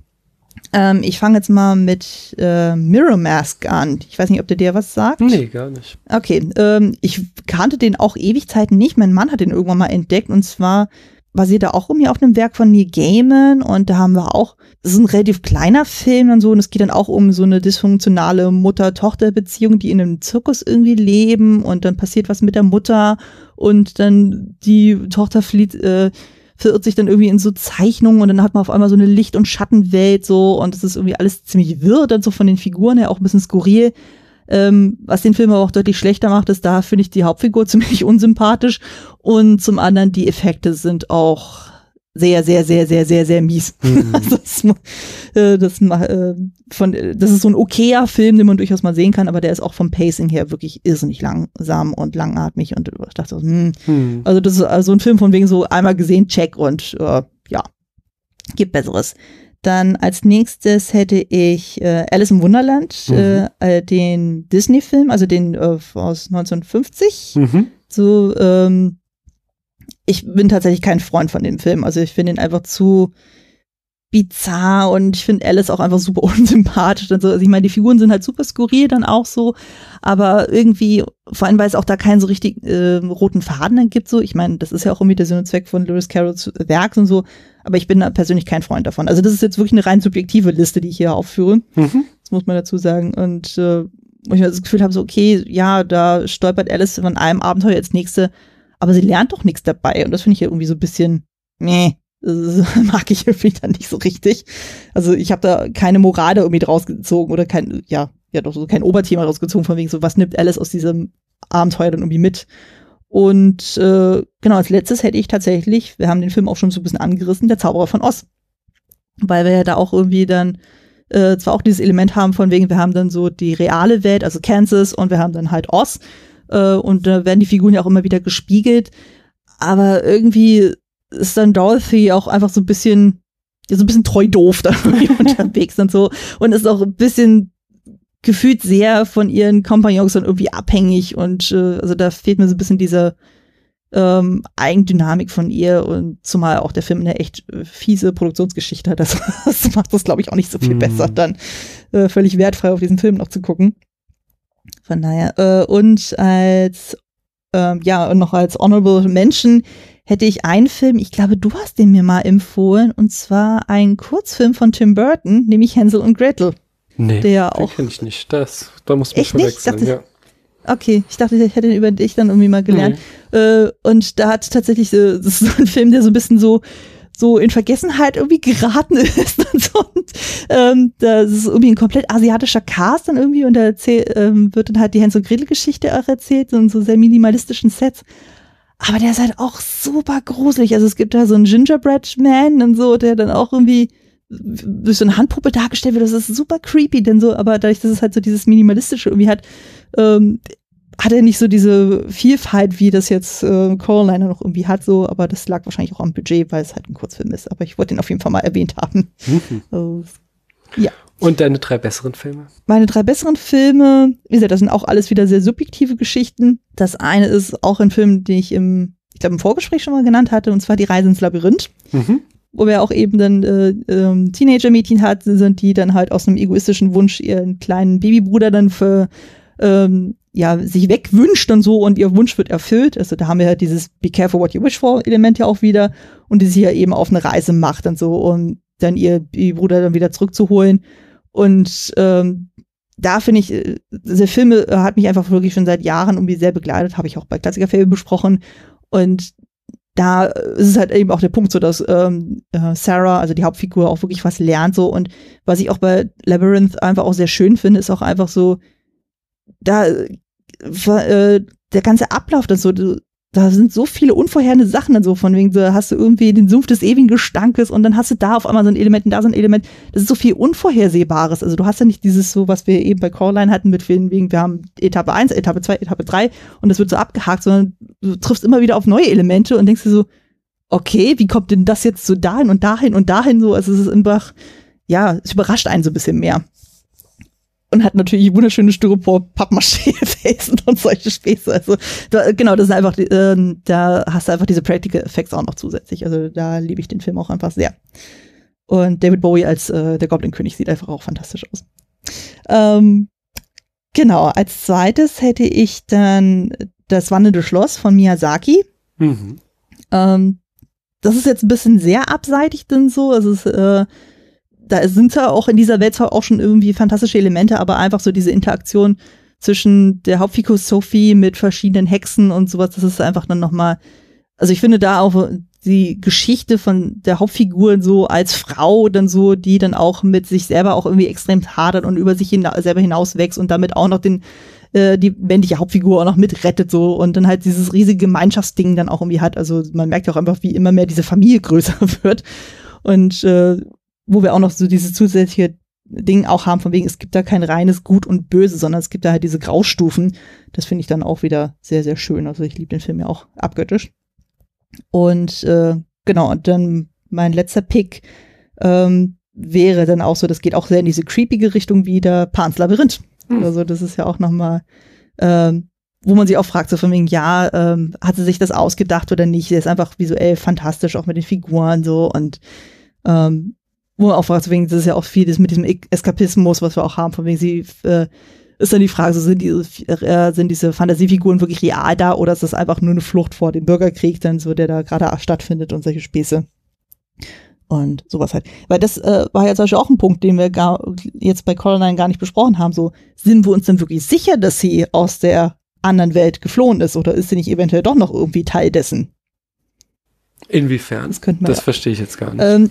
Ähm, ich fange jetzt mal mit äh, Mirror Mask an. Ich weiß nicht, ob der dir was sagt. Nee, gar nicht. Okay, ähm, ich kannte den auch Ewigzeiten nicht. Mein Mann hat den irgendwann mal entdeckt und zwar basiert er auch irgendwie auf einem Werk von Neil Gaiman und da haben wir auch, das ist ein relativ kleiner Film und so und es geht dann auch um so eine dysfunktionale Mutter-Tochter-Beziehung, die in einem Zirkus irgendwie leben und dann passiert was mit der Mutter und dann die Tochter flieht, äh, verirrt sich dann irgendwie in so Zeichnungen und dann hat man auf einmal so eine Licht- und Schattenwelt so und es ist irgendwie alles ziemlich wirr dann so von den Figuren her, auch ein bisschen skurril. Ähm, was den Film aber auch deutlich schlechter macht, ist, da finde ich die Hauptfigur ziemlich unsympathisch und zum anderen die Effekte sind auch sehr, sehr, sehr, sehr, sehr, sehr mies. Mhm. das, äh, das, äh, von, das ist so ein okayer Film, den man durchaus mal sehen kann, aber der ist auch vom Pacing her wirklich irrsinnig langsam und langatmig und ich dachte so, hm. Mhm. also das ist also ein Film von wegen so einmal gesehen, check und äh, ja, gibt Besseres. Dann als nächstes hätte ich äh, Alice im Wunderland, mhm. äh, äh den Disney-Film, also den äh, aus 1950. Mhm. So, ähm, ich bin tatsächlich kein Freund von dem Film. Also ich finde ihn einfach zu bizarr und ich finde Alice auch einfach super unsympathisch. Und so. Also ich meine, die Figuren sind halt super skurril dann auch so, aber irgendwie, vor allem, weil es auch da keinen so richtig äh, roten Faden dann gibt, so. Ich meine, das ist ja auch irgendwie der Sinn und Zweck von Lewis Carrolls Werk und so, aber ich bin da persönlich kein Freund davon. Also das ist jetzt wirklich eine rein subjektive Liste, die ich hier aufführe. Mhm. Das muss man dazu sagen. Und äh, wo ich das Gefühl habe, so, okay, ja, da stolpert Alice von einem Abenteuer ins nächste, aber sie lernt doch nichts dabei. Und das finde ich ja irgendwie so ein bisschen, nee, mag ich irgendwie dann nicht so richtig. Also ich habe da keine Moral da irgendwie draus gezogen oder kein, ja, ja doch so kein Oberthema rausgezogen, von wegen so, was nimmt Alice aus diesem Abenteuer dann irgendwie mit? Und äh, genau, als letztes hätte ich tatsächlich, wir haben den Film auch schon so ein bisschen angerissen, der Zauberer von Oz. Weil wir ja da auch irgendwie dann äh, zwar auch dieses Element haben von wegen, wir haben dann so die reale Welt, also Kansas und wir haben dann halt Oz äh, und da werden die Figuren ja auch immer wieder gespiegelt, aber irgendwie ist dann Dorothy auch einfach so ein bisschen, so ein bisschen treu doof da unterwegs und so und ist auch ein bisschen gefühlt sehr von ihren Kompagnons dann irgendwie abhängig und äh, also da fehlt mir so ein bisschen diese ähm, Eigendynamik von ihr und zumal auch der Film eine echt äh, fiese Produktionsgeschichte hat. Das, das macht das, glaube ich, auch nicht so viel mm. besser, dann äh, völlig wertfrei auf diesen Film noch zu gucken. Von daher. Äh, und als, ähm, ja, und noch als Honorable Mention hätte ich einen Film, ich glaube, du hast den mir mal empfohlen, und zwar einen Kurzfilm von Tim Burton, nämlich Hänsel und Gretel. Nee, der den kenne ich nicht. Das, da muss man verwechseln, ja. Okay, ich dachte, ich hätte ihn über dich dann irgendwie mal gelernt. Nee. Äh, und da hat tatsächlich, äh, das ist so ein Film, der so ein bisschen so, so in Vergessenheit irgendwie geraten ist und so. Und, ähm, das ist irgendwie ein komplett asiatischer Cast dann irgendwie und da erzähl, ähm, wird dann halt die Hans- und Gretel-Geschichte auch erzählt, so in so sehr minimalistischen Sets. Aber der ist halt auch super gruselig. Also es gibt da so einen Gingerbread Man und so, der dann auch irgendwie durch so eine Handpuppe dargestellt wird. Das ist super creepy, denn so, aber dadurch, dass es halt so dieses Minimalistische irgendwie hat, ähm, hat er nicht so diese Vielfalt, wie das jetzt äh, Coraline noch irgendwie hat, so, aber das lag wahrscheinlich auch am Budget, weil es halt ein Kurzfilm ist. Aber ich wollte ihn auf jeden Fall mal erwähnt haben. Mhm. So, ja. Und deine drei besseren Filme? Meine drei besseren Filme, wie gesagt, das sind auch alles wieder sehr subjektive Geschichten. Das eine ist auch ein Film, den ich im, ich glaube, im Vorgespräch schon mal genannt hatte, und zwar Die Reise ins Labyrinth. Mhm wo wir auch eben dann äh, ähm, Teenager-Mädchen hat, sind die dann halt aus einem egoistischen Wunsch ihren kleinen Babybruder dann für ähm, ja, sich wegwünscht und so und ihr Wunsch wird erfüllt. Also da haben wir halt dieses Be careful what you wish for Element ja auch wieder und die sich ja eben auf eine Reise macht und so, um dann ihr Babybruder dann wieder zurückzuholen. Und ähm, da finde ich, äh, diese Filme hat mich einfach wirklich schon seit Jahren irgendwie sehr begleitet, habe ich auch bei Klassikerfilmen besprochen. Und da ist es halt eben auch der Punkt so, dass ähm, äh, Sarah, also die Hauptfigur, auch wirklich was lernt so und was ich auch bei Labyrinth einfach auch sehr schön finde, ist auch einfach so, da äh, der ganze Ablauf, das so, du, da sind so viele unvorherende Sachen dann so, von wegen, so hast du irgendwie den Sumpf des ewigen Gestankes und dann hast du da auf einmal so ein Element und da so ein Element. Das ist so viel Unvorhersehbares. Also du hast ja nicht dieses so, was wir eben bei Coraline hatten, mit wegen, wir haben Etappe 1, Etappe 2, Etappe 3 und das wird so abgehakt, sondern du triffst immer wieder auf neue Elemente und denkst dir so, okay, wie kommt denn das jetzt so dahin und dahin und dahin so? Also es ist einfach, ja, es überrascht einen so ein bisschen mehr und hat natürlich wunderschöne Styropor-Pappmaché-Felsen und solche Späße. Also da, genau, das ist einfach, äh, da hast du einfach diese Practical Effects auch noch zusätzlich. Also da liebe ich den Film auch einfach sehr. Und David Bowie als äh, der Goblin-König sieht einfach auch fantastisch aus. Ähm, genau, als zweites hätte ich dann das wandelnde Schloss von Miyazaki. Mhm. Ähm, das ist jetzt ein bisschen sehr abseitig denn so. Also es ist äh, da sind zwar auch in dieser Welt zwar auch schon irgendwie fantastische Elemente, aber einfach so diese Interaktion zwischen der Hauptfigur Sophie mit verschiedenen Hexen und sowas, das ist einfach dann nochmal, also ich finde da auch die Geschichte von der Hauptfigur so als Frau dann so, die dann auch mit sich selber auch irgendwie extrem hadert und über sich hina selber hinauswächst und damit auch noch den äh, die männliche Hauptfigur auch noch mitrettet so und dann halt dieses riesige Gemeinschaftsding dann auch irgendwie hat. Also man merkt ja auch einfach, wie immer mehr diese Familie größer wird. Und äh, wo wir auch noch so dieses zusätzliche Ding auch haben, von wegen, es gibt da kein reines Gut und Böse, sondern es gibt da halt diese Graustufen. Das finde ich dann auch wieder sehr, sehr schön. Also ich liebe den Film ja auch abgöttisch. Und äh, genau, und dann mein letzter Pick ähm, wäre dann auch so, das geht auch sehr in diese creepige Richtung wieder, Pans Labyrinth. Mhm. Also das ist ja auch nochmal, ähm, wo man sich auch fragt, so von wegen, ja, ähm, hat sie sich das ausgedacht oder nicht? Der ist einfach visuell fantastisch, auch mit den Figuren so und ähm, wo man auch fragt, wegen, das ist ja auch vieles mit diesem Eskapismus, was wir auch haben, von wegen sie, äh, ist dann die Frage, so sind diese, äh, sind diese Fantasiefiguren wirklich real da oder ist das einfach nur eine Flucht vor dem Bürgerkrieg, dann so, der da gerade stattfindet und solche Späße. Und sowas halt. Weil das äh, war ja zum Beispiel auch ein Punkt, den wir gar, jetzt bei Coraline gar nicht besprochen haben. So, sind wir uns denn wirklich sicher, dass sie aus der anderen Welt geflohen ist oder ist sie nicht eventuell doch noch irgendwie Teil dessen? Inwiefern? Das, das verstehe ich jetzt gar nicht. Ähm,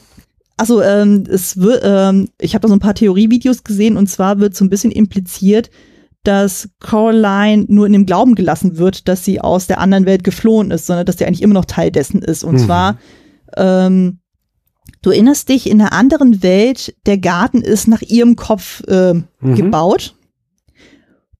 also ähm, es wird, ähm, ich habe da so ein paar Theorievideos gesehen und zwar wird so ein bisschen impliziert, dass Coraline nur in dem Glauben gelassen wird, dass sie aus der anderen Welt geflohen ist, sondern dass sie eigentlich immer noch Teil dessen ist. Und mhm. zwar ähm, du erinnerst dich, in einer anderen Welt, der Garten ist nach ihrem Kopf äh, Mhm. gebaut.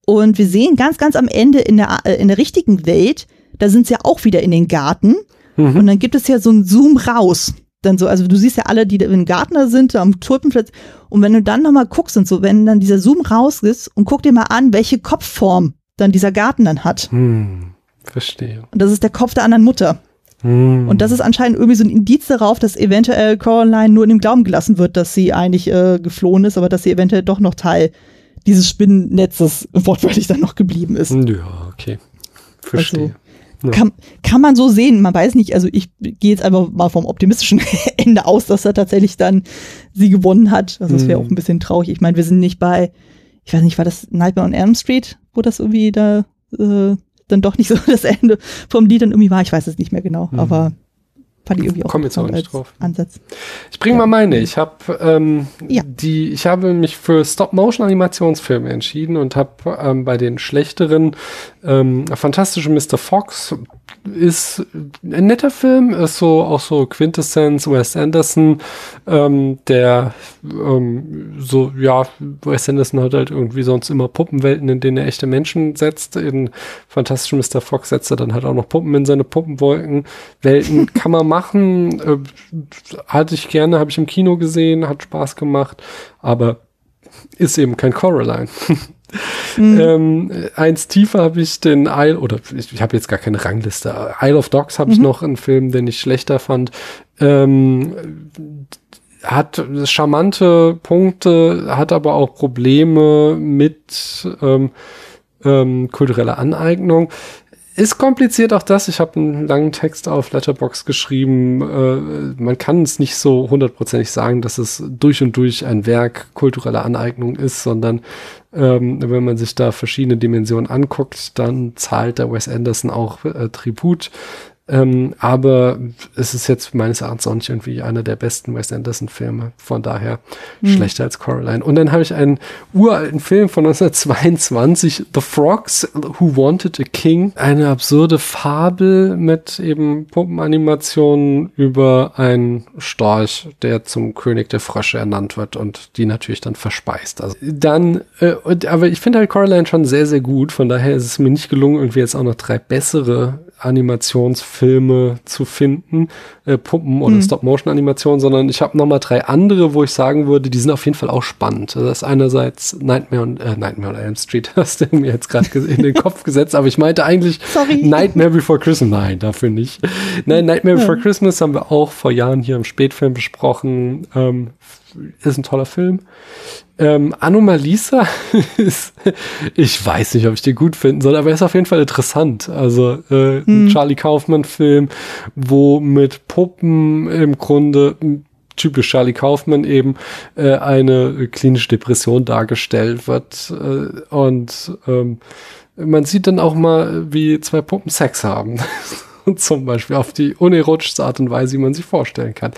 Und wir sehen ganz, ganz am Ende in der, äh, in der richtigen Welt, da sind sie ja auch wieder in den Garten. Mhm. Und dann gibt es ja so einen Zoom raus. Dann so, also du siehst ja alle, die da im Garten da sind, da am Tulpenplatz. Und wenn du dann nochmal guckst und so, wenn dann dieser Zoom raus ist und guck dir mal an, welche Kopfform dann dieser Garten dann hat. Hm, verstehe. Und das ist der Kopf der anderen Mutter. Hm. Und das ist anscheinend irgendwie so ein Indiz darauf, dass eventuell Coraline nur in dem Glauben gelassen wird, dass sie eigentlich äh, geflohen ist, aber dass sie eventuell doch noch Teil dieses Spinnennetzes wortwörtlich dann noch geblieben ist. Ja, okay. Verstehe. Ja. Kann, kann man so sehen, man weiß nicht, also ich gehe jetzt einfach mal vom optimistischen Ende aus, dass er tatsächlich dann sie gewonnen hat. Also das wäre Mhm. auch ein bisschen traurig. Ich meine, wir sind nicht bei, ich weiß nicht, war das Nightmare on Elm Street, wo das irgendwie da äh, dann doch nicht so das Ende vom Lied dann irgendwie war. Ich weiß es nicht mehr genau, Mhm. aber fand ich irgendwie auch Komm jetzt auch nicht drauf. Ansatz. Ich bringe mal meine. Ich habe ähm, Ja. die, ich habe mich für Stop-Motion-Animationsfilme entschieden und habe ähm, bei den schlechteren ähm, Fantastische Mr. Fox ist ein netter Film, ist so auch so Quintessenz Wes Anderson, ähm, der ähm, so ja Wes Anderson hat halt irgendwie sonst immer Puppenwelten, in denen er echte Menschen setzt. In Fantastische Mr. Fox setzt er dann halt auch noch Puppen in seine Puppenwolken. Welten kann man machen, äh, hatte ich gerne, habe ich im Kino gesehen, hat Spaß gemacht, aber ist eben kein Coraline. ähm, eins tiefer habe ich den Isle, oder ich, ich habe jetzt gar keine Rangliste. Isle of Dogs habe ich noch einen Film, den ich schlechter fand. Ähm, hat charmante Punkte, hat aber auch Probleme mit ähm, ähm, kultureller Aneignung. Ist kompliziert auch das. Ich habe einen langen Text auf Letterbox geschrieben. Äh, man kann es nicht so hundertprozentig sagen, dass es durch und durch ein Werk kultureller Aneignung ist, sondern ähm, wenn man sich da verschiedene Dimensionen anguckt, dann zahlt der Wes Anderson auch äh, Tribut. Ähm, aber es ist jetzt meines Erachtens auch nicht irgendwie einer der besten Wes Anderson-Filme. Von daher schlechter als Coraline. Und dann habe ich einen uralten Film von 1922, The Frogs Who Wanted a King. Eine absurde Fabel mit eben Puppenanimationen über einen Storch, der zum König der Frösche ernannt wird und die natürlich dann verspeist. Also dann, äh, und, aber ich finde halt Coraline schon sehr, sehr gut. Von daher ist es mir nicht gelungen, irgendwie jetzt auch noch drei bessere Animationsfilme zu finden, äh, Puppen- oder Stop-Motion-Animationen, sondern ich habe nochmal drei andere, wo ich sagen würde, die sind auf jeden Fall auch spannend. Also Das ist einerseits Nightmare und äh, Nightmare on Elm Street, hast du mir jetzt gerade in den Kopf gesetzt, aber ich meinte eigentlich Sorry. Nightmare Before Christmas. Nein, dafür nicht. Nein, Nightmare Before Christmas haben wir auch vor Jahren hier im Spätfilm besprochen. Ähm, ist ein toller Film. Ähm, Anomalisa ist, ich weiß nicht, ob ich den gut finden soll, aber er ist auf jeden Fall interessant. Also äh, ein Charlie Kaufman-Film, wo mit Puppen im Grunde m, typisch Charlie Kaufman eben äh, eine klinische Depression dargestellt wird äh, und ähm, man sieht dann auch mal, wie zwei Puppen Sex haben. Zum Beispiel auf die unerotischste Art und Weise, wie man sich vorstellen kann.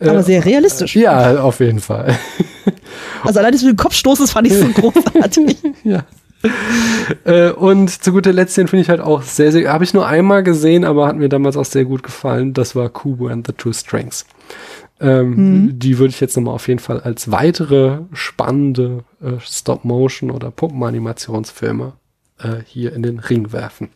Aber sehr realistisch. Ja, auf jeden Fall. Also allein das mit dem Kopfstoß, das fand ich so großartig. ja. Äh, und zu guter Letzt, den finde ich halt auch sehr, sehr, habe ich nur einmal gesehen, aber hat mir damals auch sehr gut gefallen. Das war Kubo and the Two Strings. Ähm, Die würde ich jetzt nochmal auf jeden Fall als weitere spannende äh, Stop-Motion- oder Puppenanimationsfilme äh, hier in den Ring werfen.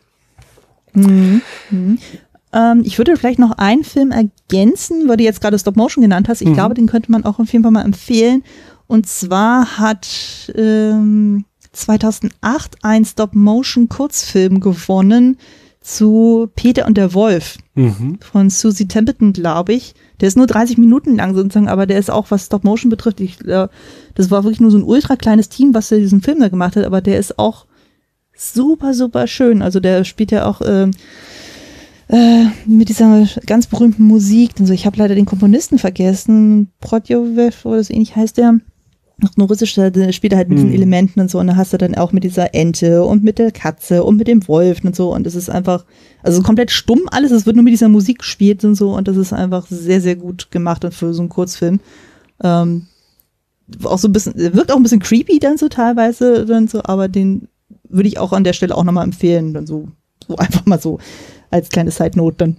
Ähm, ich würde vielleicht noch einen Film ergänzen, weil du jetzt gerade Stop Motion genannt hast. Ich Mhm. glaube, den könnte man auch auf jeden Fall mal empfehlen. Und zwar hat ähm, 2008 ein Stop Motion Kurzfilm gewonnen zu Peter und der Wolf Mhm. von Susie Templeton, glaube ich. Der ist nur 30 Minuten lang sozusagen, aber der ist auch, was Stop Motion betrifft, ich, äh, das war wirklich nur so ein ultra kleines Team, was diesen Film da gemacht hat, aber der ist auch super, super schön. Also der spielt ja auch ähm, äh, mit dieser ganz berühmten Musik. Also ich habe leider den Komponisten vergessen. Prodjovev oder so ähnlich heißt der. Noch nur russisch, der spielt er halt mit diesen Mhm. Elementen und so. Und da hast du dann auch mit dieser Ente und mit der Katze und mit dem Wolf und so. Und es ist einfach, also komplett stumm alles. Es wird nur mit dieser Musik gespielt und so. Und das ist einfach sehr, sehr gut gemacht und für so einen Kurzfilm. Ähm, auch so ein bisschen, wirkt auch ein bisschen creepy dann so teilweise dann so, aber den würde ich auch an der Stelle auch nochmal empfehlen. Dann so, so einfach mal so als kleine Side Note dann.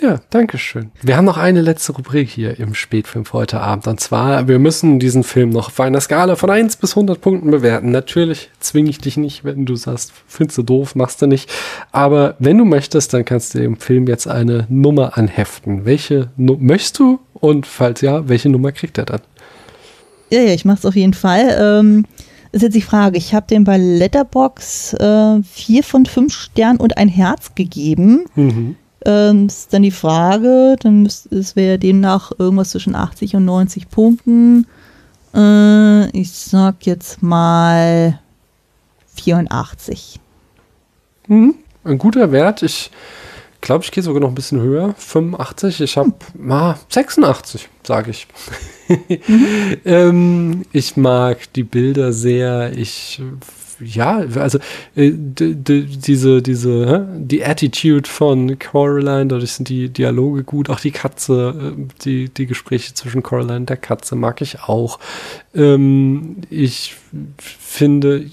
Ja, danke schön. Wir haben noch eine letzte Rubrik hier im Spätfilm für heute Abend. Und zwar, wir müssen diesen Film noch auf einer Skala von 1 bis 100 Punkten bewerten. Natürlich zwinge ich dich nicht, wenn du sagst, findest du doof, machst du nicht. Aber wenn du möchtest, dann kannst du dem Film jetzt eine Nummer anheften. Welche nu möchtest du? Und falls ja, welche Nummer kriegt er dann? Ja, ja, ich mach's auf jeden Fall. Ähm, ist jetzt die Frage, ich habe dem bei Letterbox äh, vier von fünf Sternen und ein Herz gegeben. Mhm. Ähm, ist dann die Frage, dann müsste es wäre demnach irgendwas zwischen 80 und 90 Punkten. Äh, ich sag jetzt mal 84. Mhm. Ein guter Wert. Ich glaube, ich gehe sogar noch ein bisschen höher. 85. Ich habe hm. 86, sage ich. mhm. ähm, ich mag die Bilder sehr. Ich ja, also äh, diese, diese, die Attitude von Coraline, dadurch sind die Dialoge gut, auch die Katze, äh, die, die Gespräche zwischen Coraline und der Katze mag ich auch. Ähm, ich finde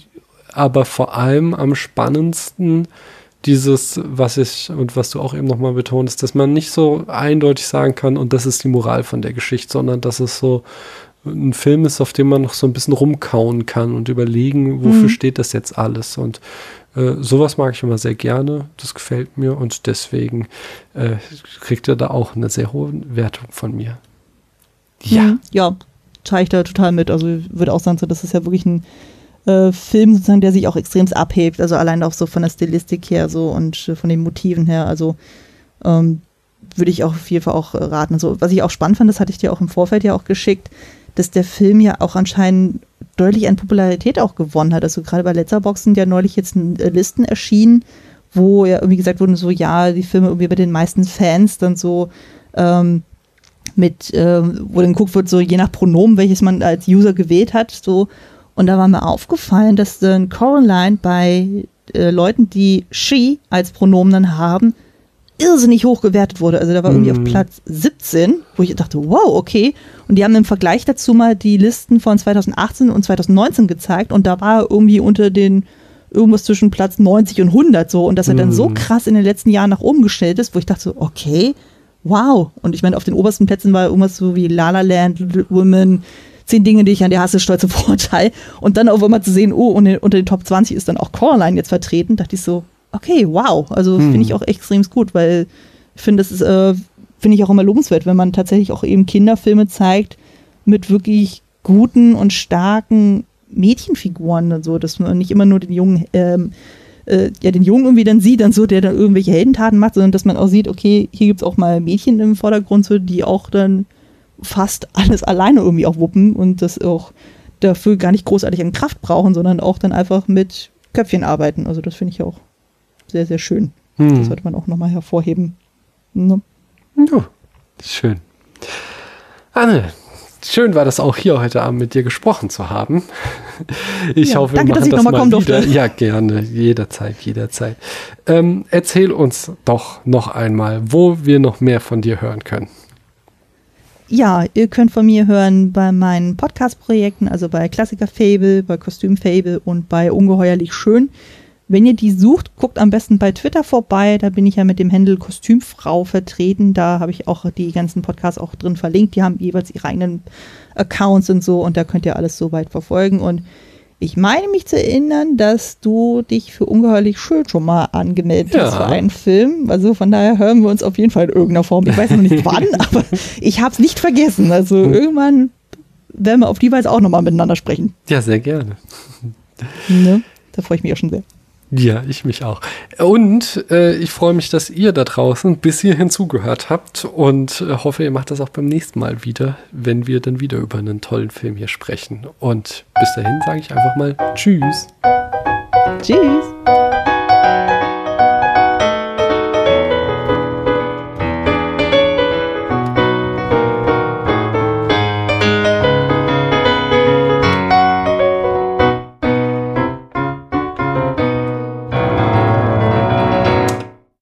aber vor allem am spannendsten dieses, was ich und was du auch eben nochmal betonst, dass man nicht so eindeutig sagen kann, und das ist die Moral von der Geschichte, sondern dass es so ein Film ist, auf dem man noch so ein bisschen rumkauen kann und überlegen, wofür mhm. steht das jetzt alles. Und äh, sowas mag ich immer sehr gerne. Das gefällt mir und deswegen äh, kriegt er da auch eine sehr hohe Wertung von mir. Ja. Mhm. Ja, teile ich da total mit. Also ich würde auch sagen, so, das ist ja wirklich ein äh, Film sozusagen, der sich auch extrem abhebt. Also allein auch so von der Stilistik her so und äh, von den Motiven her. Also ähm, würde ich auch auf jeden Fall auch raten. So, was ich auch spannend fand, das hatte ich dir auch im Vorfeld ja auch geschickt, dass der Film ja auch anscheinend deutlich an Popularität auch gewonnen hat. Also gerade bei Letterboxd sind ja neulich jetzt äh, Listen erschienen, wo ja irgendwie gesagt wurde, so ja, die Filme irgendwie bei den meisten Fans dann so ähm, mit, äh, wo dann geguckt wird, so je nach Pronomen, welches man als User gewählt hat, so. Und da war mir aufgefallen, dass dann Coraline bei äh, Leuten, die she als Pronomen dann haben, irrsinnig hoch gewertet wurde. Also da war irgendwie mhm. auf Platz 17, wo ich dachte, wow, okay. Und die haben im Vergleich dazu mal die Listen von 2018 und 2019 gezeigt und da war er irgendwie unter den irgendwas zwischen Platz 90 und 100 so und dass er mhm. dann so mhm. krass in den letzten Jahren nach oben gestellt ist, wo ich dachte, okay, wow. Und ich meine, auf den obersten Plätzen war irgendwas so wie La La Land, Little Women, zehn Dinge, die ich an dir hasse, stolze Vorteil. Und dann auch immer zu sehen, oh, und unter den Top 20 ist dann auch Coraline jetzt vertreten, dachte ich so, okay, wow. Also hm. finde ich auch extrem gut, weil ich finde, das ist, äh, finde ich auch immer lobenswert, wenn man tatsächlich auch eben Kinderfilme zeigt mit wirklich guten und starken Mädchenfiguren und so, dass man nicht immer nur den jungen, ähm, äh, ja, den Jungen irgendwie dann sieht, dann so, der dann irgendwelche Heldentaten macht, sondern dass man auch sieht, okay, hier gibt es auch mal Mädchen im Vordergrund, so, die auch dann fast alles alleine irgendwie auch wuppen und das auch dafür gar nicht großartig an Kraft brauchen, sondern auch dann einfach mit Köpfchen arbeiten. Also das finde ich auch sehr, sehr schön. Hm. Das sollte man auch nochmal hervorheben. Ne? Ja, schön. Anne, schön war das auch hier heute Abend mit dir gesprochen zu haben. Ich ja, hoffe, danke, wir machen dass ich das mal wieder. Durfte. Ja, gerne, jederzeit, jederzeit. Ähm, erzähl uns doch noch einmal, wo wir noch mehr von dir hören können. Ja, ihr könnt von mir hören bei meinen Podcast-Projekten, also bei Klassiker Fable, bei Kostüm Fable und bei Ungeheuerlich Schön. Wenn ihr die sucht, guckt am besten bei Twitter vorbei. Da bin ich ja mit dem Händel Kostümfrau vertreten. Da habe ich auch die ganzen Podcasts auch drin verlinkt. Die haben jeweils ihre eigenen Accounts und so und da könnt ihr alles so weit verfolgen. Und ich meine mich zu erinnern, dass du dich für ungeheuerlich schön schon mal angemeldet ja. hast für einen Film. Also von daher hören wir uns auf jeden Fall in irgendeiner Form. Ich weiß noch nicht wann, aber ich habe es nicht vergessen. Also hm. irgendwann werden wir auf die Weise auch nochmal miteinander sprechen. Ja, sehr gerne. Ne? Da freue ich mich auch schon sehr. Ja, ich mich auch. Und äh, ich freue mich, dass ihr da draußen bis hierhin zugehört habt und äh, hoffe, ihr macht das auch beim nächsten Mal wieder, wenn wir dann wieder über einen tollen Film hier sprechen. Und bis dahin sage ich einfach mal Tschüss. Tschüss.